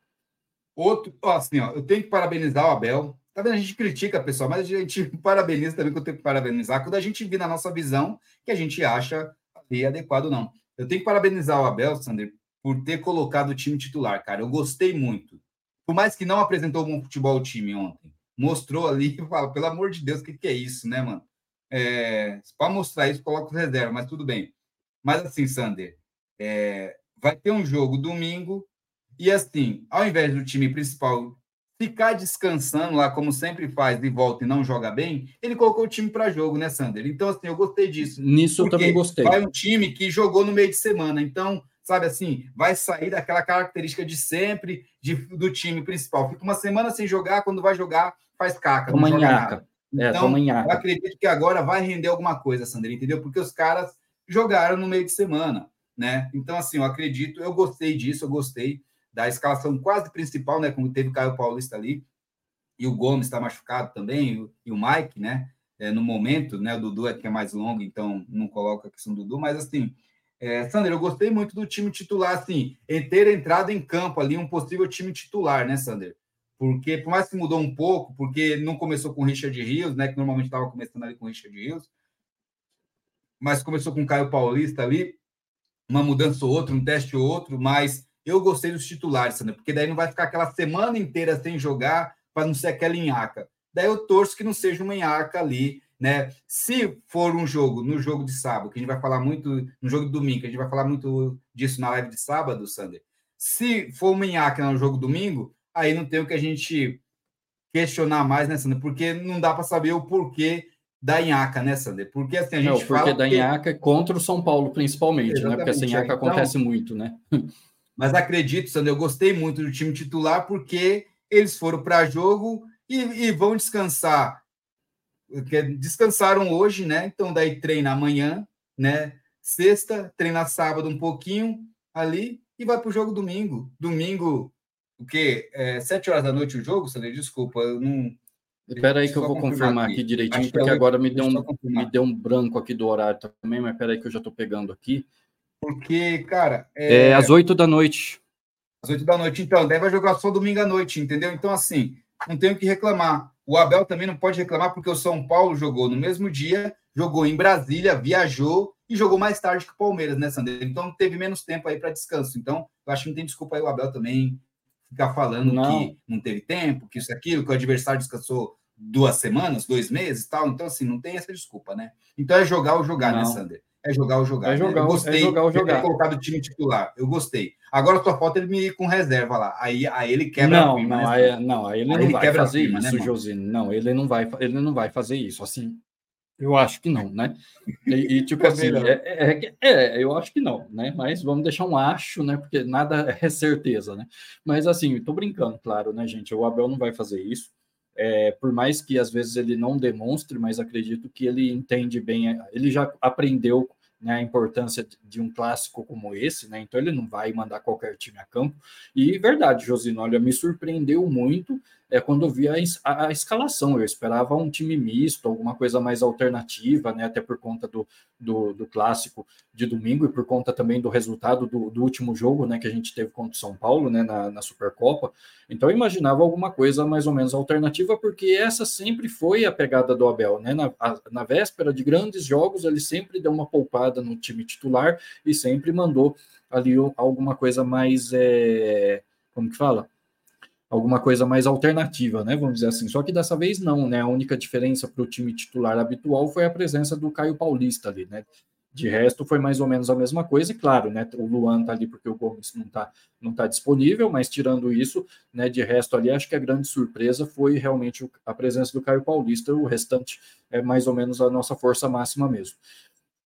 Outro, assim, ó, eu tenho que parabenizar o Abel Tá vendo? A gente critica, pessoal, mas a gente parabeniza também que eu tenho que parabenizar quando a gente vê na nossa visão que a gente acha ali adequado não. Eu tenho que parabenizar o Abel, Sander, por ter colocado o time titular, cara. Eu gostei muito. Por mais que não apresentou um bom futebol time ontem, mostrou ali, eu falo, pelo amor de Deus, o que, que é isso, né, mano? É, para mostrar isso, coloca o reserva, mas tudo bem. Mas assim, Sander, é, vai ter um jogo domingo e assim, ao invés do time principal ficar descansando lá, como sempre faz, de volta e não joga bem, ele colocou o time para jogo, né, Sander? Então, assim, eu gostei disso. Nisso eu também gostei. Vai um time que jogou no meio de semana, então, sabe assim, vai sair daquela característica de sempre de, do time principal. Fica uma semana sem jogar, quando vai jogar, faz caca. Toma nhaca. É, então, eu acredito que agora vai render alguma coisa, Sander, entendeu? Porque os caras jogaram no meio de semana, né? Então, assim, eu acredito, eu gostei disso, eu gostei da escalação quase principal, né? Como teve Caio Paulista ali, e o Gomes está machucado também, e o, Mike, né? É, no momento, né? O Dudu é que é mais longo, então não coloca a questão do Dudu, mas assim, é, eu gostei muito do time titular, assim, em ter entrado em campo ali um possível time titular, né, Sander? Porque, por mais que mudou um pouco, porque não começou com o Richard Rios, né? Que normalmente estava começando ali com o Richard Rios, mas começou com o Caio Paulista ali, uma mudança ou outra, um teste ou outro, mas eu gostei dos titulares, Sandra, porque daí não vai ficar aquela semana inteira sem jogar para não ser aquela enhaca. daí eu torço que não seja uma enhaca ali, né? Se for um jogo, no jogo de sábado, que a gente vai falar muito, no jogo de domingo, que a gente vai falar muito disso na live de sábado, Sander. Se for uma enhaca no jogo domingo, aí não tem o que a gente questionar mais, né, Sander? Porque não dá para saber o porquê da Inhaca, né, Sander? Porque assim, a gente não, porque fala. da Inhaca que... contra o São Paulo, principalmente, Exatamente, né? Porque essa Inhaca então, acontece muito, né? Mas acredito, Sander, eu gostei muito do time titular porque eles foram para jogo e, e, vão descansar. Descansaram hoje, né? Então daí treina amanhã, né? Sexta, treina sábado um pouquinho ali e vai para o jogo domingo. Domingo, o quê? É, sete horas da noite o jogo, Sander? Desculpa, eu não Espera aí que eu vou confirmar aqui, aqui direitinho, porque é agora me deu, um, me deu um branco aqui do horário também, mas espera aí que eu já estou pegando aqui. Porque, cara... É, é às oito da noite. Às oito da noite, então. Daí vai jogar só domingo à noite, entendeu? Então, assim, não tenho que reclamar. O Abel também não pode reclamar, porque o São Paulo jogou no mesmo dia, jogou em Brasília, viajou e jogou mais tarde que o Palmeiras, né, Sander? Então teve menos tempo aí para descanso. Então, eu acho que não tem desculpa aí o Abel também ficar falando não. que não teve tempo, que isso aquilo, que o adversário descansou duas semanas, dois meses tal. Então, assim, não tem essa desculpa, né? Então é jogar ou jogar, né, não. né, Sander? É jogar ou jogar. É jogar, né? Eu gostei é jogar ou jogar. colocado o time titular. Eu gostei. Agora só falta ele me ir com reserva lá. Aí, aí ele quebra não, a firma, não, né? Aí, não, aí ele aí não ele vai fazer firma, isso, né, Josino. Não, ele não vai, ele não vai fazer isso. Assim, eu acho que não, né? E, e tipo assim, é, é, é, eu acho que não, né? Mas vamos deixar um acho, né? Porque nada é certeza, né? Mas assim, tô brincando, claro, né, gente? O Abel não vai fazer isso. É, por mais que às vezes ele não demonstre, mas acredito que ele entende bem, ele já aprendeu né, a importância de um clássico como esse, né? Então ele não vai mandar qualquer time a campo. E verdade, Josino, olha, me surpreendeu muito é, quando eu vi a, a, a, escalação. Eu esperava um time misto, alguma coisa mais alternativa, né? Até por conta do, do, do clássico de domingo e por conta também do resultado do, do, último jogo, né? Que a gente teve contra o São Paulo, né? Na, na Supercopa. Então eu imaginava alguma coisa mais ou menos alternativa, porque essa sempre foi a pegada do Abel, né? Na, a, na véspera de grandes jogos, ele sempre deu uma poupada no time titular e sempre mandou ali alguma coisa mais. É, como que fala? Alguma coisa mais alternativa, né? Vamos dizer assim. Só que dessa vez não, né? A única diferença para o time titular habitual foi a presença do Caio Paulista ali, né? De resto, foi mais ou menos a mesma coisa, e claro, né? O Luan tá ali porque o Gomes não tá, não tá disponível, mas tirando isso, né? De resto ali, acho que a grande surpresa foi realmente a presença do Caio Paulista, o restante é mais ou menos a nossa força máxima mesmo.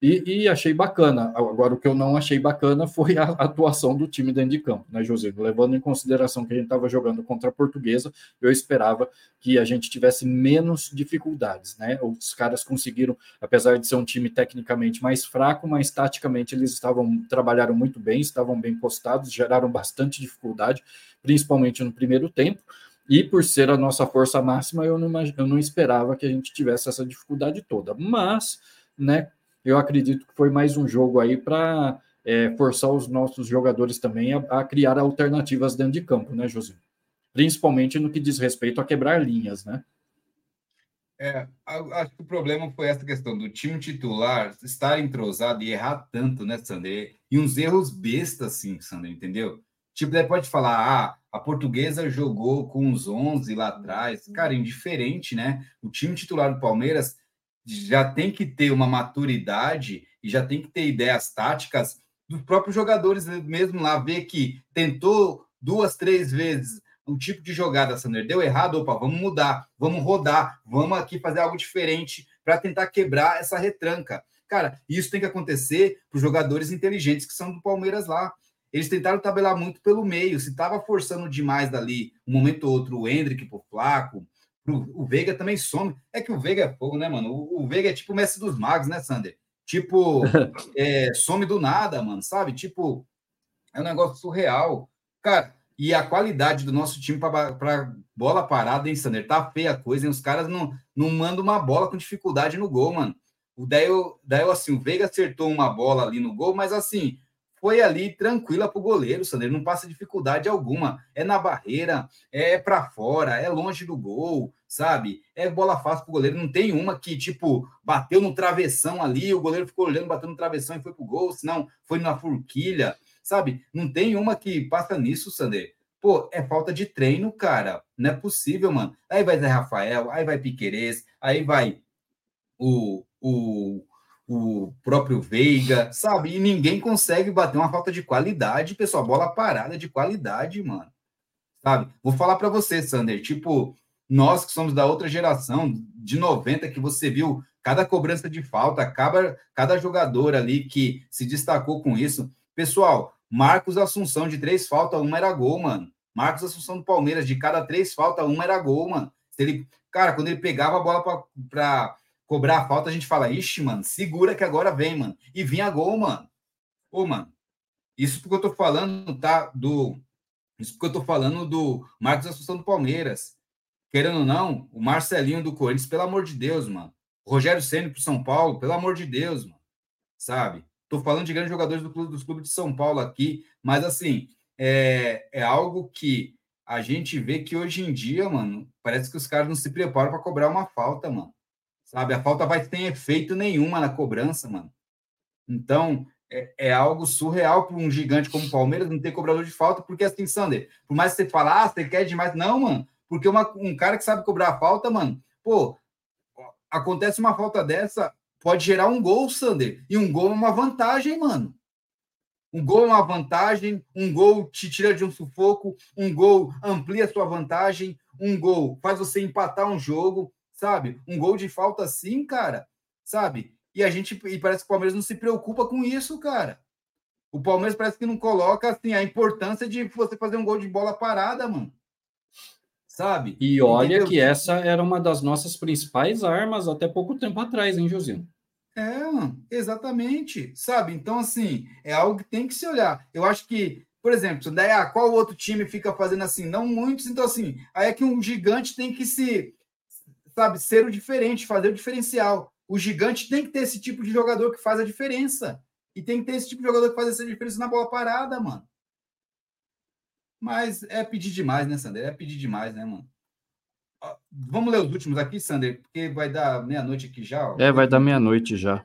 E, e, achei bacana. Agora, o que eu não achei bacana foi a atuação do time dentro de campo, né, José? Levando em consideração que a gente estava jogando contra a portuguesa, eu esperava que a gente tivesse menos dificuldades, né? Os caras conseguiram, apesar de ser um time tecnicamente mais fraco, mas taticamente eles estavam trabalharam muito bem, estavam bem postados, geraram bastante dificuldade, principalmente no primeiro tempo. E por ser a nossa força máxima, eu não, eu não esperava que a gente tivesse essa dificuldade toda. Mas, né, eu acredito que foi mais um jogo aí para é, forçar os nossos jogadores também a, a, criar alternativas dentro de campo, né, José? Principalmente no que diz respeito a quebrar linhas, né? É, acho que o problema foi essa questão do time titular estar entrosado e errar tanto, né, Sander? E uns erros bestas, assim, Sander, entendeu? Tipo, daí pode falar, ah, a portuguesa jogou com os 11 lá atrás. Cara, indiferente, né? O time titular do Palmeiras já tem que ter uma maturidade e já tem que ter ideias táticas dos próprios jogadores mesmo lá, ver que tentou duas, três vezes um tipo de jogada, Sander, deu errado, opa, vamos mudar, vamos rodar, vamos aqui fazer algo diferente para tentar quebrar essa retranca. Cara, isso tem que acontecer para os jogadores inteligentes que são do Palmeiras lá. Eles tentaram tabelar muito pelo meio, se estava forçando demais dali, um momento ou outro, o Hendrick por Flaco, o, Veiga também some. É que o Veiga é fogo, né, mano? O, o Veiga é tipo o mestre dos magos, né, Sander? Tipo, é, some do nada, mano, sabe? Tipo, é um negócio surreal. Cara, e a qualidade do nosso time para bola parada, hein, Sander? Tá feia a coisa, hein? Os caras não, não mandam uma bola com dificuldade no gol, mano. O daí, eu, daí eu, assim, o Veiga acertou uma bola ali no gol, mas assim, foi ali tranquila para o goleiro, Sander. Não passa dificuldade alguma. É na barreira, é para fora, é longe do gol, sabe? É bola fácil para o goleiro. Não tem uma que, tipo, bateu no travessão ali, o goleiro ficou olhando, bateu no travessão e foi pro gol, senão foi na forquilha, sabe? Não tem uma que passa nisso, Sander. Pô, é falta de treino, cara. Não é possível, mano. Aí vai Zé Rafael, aí vai Piquerez, aí vai o, o, o próprio Veiga, sabe? E ninguém consegue bater uma falta de qualidade, pessoal. Bola parada de qualidade, mano. Sabe? Vou falar para você, Sander. Tipo, nós que somos da outra geração, de 90, que você viu cada cobrança de falta, cada, cada jogador ali que se destacou com isso. Pessoal, Marcos Assunção, de três faltas, uma era gol, mano. Marcos Assunção do Palmeiras, de cada três faltas, uma era gol, mano. Se ele, cara, quando ele pegava a bola para cobrar a falta, a gente fala, ixi, mano, segura que agora vem, mano. E vinha gol, mano. Ô, mano, isso porque eu tô falando, tá? Do. Isso porque eu tô falando do Marcos Assunção do Palmeiras. Querendo ou não, o Marcelinho do Corinthians, pelo amor de Deus, mano. Rogério Ceni pro São Paulo, pelo amor de Deus, mano. Sabe? Estou falando de grandes jogadores do clube, dos clubes de São Paulo aqui, mas assim, é, é algo que a gente vê que hoje em dia, mano, parece que os caras não se preparam para cobrar uma falta, mano. Sabe? A falta vai ter efeito nenhuma na cobrança, mano. Então, é, é algo surreal para um gigante como o Palmeiras não ter cobrador de falta, porque assim, Sander, por mais que você falar, ah, você quer demais. Não, mano, porque uma, um cara que sabe cobrar a falta, mano, pô, acontece uma falta dessa, pode gerar um gol, Sander. E um gol é uma vantagem, mano. Um gol é uma vantagem, um gol te tira de um sufoco, um gol amplia sua vantagem, um gol faz você empatar um jogo, sabe? Um gol de falta assim, cara, sabe? E a gente e parece que o Palmeiras não se preocupa com isso, cara. O Palmeiras parece que não coloca assim a importância de você fazer um gol de bola parada, mano. Sabe? E olha Entendeu? que essa era uma das nossas principais armas até pouco tempo atrás, hein, Josinho? É, exatamente. Sabe? Então, assim, é algo que tem que se olhar. Eu acho que, por exemplo, daí, ah, qual outro time fica fazendo assim? Não muitos, então, assim, aí é que um gigante tem que se, sabe, ser o diferente, fazer o diferencial. O gigante tem que ter esse tipo de jogador que faz a diferença. E tem que ter esse tipo de jogador que faz essa diferença na bola parada, mano. Mas é pedir demais, né, Sander? É pedir demais, né, mano? Vamos ler os últimos aqui, Sander, porque vai dar meia-noite aqui já. Ó. É, vai dar meia-noite já.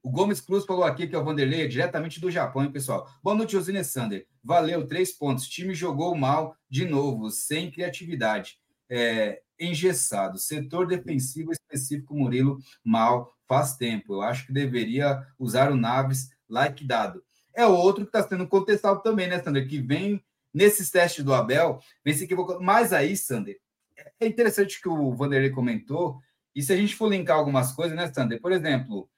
O Gomes Cruz falou aqui que é o Vanderlei, diretamente do Japão, hein, pessoal? Boa noite, Josine Sander. Valeu, três pontos. O time jogou mal de novo, sem criatividade. É, engessado. Setor defensivo específico, Murilo, mal faz tempo. Eu acho que deveria usar o Naves like dado. É outro que está sendo contestado também, né, Sander? Que vem nesses testes do Abel, vem se equivocando. Mas aí, Sander, é interessante que o Vanderlei comentou, e se a gente for linkar algumas coisas, né, Sander? Por exemplo,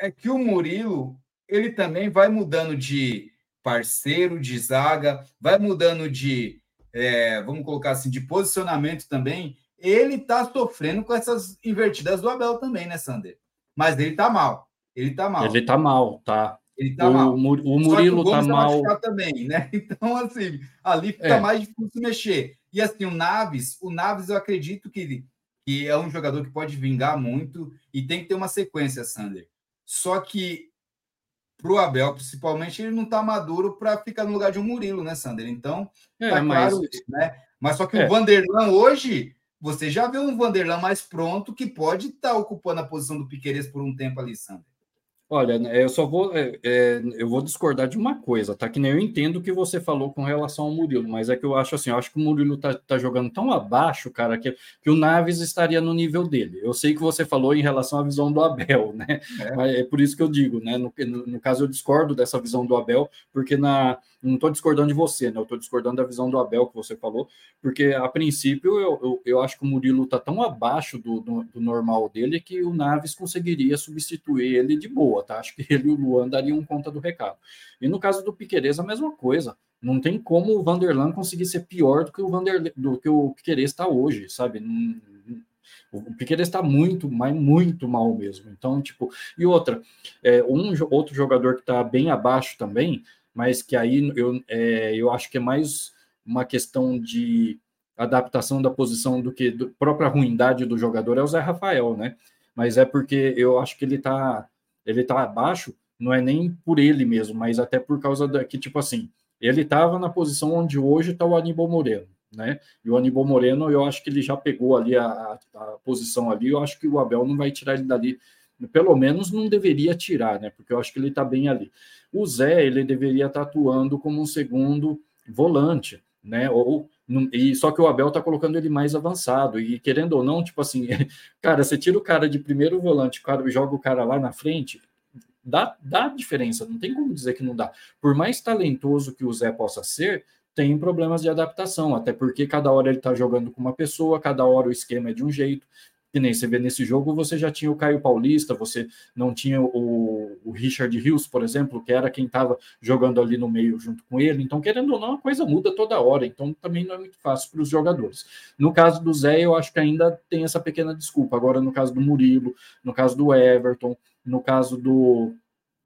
é que o Murilo, ele também vai mudando de parceiro, de zaga, vai mudando de, é, vamos colocar assim, de posicionamento também. Ele tá sofrendo com essas invertidas do Abel também, né, Sander? Mas ele tá mal. Ele tá mal. Ele tá mal, tá. Ele tá o, mal. O Murilo tá mal. também, né? Então, assim, ali fica é. mais difícil mexer. E assim, o Naves, o Naves eu acredito que, que é um jogador que pode vingar muito e tem que ter uma sequência, Sander. Só que para o Abel, principalmente, ele não está maduro para ficar no lugar de um Murilo, né, Sander? Então, é, tá mas... claro isso, né? Mas só que é. o Vanderlan hoje, você já vê um Vanderlan mais pronto que pode estar tá ocupando a posição do Piqueires por um tempo ali, Sander. Olha, né, eu só vou, é, é, eu vou discordar de uma coisa, tá? Que nem eu entendo o que você falou com relação ao Murilo, mas é que eu acho assim, eu acho que o Murilo tá, tá jogando tão abaixo, cara, que, que o Naves estaria no nível dele. Eu sei que você falou em relação à visão do Abel, né? É, mas é por isso que eu digo, né? No, no, no, caso, eu discordo dessa visão do Abel, porque na. Não estou discordando de você, né? Eu estou discordando da visão do Abel que você falou, porque a princípio eu, eu, eu acho que o Murilo tá tão abaixo do, do, do normal dele que o Naves conseguiria substituir ele de boa tá? Acho que ele e o Luan dariam conta do recado. E no caso do Piqueires, a mesma coisa. Não tem como o Vanderlan conseguir ser pior do que o Vander, do que o Piqueires está hoje, sabe? O Piqueires está muito, mas muito mal mesmo. Então, tipo, e outra, é, um outro jogador que está bem abaixo também, mas que aí eu, é, eu acho que é mais uma questão de adaptação da posição do que da própria ruindade do jogador é o Zé Rafael, né? Mas é porque eu acho que ele está ele tá abaixo, não é nem por ele mesmo, mas até por causa da que, tipo assim, ele estava na posição onde hoje está o Aníbal Moreno, né? E o Aníbal Moreno, eu acho que ele já pegou ali a, a, a, posição ali, eu acho que o Abel não vai tirar ele dali, pelo menos não deveria tirar, né? Porque eu acho que ele está bem ali. O Zé, ele deveria estar tá atuando como um segundo volante, né? Ou e só que o Abel tá colocando ele mais avançado e querendo ou não, tipo assim, cara, você tira o cara de primeiro volante, cara joga o cara lá na frente, dá, dá diferença, não tem como dizer que não dá. Por mais talentoso que o Zé possa ser, tem problemas de adaptação, até porque cada hora ele está jogando com uma pessoa, cada hora o esquema é de um jeito. Que nem você vê nesse jogo, você já tinha o Caio Paulista, você não tinha o, o Richard Rios, por exemplo, que era quem estava jogando ali no meio junto com ele. Então, querendo ou não, a coisa muda toda hora. Então, também não é muito fácil para os jogadores. No caso do Zé, eu acho que ainda tem essa pequena desculpa. Agora, no caso do Murilo, no caso do Everton, no caso do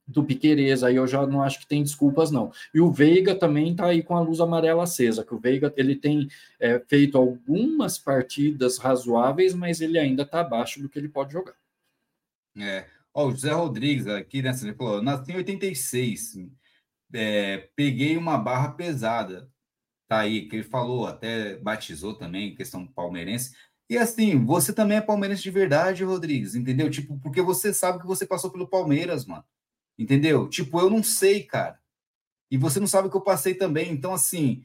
do Piqueires, aí eu já não acho que tem desculpas, não. E o Veiga também está aí com a luz amarela acesa, que o Veiga ele tem é, feito algumas partidas razoáveis, mas ele ainda está abaixo do que ele pode jogar. É. Ó, o José Rodrigues aqui, né? Ele falou: nasci em 86, é, peguei uma barra pesada. Tá aí, que ele falou, até batizou também, questão palmeirense. E assim, você também é palmeirense de verdade, Rodrigues, entendeu? Tipo, porque você sabe que você passou pelo Palmeiras, mano. Entendeu? Tipo, eu não sei, cara. E você não sabe o que eu passei também. Então, assim,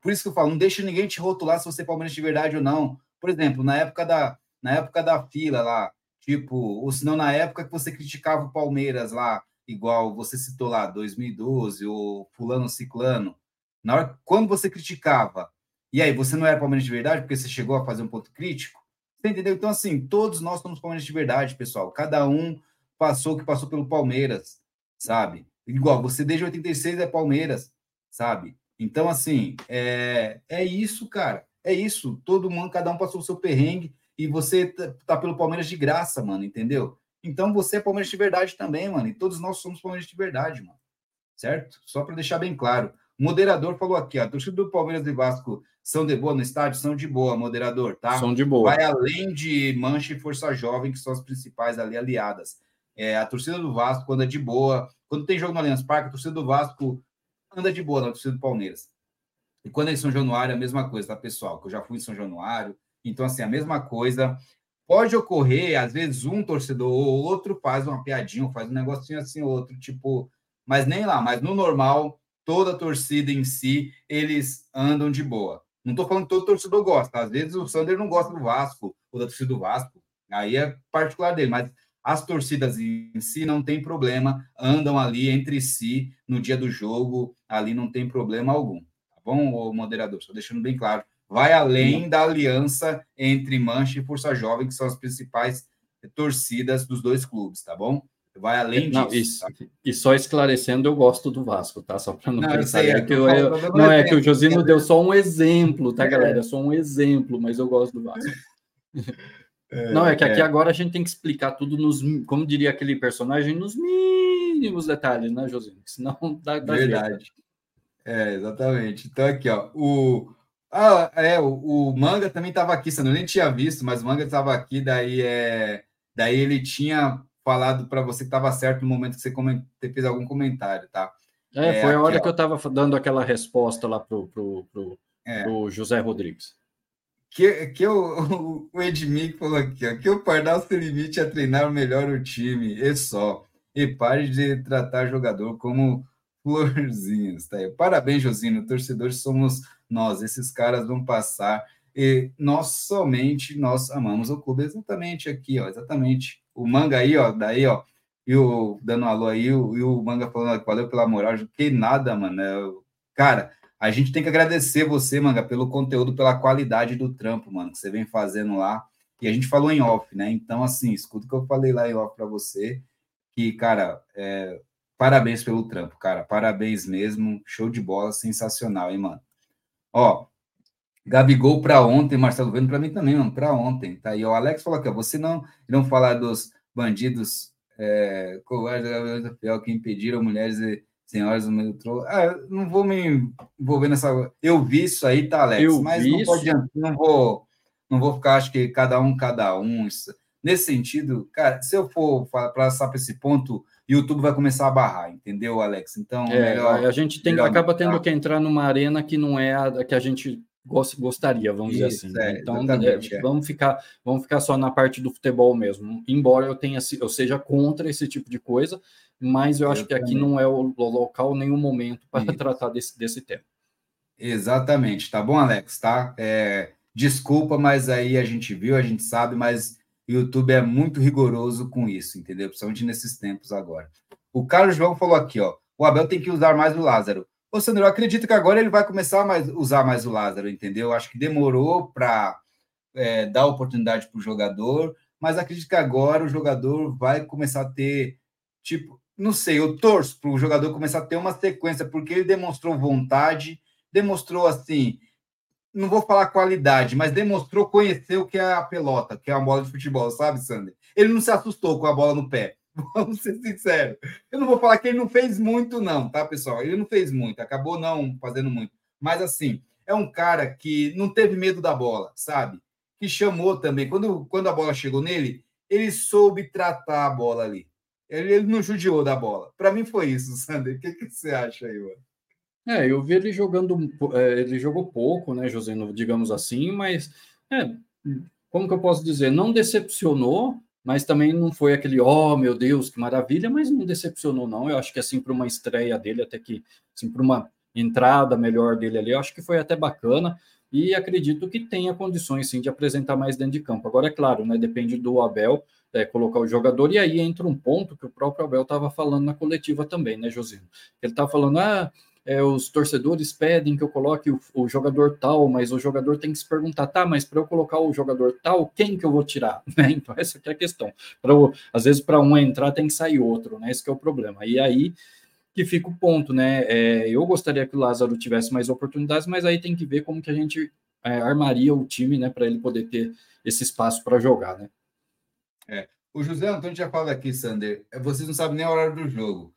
por isso que eu falo, não deixa ninguém te rotular se você é palmeirense de verdade ou não. Por exemplo, na época da, na época da fila lá, tipo, ou senão na época que você criticava o Palmeiras lá, igual você citou lá, 2012, ou fulano ciclano. Na hora, quando você criticava, e aí, você não era palmeirense de verdade porque você chegou a fazer um ponto crítico? Você entendeu? Então, assim, todos nós somos palmeirenses de verdade, pessoal. Cada um passou que passou pelo Palmeiras, sabe? Igual, você desde 86 é Palmeiras, sabe? Então, assim, é, é isso, cara. É isso. Todo mundo, cada um passou o seu perrengue e você tá, tá pelo Palmeiras de graça, mano, entendeu? Então você é Palmeiras de verdade também, mano. E todos nós somos Palmeiras de verdade, mano. Certo? Só para deixar bem claro. O moderador falou aqui, ó, torcida do Palmeiras e Vasco são de boa no estádio? São de boa, moderador, tá? São de boa. Vai além de Mancha e Força Jovem, que são as principais ali aliadas. É, a torcida do Vasco anda de boa. Quando tem jogo no Allianz Parque, a torcida do Vasco anda de boa na torcida do Palmeiras. E quando é em São Januário, é a mesma coisa, tá, pessoal? Que eu já fui em São Januário. Então, assim, a mesma coisa. Pode ocorrer, às vezes, um torcedor ou outro faz uma piadinha, faz um negocinho assim, outro, tipo, mas nem lá, mas no normal, toda a torcida em si, eles andam de boa. Não estou falando que todo torcedor gosta. Às vezes o Sander não gosta do Vasco ou da torcida do Vasco. Aí é particular dele, mas as torcidas em si não tem problema, andam ali entre si no dia do jogo, ali não tem problema algum. Tá bom, moderador? Estou deixando bem claro. Vai além da aliança entre Mancha e Força Jovem, que são as principais torcidas dos dois clubes, tá bom? Vai além não, disso. Tá? E só esclarecendo, eu gosto do Vasco, tá? Só para não, não pensar. É que eu, eu, não é que o Josino deu só um exemplo, tá, galera? Só um exemplo, mas eu gosto do Vasco. Não, é que aqui é. agora a gente tem que explicar tudo nos, como diria aquele personagem, nos mínimos detalhes, né, José? Senão dá, dá Verdade. É, exatamente. Então, aqui, ó, o. Ah, é, o, o Manga também estava aqui, você não nem tinha visto, mas o Manga estava aqui, daí é. Daí ele tinha falado para você que estava certo no momento que você coment... fez algum comentário, tá? É, é foi aqui, a hora ó. que eu estava dando aquela resposta lá pro, pro, pro, é. pro José Rodrigues que, que o, o Edmir falou aqui, ó, que o Pardal se limite a treinar melhor o time, e só. E pare de tratar jogador como florzinhas. Tá aí. Parabéns, Josino. Torcedores somos nós. Esses caras vão passar. E nós somente nós amamos o clube. Exatamente aqui, ó. Exatamente. O manga aí, ó. Daí, ó. E o dando um alô aí, o, e o manga falando valeu pela moral. Que nada, mano. É, cara, a gente tem que agradecer você, Manga, pelo conteúdo, pela qualidade do trampo, mano, que você vem fazendo lá. E a gente falou em off, né? Então, assim, escuta o que eu falei lá em off para você, que, cara, é, parabéns pelo trampo, cara. Parabéns mesmo. Show de bola, sensacional, hein, mano? Ó, Gabigol para ontem, Marcelo Vendo para mim também, mano, para ontem. Tá aí, o Alex falou aqui, ó, você não não falar dos bandidos é, covardes que impediram mulheres e senhoras do metrô. Ah, não vou me envolver nessa. Eu vi isso aí, tá, Alex? Eu mas não, pode, não vou não vou ficar, acho que cada um, cada um. Isso. Nesse sentido, cara, se eu for passar para esse ponto, YouTube vai começar a barrar, entendeu, Alex? Então, é, melhor, a gente tem, acaba tendo que entrar numa arena que não é a que a gente gostaria, vamos Isso, dizer assim. Né? É, então, é, vamos ficar, vamos ficar só na parte do futebol mesmo. Embora eu tenha, eu seja contra esse tipo de coisa, mas eu, eu acho que aqui não é o local nem o momento para tratar desse, desse tema. Exatamente, tá bom, Alex? Tá? É, desculpa, mas aí a gente viu, a gente sabe, mas o YouTube é muito rigoroso com isso, entendeu? Principalmente nesses tempos agora. O Carlos João falou aqui, ó. O Abel tem que usar mais o Lázaro. Ô, Sandro, eu acredito que agora ele vai começar a mais, usar mais o Lázaro, entendeu? Acho que demorou para é, dar oportunidade para o jogador, mas acredito que agora o jogador vai começar a ter, tipo, não sei, eu torço para o jogador começar a ter uma sequência, porque ele demonstrou vontade, demonstrou assim, não vou falar qualidade, mas demonstrou conhecer o que é a pelota, que é a bola de futebol, sabe, Sander? Ele não se assustou com a bola no pé. Vamos ser sinceros. Eu não vou falar que ele não fez muito, não, tá, pessoal? Ele não fez muito, acabou não fazendo muito. Mas, assim, é um cara que não teve medo da bola, sabe? Que chamou também. Quando, quando a bola chegou nele, ele soube tratar a bola ali. Ele, ele não judiou da bola. Para mim foi isso, Sander. O que, que você acha aí, mano? É, eu vi ele jogando, é, ele jogou pouco, né, José, digamos assim, mas é, como que eu posso dizer? Não decepcionou, mas também não foi aquele, oh meu Deus, que maravilha, mas não decepcionou, não. Eu acho que assim, para uma estreia dele, até que assim, para uma entrada melhor dele ali, eu acho que foi até bacana e acredito que tenha condições sim de apresentar mais dentro de campo. Agora, é claro, né? Depende do Abel é, colocar o jogador, e aí entra um ponto que o próprio Abel estava falando na coletiva também, né, Josino? Ele estava falando, ah é, os torcedores pedem que eu coloque o, o, jogador tal, mas o jogador tem que se perguntar, tá, mas para eu colocar o jogador tal, quem que eu vou tirar? Né? Então, essa é a questão. Pra, às vezes, para um entrar, tem que sair outro, né? Esse é o problema. E aí que fica o ponto, né? É, eu gostaria que o Lázaro tivesse mais oportunidades, mas aí tem que ver como que a gente é, armaria o time, né, para ele poder ter esse espaço para jogar, né? É. O José Antônio já fala aqui, Sander, é, vocês não sabem nem a hora do jogo.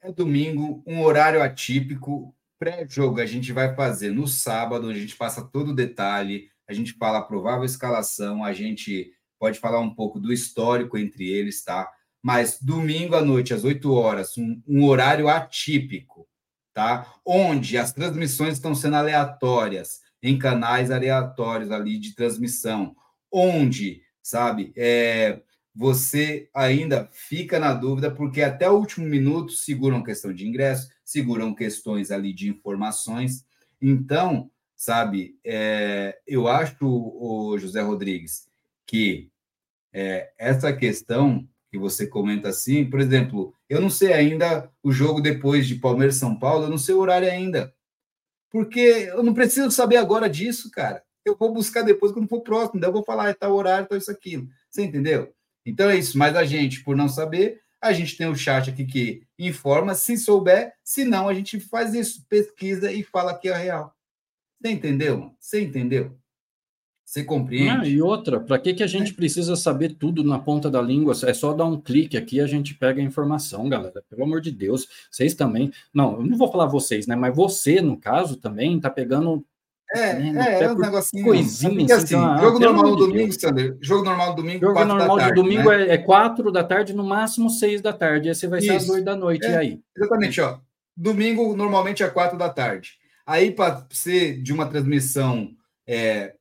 É domingo, um horário atípico. Pré-jogo a gente vai fazer no sábado, a gente passa todo o detalhe, a gente fala a provável escalação, a gente pode falar um pouco do histórico entre eles, tá? Mas domingo à noite, às 8 horas, um, um horário atípico, tá? Onde as transmissões estão sendo aleatórias, em canais aleatórios ali de transmissão, onde, sabe, é, você ainda fica na dúvida, porque até o último minuto seguram questão de ingresso, seguram questões ali de informações. Então, sabe, é, eu acho, o José Rodrigues, que é, essa questão que você comenta assim, por exemplo, eu não sei ainda o jogo depois de Palmeiras São Paulo, eu não sei o horário ainda. Porque eu não preciso saber agora disso, cara. Eu vou buscar depois quando for próximo, daí eu vou falar, é tal horário, tal isso, aquilo. Você entendeu? Então é isso, mas a gente, por não saber, a gente tem o chat aqui que informa, se souber, se não, a gente faz isso, pesquisa e fala que é real. Você entendeu? Você entendeu? Você compreende? Ah, e outra, para que, que a gente é. precisa saber tudo na ponta da língua? É só dar um clique aqui e a gente pega a informação, galera. Pelo amor de Deus, vocês também. Não, eu não vou falar vocês, né? Mas você, no caso, também está pegando é, né? é, é um negocinho. Coisinha, assim, assim, jogo normal no domingo, Sander. Jogo normal no domingo, jogo normal da tarde, do domingo né? é, é quatro da tarde, no máximo seis da tarde. Esse vai ser às oito da noite. É, aí? Exatamente, ó. Domingo normalmente é quatro da tarde. Aí, para ser de uma transmissão é,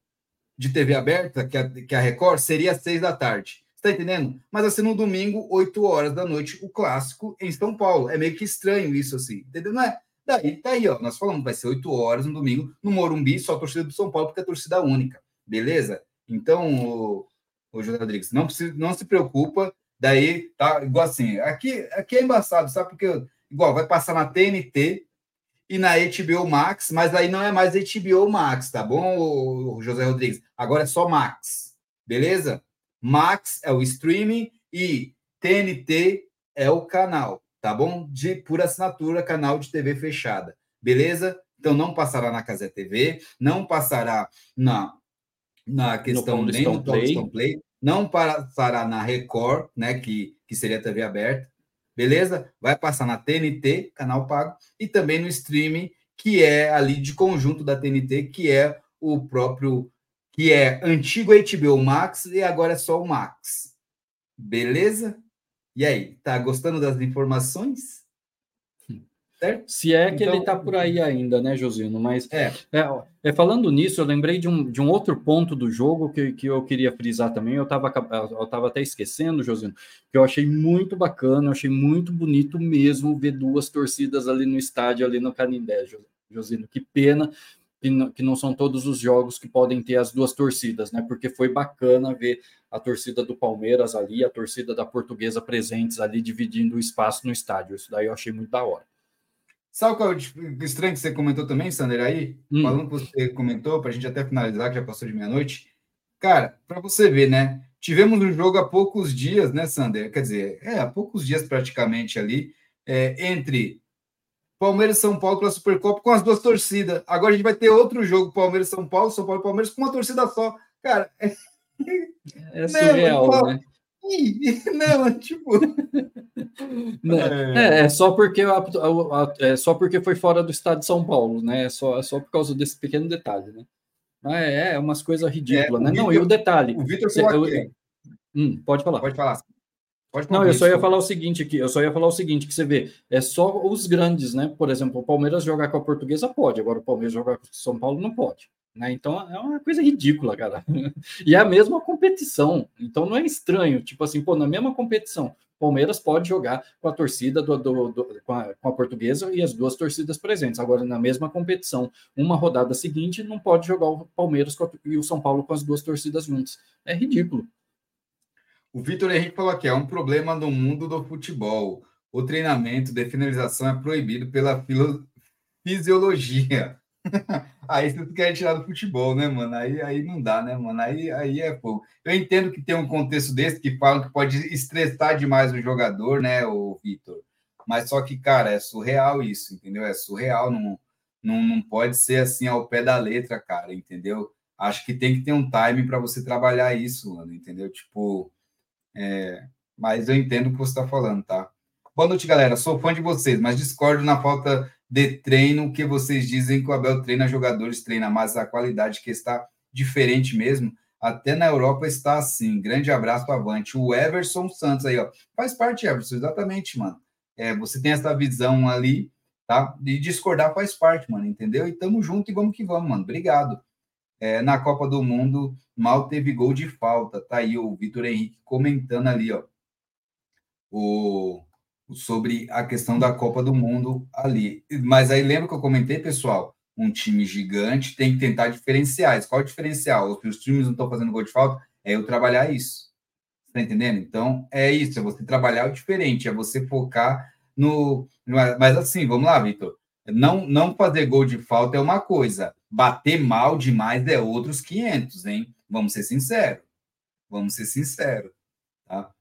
de TV aberta, que a, que a Record, seria seis da tarde. Você tá entendendo? Mas assim, no domingo, oito horas da noite, o clássico em São Paulo. É meio que estranho isso, assim. Entendeu? Não é? Daí tá aí, ó. Nós falamos, vai ser 8 horas no domingo, no Morumbi, só a torcida do São Paulo, porque é torcida única. Beleza? Então, o, o José Rodrigues, não, precisa, não se preocupa. Daí, tá igual assim. Aqui, aqui é embaçado, sabe? Porque, igual, vai passar na TNT e na HBO Max, mas aí não é mais HBO Max, tá bom, o José Rodrigues? Agora é só Max. Beleza? Max é o streaming e TNT é o canal tá bom? De por assinatura, canal de TV fechada. Beleza? Então não passará na Casé TV, não passará na, na questão no nem no Play. Play, não passará na Record, né, que, que seria TV aberta. Beleza? Vai passar na TNT, canal pago, e também no streaming, que é ali de conjunto da TNT, que é o próprio que é antigo HBO Max e agora é só o Max. Beleza? E aí, tá gostando das informações? Certo? Se é que então, ele está por aí ainda, né, Josino? Mas é. É, é, falando nisso, eu lembrei de um, de um outro ponto do jogo que, que eu queria frisar também. Eu estava eu tava até esquecendo, Josino, que eu achei muito bacana, eu achei muito bonito mesmo ver duas torcidas ali no estádio, ali no Canindé, Josino. Josino. Que pena que não, que não são todos os jogos que podem ter as duas torcidas, né? Porque foi bacana ver a torcida do Palmeiras ali, a torcida da Portuguesa presentes ali, dividindo o espaço no estádio. Isso daí eu achei muito da hora. Sabe qual é o estranho que você comentou também, Sander, aí? Hum. Falando que você comentou, para a gente até finalizar, que já passou de meia-noite. Cara, para você ver, né? Tivemos um jogo há poucos dias, né, Sander? Quer dizer, é, há poucos dias praticamente ali, é, entre Palmeiras e São Paulo pela Supercopa com as duas torcidas. Agora a gente vai ter outro jogo, Palmeiras São Paulo, São Paulo e Palmeiras com uma torcida só. Cara, é, é surreal, não, né? Não, tipo. Não, é, é, só porque a, a, a, é só porque foi fora do estado de São Paulo, né? É só, é só por causa desse pequeno detalhe, né? É, é umas coisas ridículas, é, né? Victor, não, e o detalhe. O Vitor. Hum, pode falar. Pode falar. Pode não, eu só ia falar o seguinte aqui, eu só ia falar o seguinte, que você vê, é só os grandes, né? Por exemplo, o Palmeiras jogar com a portuguesa pode, agora o Palmeiras jogar com o São Paulo não pode. Né? Então é uma coisa ridícula, cara. E é a mesma competição. Então não é estranho. Tipo assim, pô, na mesma competição, Palmeiras pode jogar com a torcida do, do, do com, a, com, a, portuguesa e as duas torcidas presentes. Agora, na mesma competição, uma rodada seguinte, não pode jogar o Palmeiras a, e o São Paulo com as duas torcidas juntas. É ridículo. O Vitor Henrique falou aqui: é um problema no mundo do futebol. O treinamento de finalização é proibido pela fisiologia. aí você quer tirar do futebol, né, mano? Aí, aí não dá, né, mano? Aí, aí é pouco. Eu entendo que tem um contexto desse que falam que pode estressar demais o jogador, né, o Vitor? Mas só que, cara, é surreal isso, entendeu? É surreal, não, não, não pode ser assim ao pé da letra, cara, entendeu? Acho que tem que ter um time para você trabalhar isso, mano, entendeu? Tipo, é... mas eu entendo o que você está falando, tá? Boa noite, galera. Sou fã de vocês, mas discordo na falta de treino que vocês dizem que o Abel treina jogadores, treina, mas a qualidade que está diferente mesmo. Até na Europa está assim. Grande abraço, avante. O Everson Santos aí, ó. Faz parte, Everson, exatamente, mano. É, você tem essa visão ali, tá? De discordar faz parte, mano, entendeu? E tamo junto e vamos que vamos, mano. Obrigado. É, na Copa do Mundo, mal teve gol de falta. Tá aí o Vitor Henrique comentando ali, ó. O sobre a questão da Copa do Mundo ali. Mas aí lembra que eu comentei, pessoal? Um time gigante tem que tentar diferenciais. Qual é o diferencial? Os times não estão fazendo gol de falta? É eu trabalhar isso. Tá entendendo? Então, é isso, é você trabalhar o diferente, é você focar no. Mas assim, vamos lá, Vitor. Não, não fazer gol de falta é uma coisa, bater mal demais é outros 500, hein? Vamos ser sinceros. Vamos ser sinceros, tá?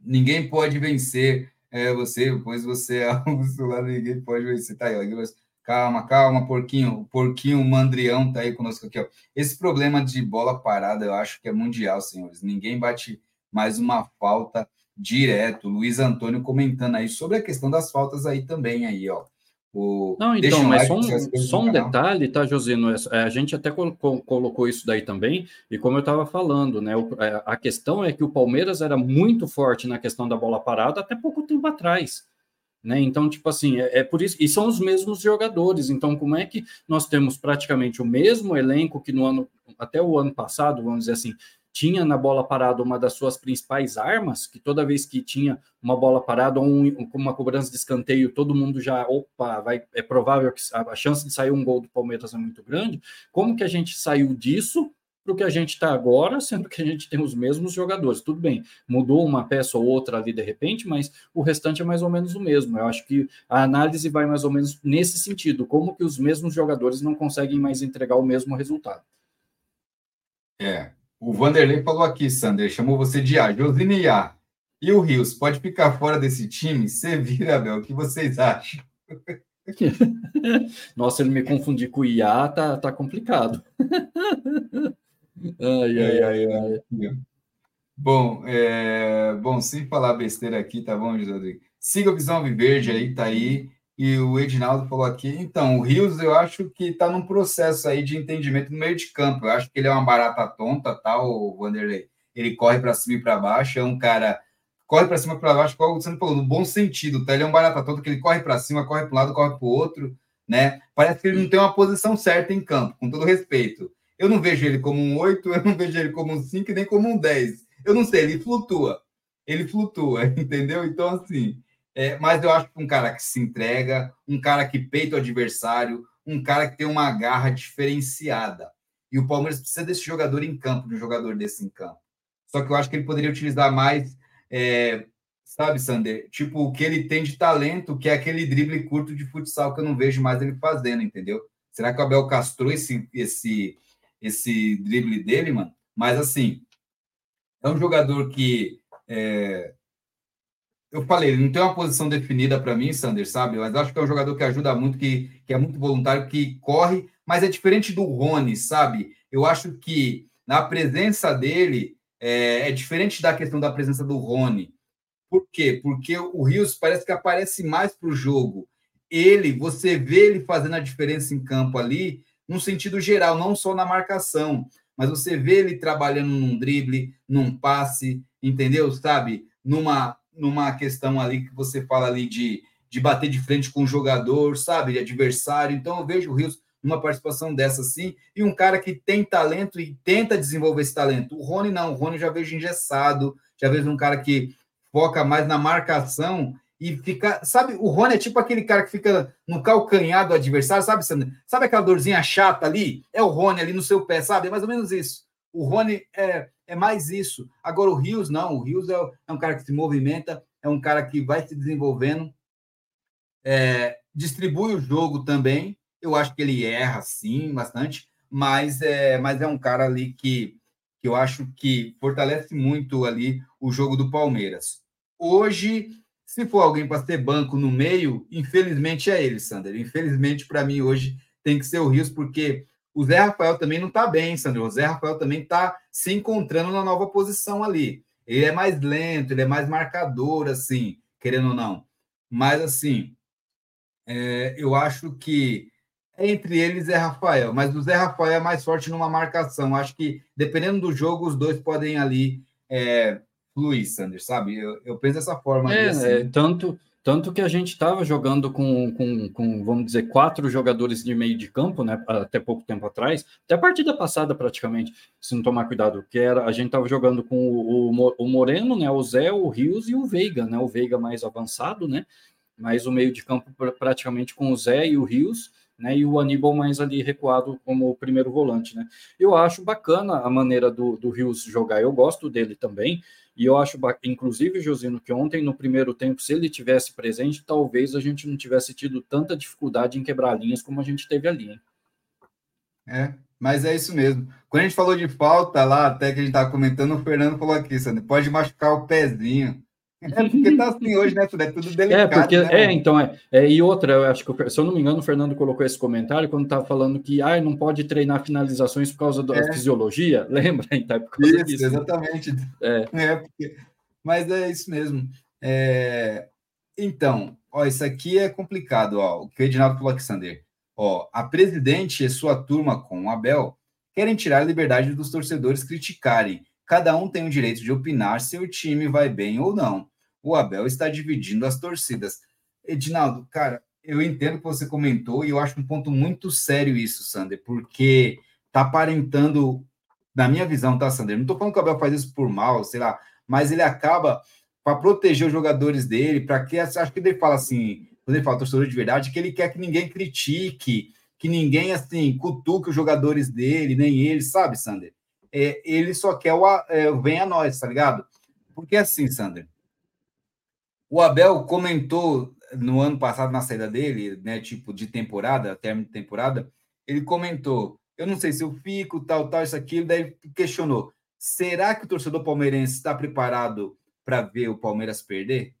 Ninguém pode vencer é você, pois você é o celular, ninguém pode. Você tá aí, ó. Calma, calma, porquinho. O porquinho mandrião tá aí conosco aqui, ó. Esse problema de bola parada, eu acho que é mundial, senhores. Ninguém bate mais uma falta direto. Luiz Antônio comentando aí sobre a questão das faltas aí também, aí, ó. O... Não, então, mas like, só um, só um detalhe, tá, Josino? É, a gente até colocou isso daí também, e como eu estava falando, né? É, a questão é que o Palmeiras era muito forte na questão da bola parada até pouco tempo atrás. Né? Então, tipo assim, é, é, por isso, e são os mesmos jogadores. Então, como é que nós temos praticamente o mesmo elenco que no ano, até o ano passado, vamos dizer assim, tinha na bola parada uma das suas principais armas, que toda vez que tinha uma bola parada ou um, uma cobrança de escanteio, todo mundo já, opa, vai, é provável que a, a chance de sair um gol do Palmeiras é muito grande. Como que a gente saiu disso para o que a gente está agora, sendo que a gente tem os mesmos jogadores. Tudo bem, mudou uma peça ou outra ali de repente, mas o restante é mais ou menos o mesmo. Eu acho que a análise vai mais ou menos nesse sentido, como que os mesmos jogadores não conseguem mais entregar o mesmo resultado. É, o Vanderlei falou aqui, Sander, chamou você de A. Josine A. E o Rios, pode ficar fora desse time? Você vira, Abel, o que vocês acham? Nossa, ele me confundir com o IA, tá, tá complicado. ai, ai, ai, ai. Bom, é... bom, sem falar besteira aqui, tá bom, José? Siga o Visão Viverde aí, tá aí. E o Edinaldo falou aqui, então, o Rios eu acho que está num processo aí de entendimento no meio de campo. Eu acho que ele é uma barata tonta, tá, o Vanderlei? Ele corre para cima e para baixo, é um cara corre para cima e para baixo, como você falou, no bom sentido, tá? Ele é um barata tonta que ele corre para cima, corre para um lado, corre para o outro, né? Parece que ele não tem uma posição certa em campo, com todo respeito. Eu não vejo ele como um 8, eu não vejo ele como um 5 nem como um 10. Eu não sei, ele flutua. Ele flutua, entendeu? Então, assim, é, mas eu acho que um cara que se entrega, um cara que peita o adversário, um cara que tem uma garra diferenciada. E o Palmeiras precisa desse jogador em campo, de um jogador desse em campo. Só que eu acho que ele poderia utilizar mais, é, sabe, Sander? Tipo, o que ele tem de talento, que é aquele drible curto de futsal que eu não vejo mais ele fazendo, entendeu? Será que o Abel castrou esse, esse, esse drible dele, mano? Mas assim, é um jogador que. É... Eu falei, ele não tem uma posição definida para mim, Sander, sabe? Mas acho que é um jogador que ajuda muito, que, que é muito voluntário, que corre, mas é diferente do Rony, sabe? Eu acho que na presença dele é, é diferente da questão da presença do Rony. Por quê? Porque o Rios parece que aparece mais para o jogo. Ele, você vê ele fazendo a diferença em campo ali, no sentido geral, não só na marcação mas você vê ele trabalhando num drible, num passe, entendeu? Sabe? Numa, numa questão ali que você fala ali de, de bater de frente com o jogador, sabe? De adversário. Então eu vejo o Rios numa participação dessa assim, e um cara que tem talento e tenta desenvolver esse talento. O Rony não, o Rony já vejo engessado, já vejo um cara que foca mais na marcação e fica. Sabe, o Rony é tipo aquele cara que fica no calcanhar do adversário, sabe, Sandra? Sabe aquela dorzinha chata ali? É o Rony ali no seu pé, sabe? É mais ou menos isso. O Rony é, é mais isso. Agora, o Rios, não. O Rios é, é um cara que se movimenta, é um cara que vai se desenvolvendo, é, distribui o jogo também. Eu acho que ele erra, sim, bastante, mas é, mas é um cara ali que, que eu acho que fortalece muito ali o jogo do Palmeiras. Hoje se for alguém para ter banco no meio, infelizmente é ele, Sander. Infelizmente, para mim, hoje tem que ser o Rios, porque o Zé Rafael também não está bem, Sander. O Zé Rafael também está se encontrando na nova posição ali. Ele é mais lento, ele é mais marcador, assim, querendo ou não. Mas, assim, é, eu acho que entre eles Zé Rafael, mas o Zé Rafael é mais forte numa marcação. Acho que, dependendo do jogo, os dois podem ali é, Luiz Sanders, sabe? Eu, eu penso dessa forma. É, assim. é, tanto, tanto que a gente estava jogando com, com, com, vamos dizer, quatro jogadores de meio de campo, né? Até pouco tempo atrás, até a partida passada praticamente, se não tomar cuidado, que era a gente estava jogando com o, o, Moreno, né? O Zé, o Rios e o Veiga, né? O Veiga mais avançado, né? Mas o meio de campo praticamente com o Zé e o Rios. Né, e o Aníbal mais ali recuado como o primeiro volante, né? Eu acho bacana a maneira do, do Rios jogar, eu gosto dele também. E eu acho, inclusive, Josino, que ontem no primeiro tempo, se ele tivesse presente, talvez a gente não tivesse tido tanta dificuldade em quebrar linhas como a gente teve ali. Hein? É, mas é isso mesmo. Quando a gente falou de falta lá, até que a gente estava comentando, o Fernando falou aqui, Sandro, pode machucar o pezinho. É porque tá assim hoje, né? É tudo delicado. É, porque, né, é então, é, é. E outra, eu acho que, se eu não me engano, o Fernando colocou esse comentário quando estava falando que ah, não pode treinar finalizações por causa da é. fisiologia. Lembra? Então, é por causa isso, disso. Exatamente. É. é porque... Mas é isso mesmo. É... Então, ó, isso aqui é complicado, ó. O que o Edinaldo falou aqui, Sander. Ó, a presidente e sua turma com o Abel querem tirar a liberdade dos torcedores criticarem Cada um tem o direito de opinar se o time vai bem ou não. O Abel está dividindo as torcidas. Edinaldo, cara, eu entendo que você comentou e eu acho um ponto muito sério isso, Sander, porque tá aparentando, na minha visão, tá, Sander? Não tô falando que o Abel faz isso por mal, sei lá, mas ele acaba para proteger os jogadores dele, para que acho que ele fala assim, quando ele fala torcedor de verdade, que ele quer que ninguém critique, que ninguém assim cutuque os jogadores dele, nem ele, sabe, Sander? É, ele só quer o é, vem a nós, tá ligado? Porque assim, Sander, o Abel comentou no ano passado, na saída dele, né, tipo de temporada, término de temporada, ele comentou: eu não sei se eu fico, tal, tal, isso, aquilo, daí questionou: será que o torcedor palmeirense está preparado para ver o Palmeiras perder?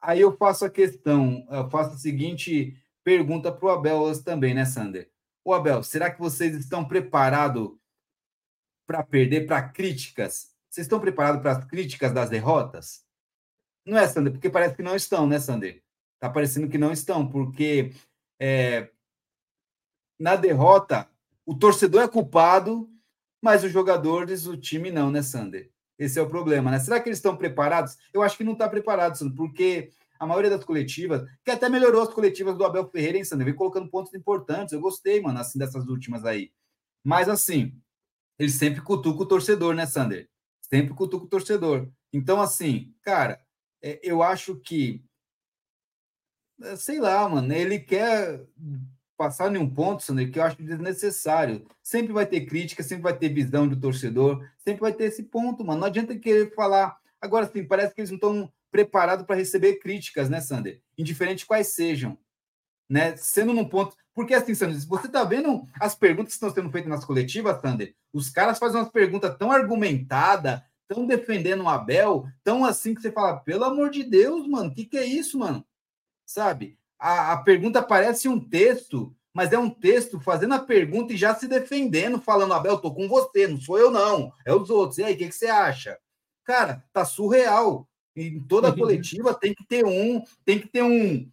Aí eu faço a questão, eu faço a seguinte pergunta para o Abel também, né, Sander? O Abel, será que vocês estão preparados para perder para críticas? Vocês estão preparados para as críticas das derrotas? Não é, Sander? Porque parece que não estão, né, Sander? Está parecendo que não estão, porque é, na derrota o torcedor é culpado, mas os jogadores, o time não, né, Sander? Esse é o problema, né? Será que eles estão preparados? Eu acho que não está preparado, Sander, porque a maioria das coletivas, que até melhorou as coletivas do Abel Ferreira, hein, Sander? Vem colocando pontos importantes. Eu gostei, mano, assim, dessas últimas aí. Mas, assim, ele sempre cutuca o torcedor, né, Sander? Sempre cutuca o torcedor. Então, assim, cara, é, eu acho que. É, sei lá, mano, ele quer passar em um ponto, Sander, que eu acho desnecessário. Sempre vai ter crítica, sempre vai ter visão do torcedor, sempre vai ter esse ponto, mano. Não adianta querer falar. Agora sim, parece que eles não estão preparados para receber críticas, né, Sander? Indiferente quais sejam. Né? Sendo num ponto. Porque assim, Sander, você está vendo as perguntas que estão sendo feitas nas coletivas, Sander? Os caras fazem umas perguntas tão argumentadas, tão defendendo o Abel, tão assim que você fala, pelo amor de Deus, mano, o que, que é isso, mano? Sabe? a, a pergunta parece um texto, mas é um texto fazendo a pergunta e já se defendendo, falando, Abel, tô com você, não sou eu, não, é os outros. E aí, o que, que você acha? Cara, tá surreal. Em toda coletiva tem que ter um, tem que ter um,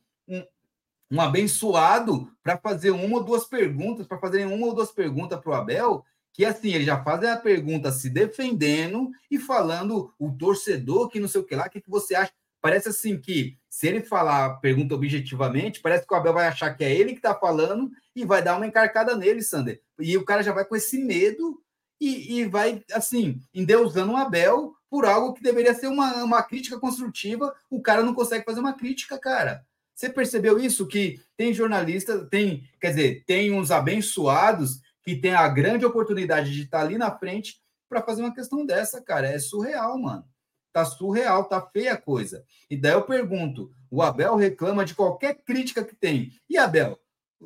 um, abençoado para fazer uma ou duas perguntas, para fazer uma ou duas perguntas para o Abel, que assim, ele já faz a pergunta se defendendo e falando o torcedor que não sei o que lá, o que, que você acha? Parece assim que se ele falar, pergunta objetivamente, parece que o Abel vai achar que é ele que está falando e vai dar uma encarcada nele, Sander. E o cara já vai com esse medo e, e vai, assim, endeusando o Abel por algo que deveria ser uma, uma crítica construtiva. O cara não consegue fazer uma crítica, cara. Você percebeu isso? Que tem jornalista, tem, quer dizer, tem uns abençoados que tem a grande oportunidade de estar ali na frente para fazer uma questão dessa, cara. É surreal, mano. Tá surreal, tá feia a coisa. E daí eu pergunto: o Abel reclama de qualquer crítica que tem. E Abel?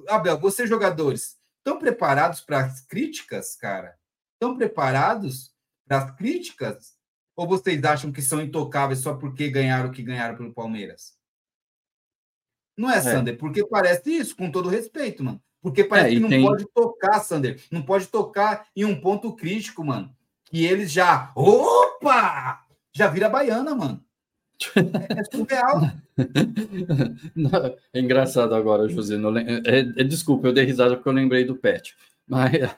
Abel, vocês jogadores, estão preparados para as críticas, cara? Estão preparados para as críticas? Ou vocês acham que são intocáveis só porque ganharam o que ganharam pelo Palmeiras? Não é, é. Sander? Porque parece isso, com todo respeito, mano. Porque parece é, que não tem... pode tocar, Sander. Não pode tocar em um ponto crítico, mano. Que eles já. Opa! já vira baiana, mano. É, é surreal. é engraçado agora, José. É, é, desculpa, eu dei risada porque eu lembrei do Pet. Mas, é.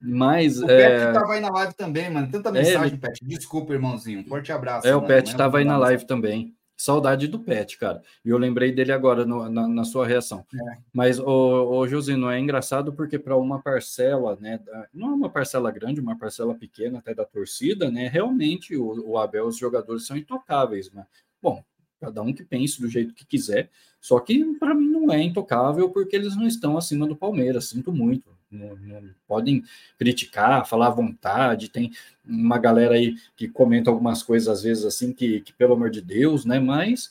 mas o Pet estava aí na live também, mano. Tanta mensagem, Pet. Desculpa, irmãozinho. forte abraço. É, o Pet estava aí na live também. Saudade do Pet, cara. E eu lembrei dele agora no, na, na, sua reação. É. Mas, o, o Josino, é engraçado porque para uma parcela, né? Não é uma parcela grande, uma parcela pequena até da torcida, né? Realmente o, o Abel, os jogadores são intocáveis, né? Bom, cada um que pense do jeito que quiser. Só que para mim não é intocável porque eles não estão acima do Palmeiras. Sinto muito. Não, não, podem criticar, falar à vontade. Tem uma galera aí que comenta algumas coisas às vezes assim que, que pelo amor de Deus, né? Mas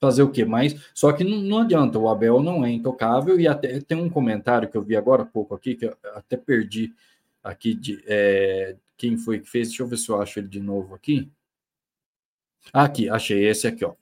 fazer o quê? Mas só que não, não, adianta, o Abel não é intocável e até tem um comentário que eu vi agora há pouco aqui que eu até perdi aqui de é, quem foi que fez. Deixa eu ver se eu acho ele de novo aqui. Aqui, achei esse aqui, ó.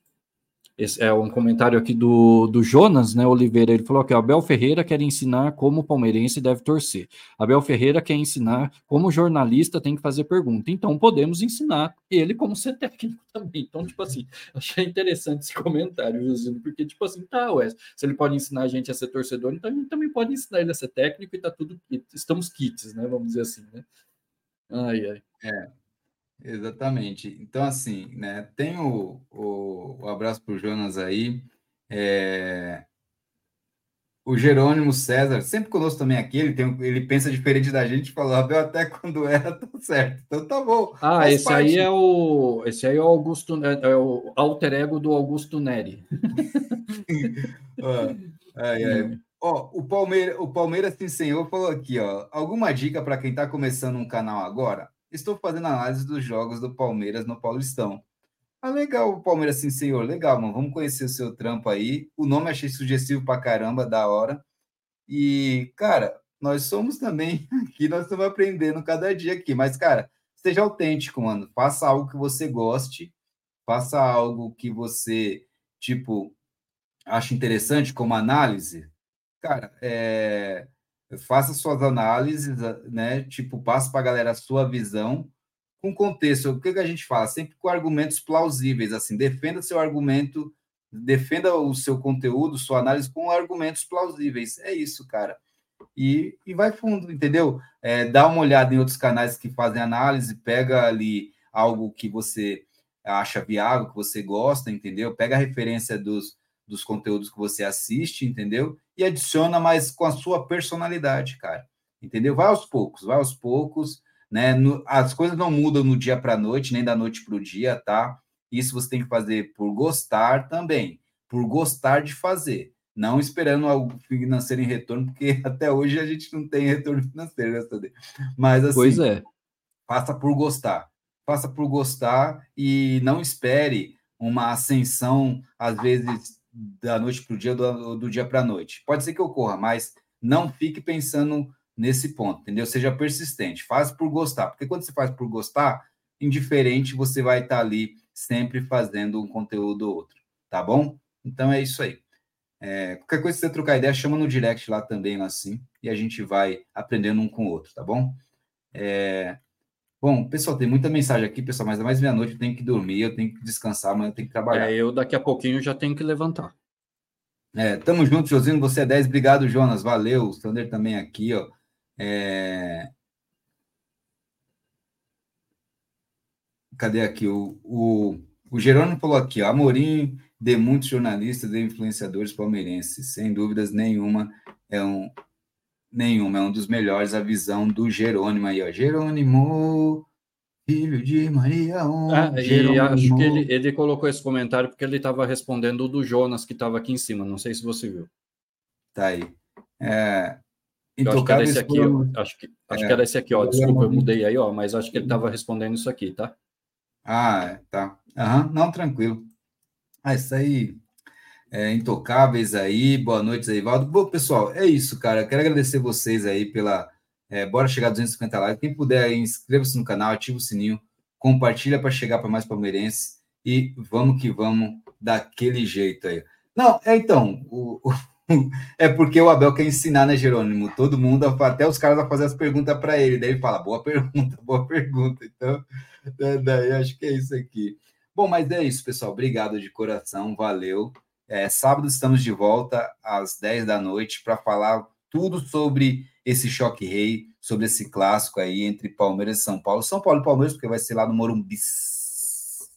Esse é um comentário aqui do, do Jonas, né, Oliveira. Ele falou que Abel Ferreira quer ensinar como o palmeirense deve torcer. Abel Ferreira quer ensinar como o jornalista tem que fazer pergunta. Então podemos ensinar ele como ser técnico também. Então, tipo assim, achei interessante esse comentário, Josino, porque, tipo assim, tá, Wes, se ele pode ensinar a gente a ser torcedor, então ele também pode ensinar ele a ser técnico e tá tudo, estamos kits, né? Vamos dizer assim, né? Ai, ai. É. Exatamente. Então, assim, né, tem o, o, o abraço para o Jonas aí. É... O Jerônimo César, sempre conosco também aqui, ele, tem, ele pensa diferente da gente, falou, Abel, até quando era, tá certo. Então tá bom. Ah, esse parte. aí é o. Esse aí é o Augusto, é, é o alter ego do Augusto Neri. ai, ai. Ó, o Palmeiras, o Palmeiras Sim Senhor falou aqui, ó. Alguma dica para quem está começando um canal agora? Estou fazendo análise dos jogos do Palmeiras no Paulistão. Ah, legal, Palmeiras, sim, senhor. Legal, mano. Vamos conhecer o seu trampo aí. O nome achei sugestivo pra caramba, da hora. E, cara, nós somos também aqui, nós estamos aprendendo cada dia aqui. Mas, cara, seja autêntico, mano. Faça algo que você goste, faça algo que você, tipo, acha interessante como análise. Cara, é faça suas análises, né? Tipo, passe para a galera a sua visão com contexto. O que, que a gente fala? Sempre com argumentos plausíveis, assim, defenda seu argumento, defenda o seu conteúdo, sua análise com argumentos plausíveis. É isso, cara. E, e vai fundo, entendeu? É, dá uma olhada em outros canais que fazem análise, pega ali algo que você acha viável, que você gosta, entendeu? Pega a referência dos, dos conteúdos que você assiste, entendeu? E adiciona mais com a sua personalidade, cara. Entendeu? Vai aos poucos, vai aos poucos, né? No, as coisas não mudam no dia para a noite, nem da noite para o dia, tá? Isso você tem que fazer por gostar também, por gostar de fazer. Não esperando algo financeiro em retorno, porque até hoje a gente não tem retorno financeiro, né, Mas assim, pois é. faça por gostar. Faça por gostar e não espere uma ascensão, às vezes, da noite para o dia, do, do dia para a noite. Pode ser que ocorra, mas não fique pensando nesse ponto, entendeu? Seja persistente, faz por gostar, porque quando você faz por gostar, indiferente, você vai estar ali sempre fazendo um conteúdo ou outro, tá bom? Então é isso aí. É, qualquer coisa que você trocar ideia, chama no direct lá também, assim, e a gente vai aprendendo um com o outro, tá bom? É, bom, pessoal, tem muita mensagem aqui, pessoal, mas é mais meia-noite, eu tenho que dormir, eu tenho que descansar, amanhã eu tenho que trabalhar. É, eu daqui a pouquinho já tenho que levantar. É, tamo junto, Josino, você é 10, obrigado, Jonas, valeu, o Sander também aqui, ó. É... Cadê aqui? O, o, o Jerônimo falou aqui, ó, Amorim de muitos jornalistas e influenciadores palmeirenses. Sem dúvidas nenhuma, é um nenhuma, é um dos melhores a visão do Jerônimo aí, ó. Jerônimo, filho de Maria. Um, ah, e acho que ele, ele colocou esse comentário porque ele estava respondendo o do Jonas que estava aqui em cima. Não sei se você viu. Tá aí. É, eu acho que era esse aqui, ó. Acho que, acho é, que era esse aqui, ó. Desculpa, eu mudei aí, ó, mas acho que ele estava respondendo isso aqui, tá? Ah, é, tá. Uhum, não, tranquilo. Ah, isso aí. É, intocáveis aí, boa noite, Eivaldo. Bom, pessoal, é isso, cara. Quero agradecer vocês aí pela. É, bora chegar a 250 likes. Quem puder inscreva-se no canal, ativa o sininho, compartilha para chegar para mais palmeirenses e vamos que vamos daquele jeito aí. Não, é então, o, o é porque o Abel quer ensinar, né, Jerônimo? Todo mundo, até os caras a fazer as perguntas para ele. Daí ele fala, boa pergunta, boa pergunta. Então, né, daí acho que é isso aqui. Bom, mas é isso, pessoal. Obrigado de coração, valeu. É, sábado estamos de volta às 10 da noite para falar tudo sobre esse choque rei, sobre esse clássico aí entre Palmeiras e São Paulo. São Paulo e Palmeiras, porque vai ser lá no Morumbis.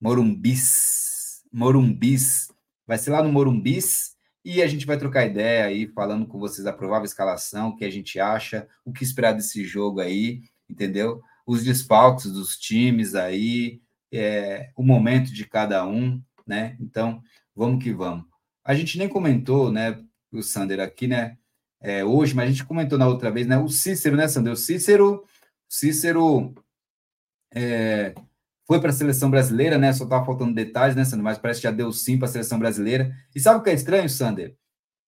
Morumbis. Morumbis. Vai ser lá no Morumbis e a gente vai trocar ideia aí, falando com vocês a provável escalação, o que a gente acha, o que esperar desse jogo aí, entendeu? Os desfalques dos times aí, é, o momento de cada um, né? Então, vamos que vamos. A gente nem comentou, né, o Sander aqui, né, é, hoje, mas a gente comentou na outra vez, né, o Cícero, né, Sander? O Cícero, Cícero é, foi para a seleção brasileira, né? Só estava faltando detalhes, né, Sander? Mas parece que já deu sim para a seleção brasileira. E sabe o que é estranho, Sander?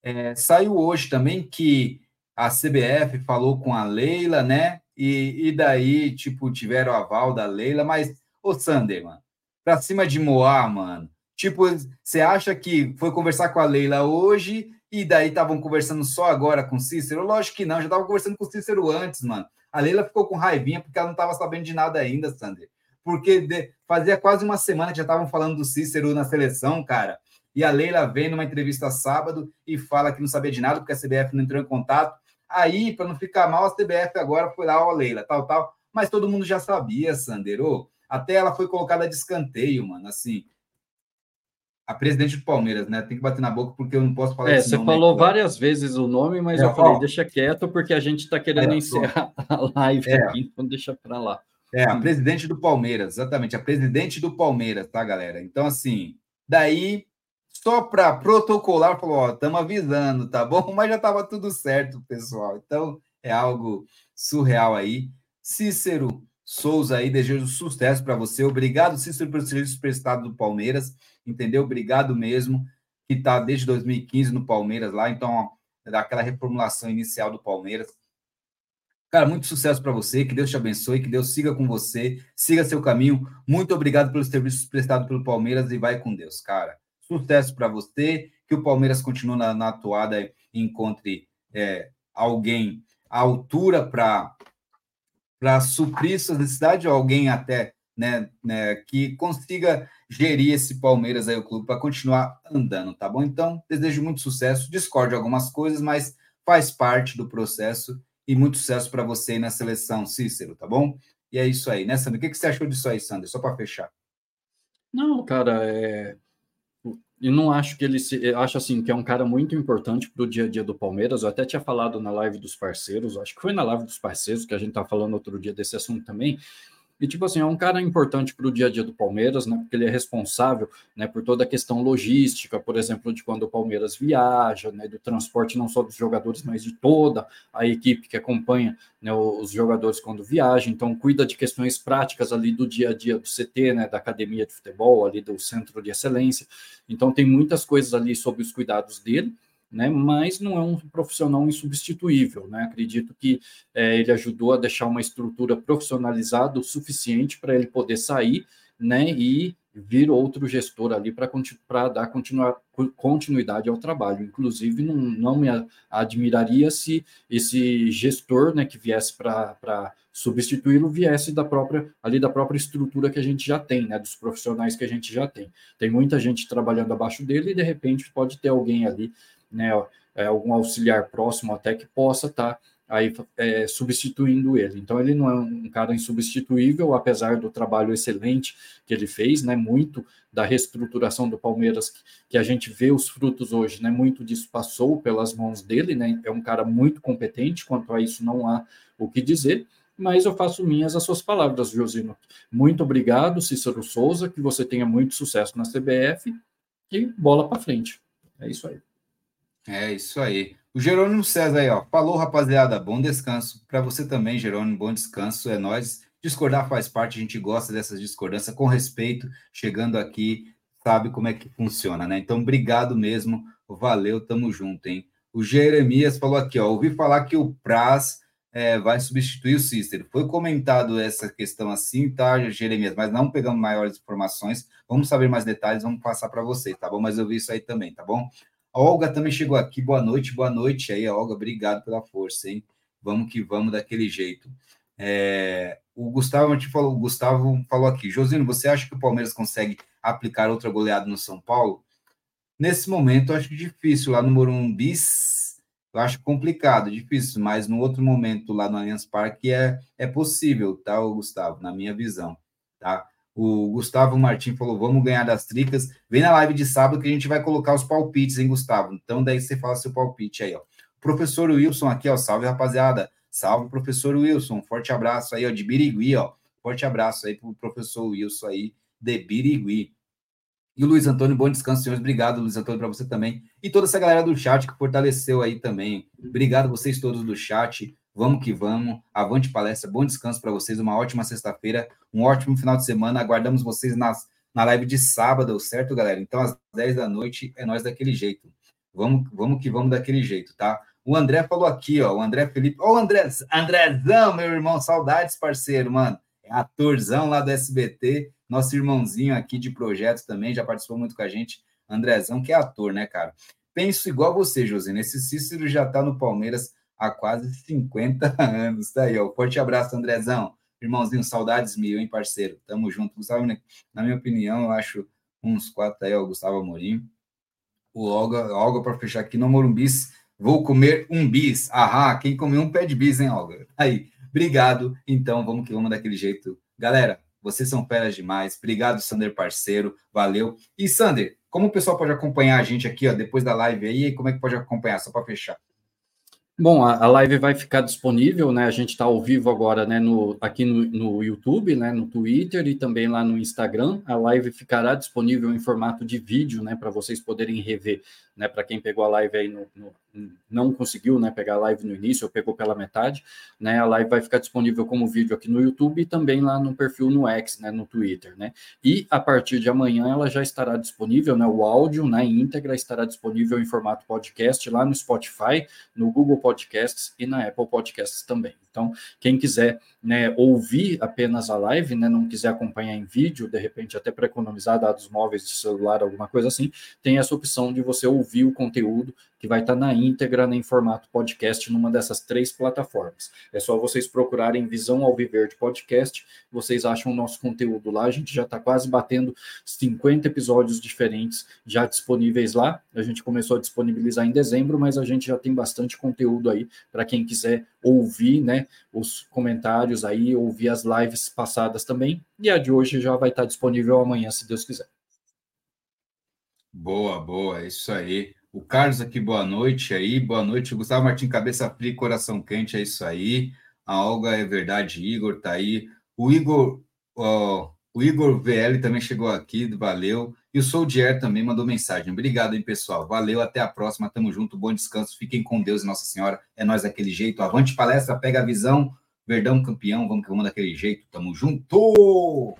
É, saiu hoje também que a CBF falou com a Leila, né? E, e daí, tipo, tiveram o aval da Leila, mas, ô Sander, mano, pra cima de Moá, mano. Tipo, você acha que foi conversar com a Leila hoje e daí estavam conversando só agora com Cícero? Lógico que não, já estavam conversando com Cícero antes, mano. A Leila ficou com raivinha porque ela não estava sabendo de nada ainda, Sander porque fazia quase uma semana que já estavam falando do Cícero na seleção, cara. E a Leila vem numa entrevista sábado e fala que não sabia de nada, porque a CBF não entrou em contato. Aí, para não ficar mal, a CBF agora foi lá, ó, Leila, tal, tal. Mas todo mundo já sabia, Sandero. Até ela foi colocada de escanteio, mano. Assim, a presidente do Palmeiras, né? Tem que bater na boca porque eu não posso falar É, você falou né? várias vezes o nome, mas é, eu falei, ó, deixa quieto porque a gente está querendo é, encerrar a live é. aqui, então deixa para lá. É, a presidente do Palmeiras, exatamente, a presidente do Palmeiras, tá, galera? Então, assim, daí, só para protocolar, falou: ó, estamos avisando, tá bom? Mas já estava tudo certo, pessoal. Então, é algo surreal aí. Cícero Souza aí, desejo sucesso para você. Obrigado, Cícero, pelo serviço prestado do Palmeiras, entendeu? Obrigado mesmo, que está desde 2015 no Palmeiras lá, então, daquela reformulação inicial do Palmeiras Cara, muito sucesso para você, que Deus te abençoe, que Deus siga com você, siga seu caminho. Muito obrigado pelos serviços prestados pelo Palmeiras e vai com Deus, cara. Sucesso para você, que o Palmeiras continue na, na atuada e encontre é, alguém à altura para para suprir suas necessidades, ou alguém até né, né, que consiga gerir esse Palmeiras aí, o clube, para continuar andando, tá bom? Então, desejo muito sucesso, discorde algumas coisas, mas faz parte do processo e muito sucesso para você aí na seleção, Cícero, tá bom? E é isso aí, né, Sandro? O que, que você achou disso aí, Sandro? Só para fechar. Não, cara, é... eu não acho que ele se. Eu acho assim que é um cara muito importante para o dia a dia do Palmeiras. Eu até tinha falado na live dos parceiros, acho que foi na live dos parceiros que a gente tá falando outro dia desse assunto também. E, tipo assim, é um cara importante para o dia a dia do Palmeiras, né? Porque ele é responsável né, por toda a questão logística, por exemplo, de quando o Palmeiras viaja, né? Do transporte não só dos jogadores, mas de toda a equipe que acompanha né, os jogadores quando viajam. Então, cuida de questões práticas ali do dia a dia do CT, né? Da academia de futebol, ali do centro de excelência. Então, tem muitas coisas ali sobre os cuidados dele né? Mas não é um profissional insubstituível, né? Acredito que é, ele ajudou a deixar uma estrutura profissionalizada o suficiente para ele poder sair, né? E vir outro gestor ali para dar continuidade ao trabalho. Inclusive, não, não me admiraria se esse gestor, né, que viesse para substituí-lo viesse da própria ali da própria estrutura que a gente já tem, né, dos profissionais que a gente já tem. Tem muita gente trabalhando abaixo dele e de repente pode ter alguém ali né, é, algum auxiliar próximo até que possa estar tá aí é, substituindo ele. Então ele não é um cara insubstituível, apesar do trabalho excelente que ele fez, né, muito da reestruturação do Palmeiras que a gente vê os frutos hoje, né, muito disso passou pelas mãos dele, né, é um cara muito competente, quanto a isso não há o que dizer, mas eu faço minhas as suas palavras, Josino. Muito obrigado, Cícero Souza, que você tenha muito sucesso na CBF e bola para frente. É isso aí. É isso aí. O Jerônimo César aí, ó. Falou, rapaziada. Bom descanso. Para você também, Jerônimo, bom descanso. É nós. Discordar faz parte, a gente gosta dessas discordâncias, com respeito. Chegando aqui, sabe como é que funciona, né? Então, obrigado mesmo. Valeu, tamo junto, hein? O Jeremias falou aqui, ó. Ouvi falar que o Praz é, vai substituir o Cícero. Foi comentado essa questão assim, tá, Jeremias? Mas não pegamos maiores informações. Vamos saber mais detalhes, vamos passar para vocês, tá bom? Mas eu vi isso aí também, tá bom? A Olga também chegou aqui. Boa noite, boa noite aí, Olga. Obrigado pela força, hein? Vamos que vamos daquele jeito. É, o Gustavo te falou, Gustavo falou aqui. Josino, você acha que o Palmeiras consegue aplicar outra goleada no São Paulo? Nesse momento, eu acho difícil. Lá no Morumbi, eu acho complicado, difícil, mas no outro momento, lá no Allianz Parque, é, é possível, tá, Gustavo? Na minha visão, tá? O Gustavo Martins falou: vamos ganhar das tricas. Vem na live de sábado que a gente vai colocar os palpites, hein, Gustavo? Então, daí você fala seu palpite aí, ó. Professor Wilson aqui, ó. Salve, rapaziada. Salve, professor Wilson. Forte abraço aí, ó, de Birigui, ó. Forte abraço aí pro professor Wilson aí, de Birigui. E o Luiz Antônio, bom descanso, senhores. Obrigado, Luiz Antônio, para você também. E toda essa galera do chat que fortaleceu aí também. Obrigado vocês todos do chat. Vamos que vamos. Avante palestra. Bom descanso para vocês. Uma ótima sexta-feira. Um ótimo final de semana. Aguardamos vocês nas, na live de sábado, certo, galera? Então, às 10 da noite é nós daquele jeito. Vamos, vamos que vamos daquele jeito, tá? O André falou aqui, ó. O André Felipe. Ô, André, Andrezão, meu irmão. Saudades, parceiro, mano. É atorzão lá do SBT. Nosso irmãozinho aqui de projetos também. Já participou muito com a gente. Andrezão, que é ator, né, cara? Penso igual você, José. Esse Cícero já tá no Palmeiras há quase 50 anos. Tá aí, ó. Forte abraço, Andrezão. Irmãozinho, saudades mil, hein, parceiro? Tamo junto. Gustavo, na minha opinião, eu acho uns quatro aí, ó, Gustavo Amorim. O Olga, Olga para fechar aqui, no Morumbis, vou comer um bis. Ahá, quem comeu um pé de bis, hein, Olga? Aí, obrigado. Então, vamos que vamos daquele jeito. Galera, vocês são feras demais. Obrigado, Sander, parceiro. Valeu. E, Sander, como o pessoal pode acompanhar a gente aqui, ó, depois da live aí? Como é que pode acompanhar? Só para fechar. Bom, a, live vai ficar disponível, né? A gente está ao vivo agora, né? No, aqui no, no, YouTube, né? No Twitter e também lá no Instagram. A live ficará disponível em formato de vídeo, né? Para vocês poderem rever, né? Para quem pegou a live aí no, no, não conseguiu, né? Pegar a live no início ou pegou pela metade, né? A live vai ficar disponível como vídeo aqui no YouTube e também lá no perfil no X, né? No Twitter, né? E a partir de amanhã ela já estará disponível, né? O áudio na íntegra estará disponível em formato podcast lá no Spotify, no Google Podcasts e na Apple Podcasts também. Então, quem quiser né, ouvir apenas a live, né, não quiser acompanhar em vídeo, de repente até para economizar dados móveis de celular, alguma coisa assim, tem essa opção de você ouvir o conteúdo que vai estar na íntegra né, em formato podcast numa dessas três plataformas. É só vocês procurarem Visão Alviverde Podcast, vocês acham o nosso conteúdo lá. A gente já está quase batendo 50 episódios diferentes já disponíveis lá. A gente começou a disponibilizar em dezembro, mas a gente já tem bastante conteúdo aí para quem quiser ouvir né, os comentários aí, ouvir as lives passadas também. E a de hoje já vai estar disponível amanhã, se Deus quiser. Boa, boa, é isso aí. O Carlos aqui, boa noite aí, boa noite. Gustavo Martins, cabeça fria, coração quente, é isso aí. A Olga é verdade, Igor tá aí. O Igor, Ó, o Igor VL também chegou aqui, valeu. E o Soldier também mandou mensagem. Obrigado, hein, pessoal. Valeu, até a próxima. Tamo junto, bom descanso. Fiquem com Deus e Nossa Senhora. É nós daquele jeito. Avante palestra, pega a visão. Verdão campeão, vamos que vamos daquele jeito. Tamo junto!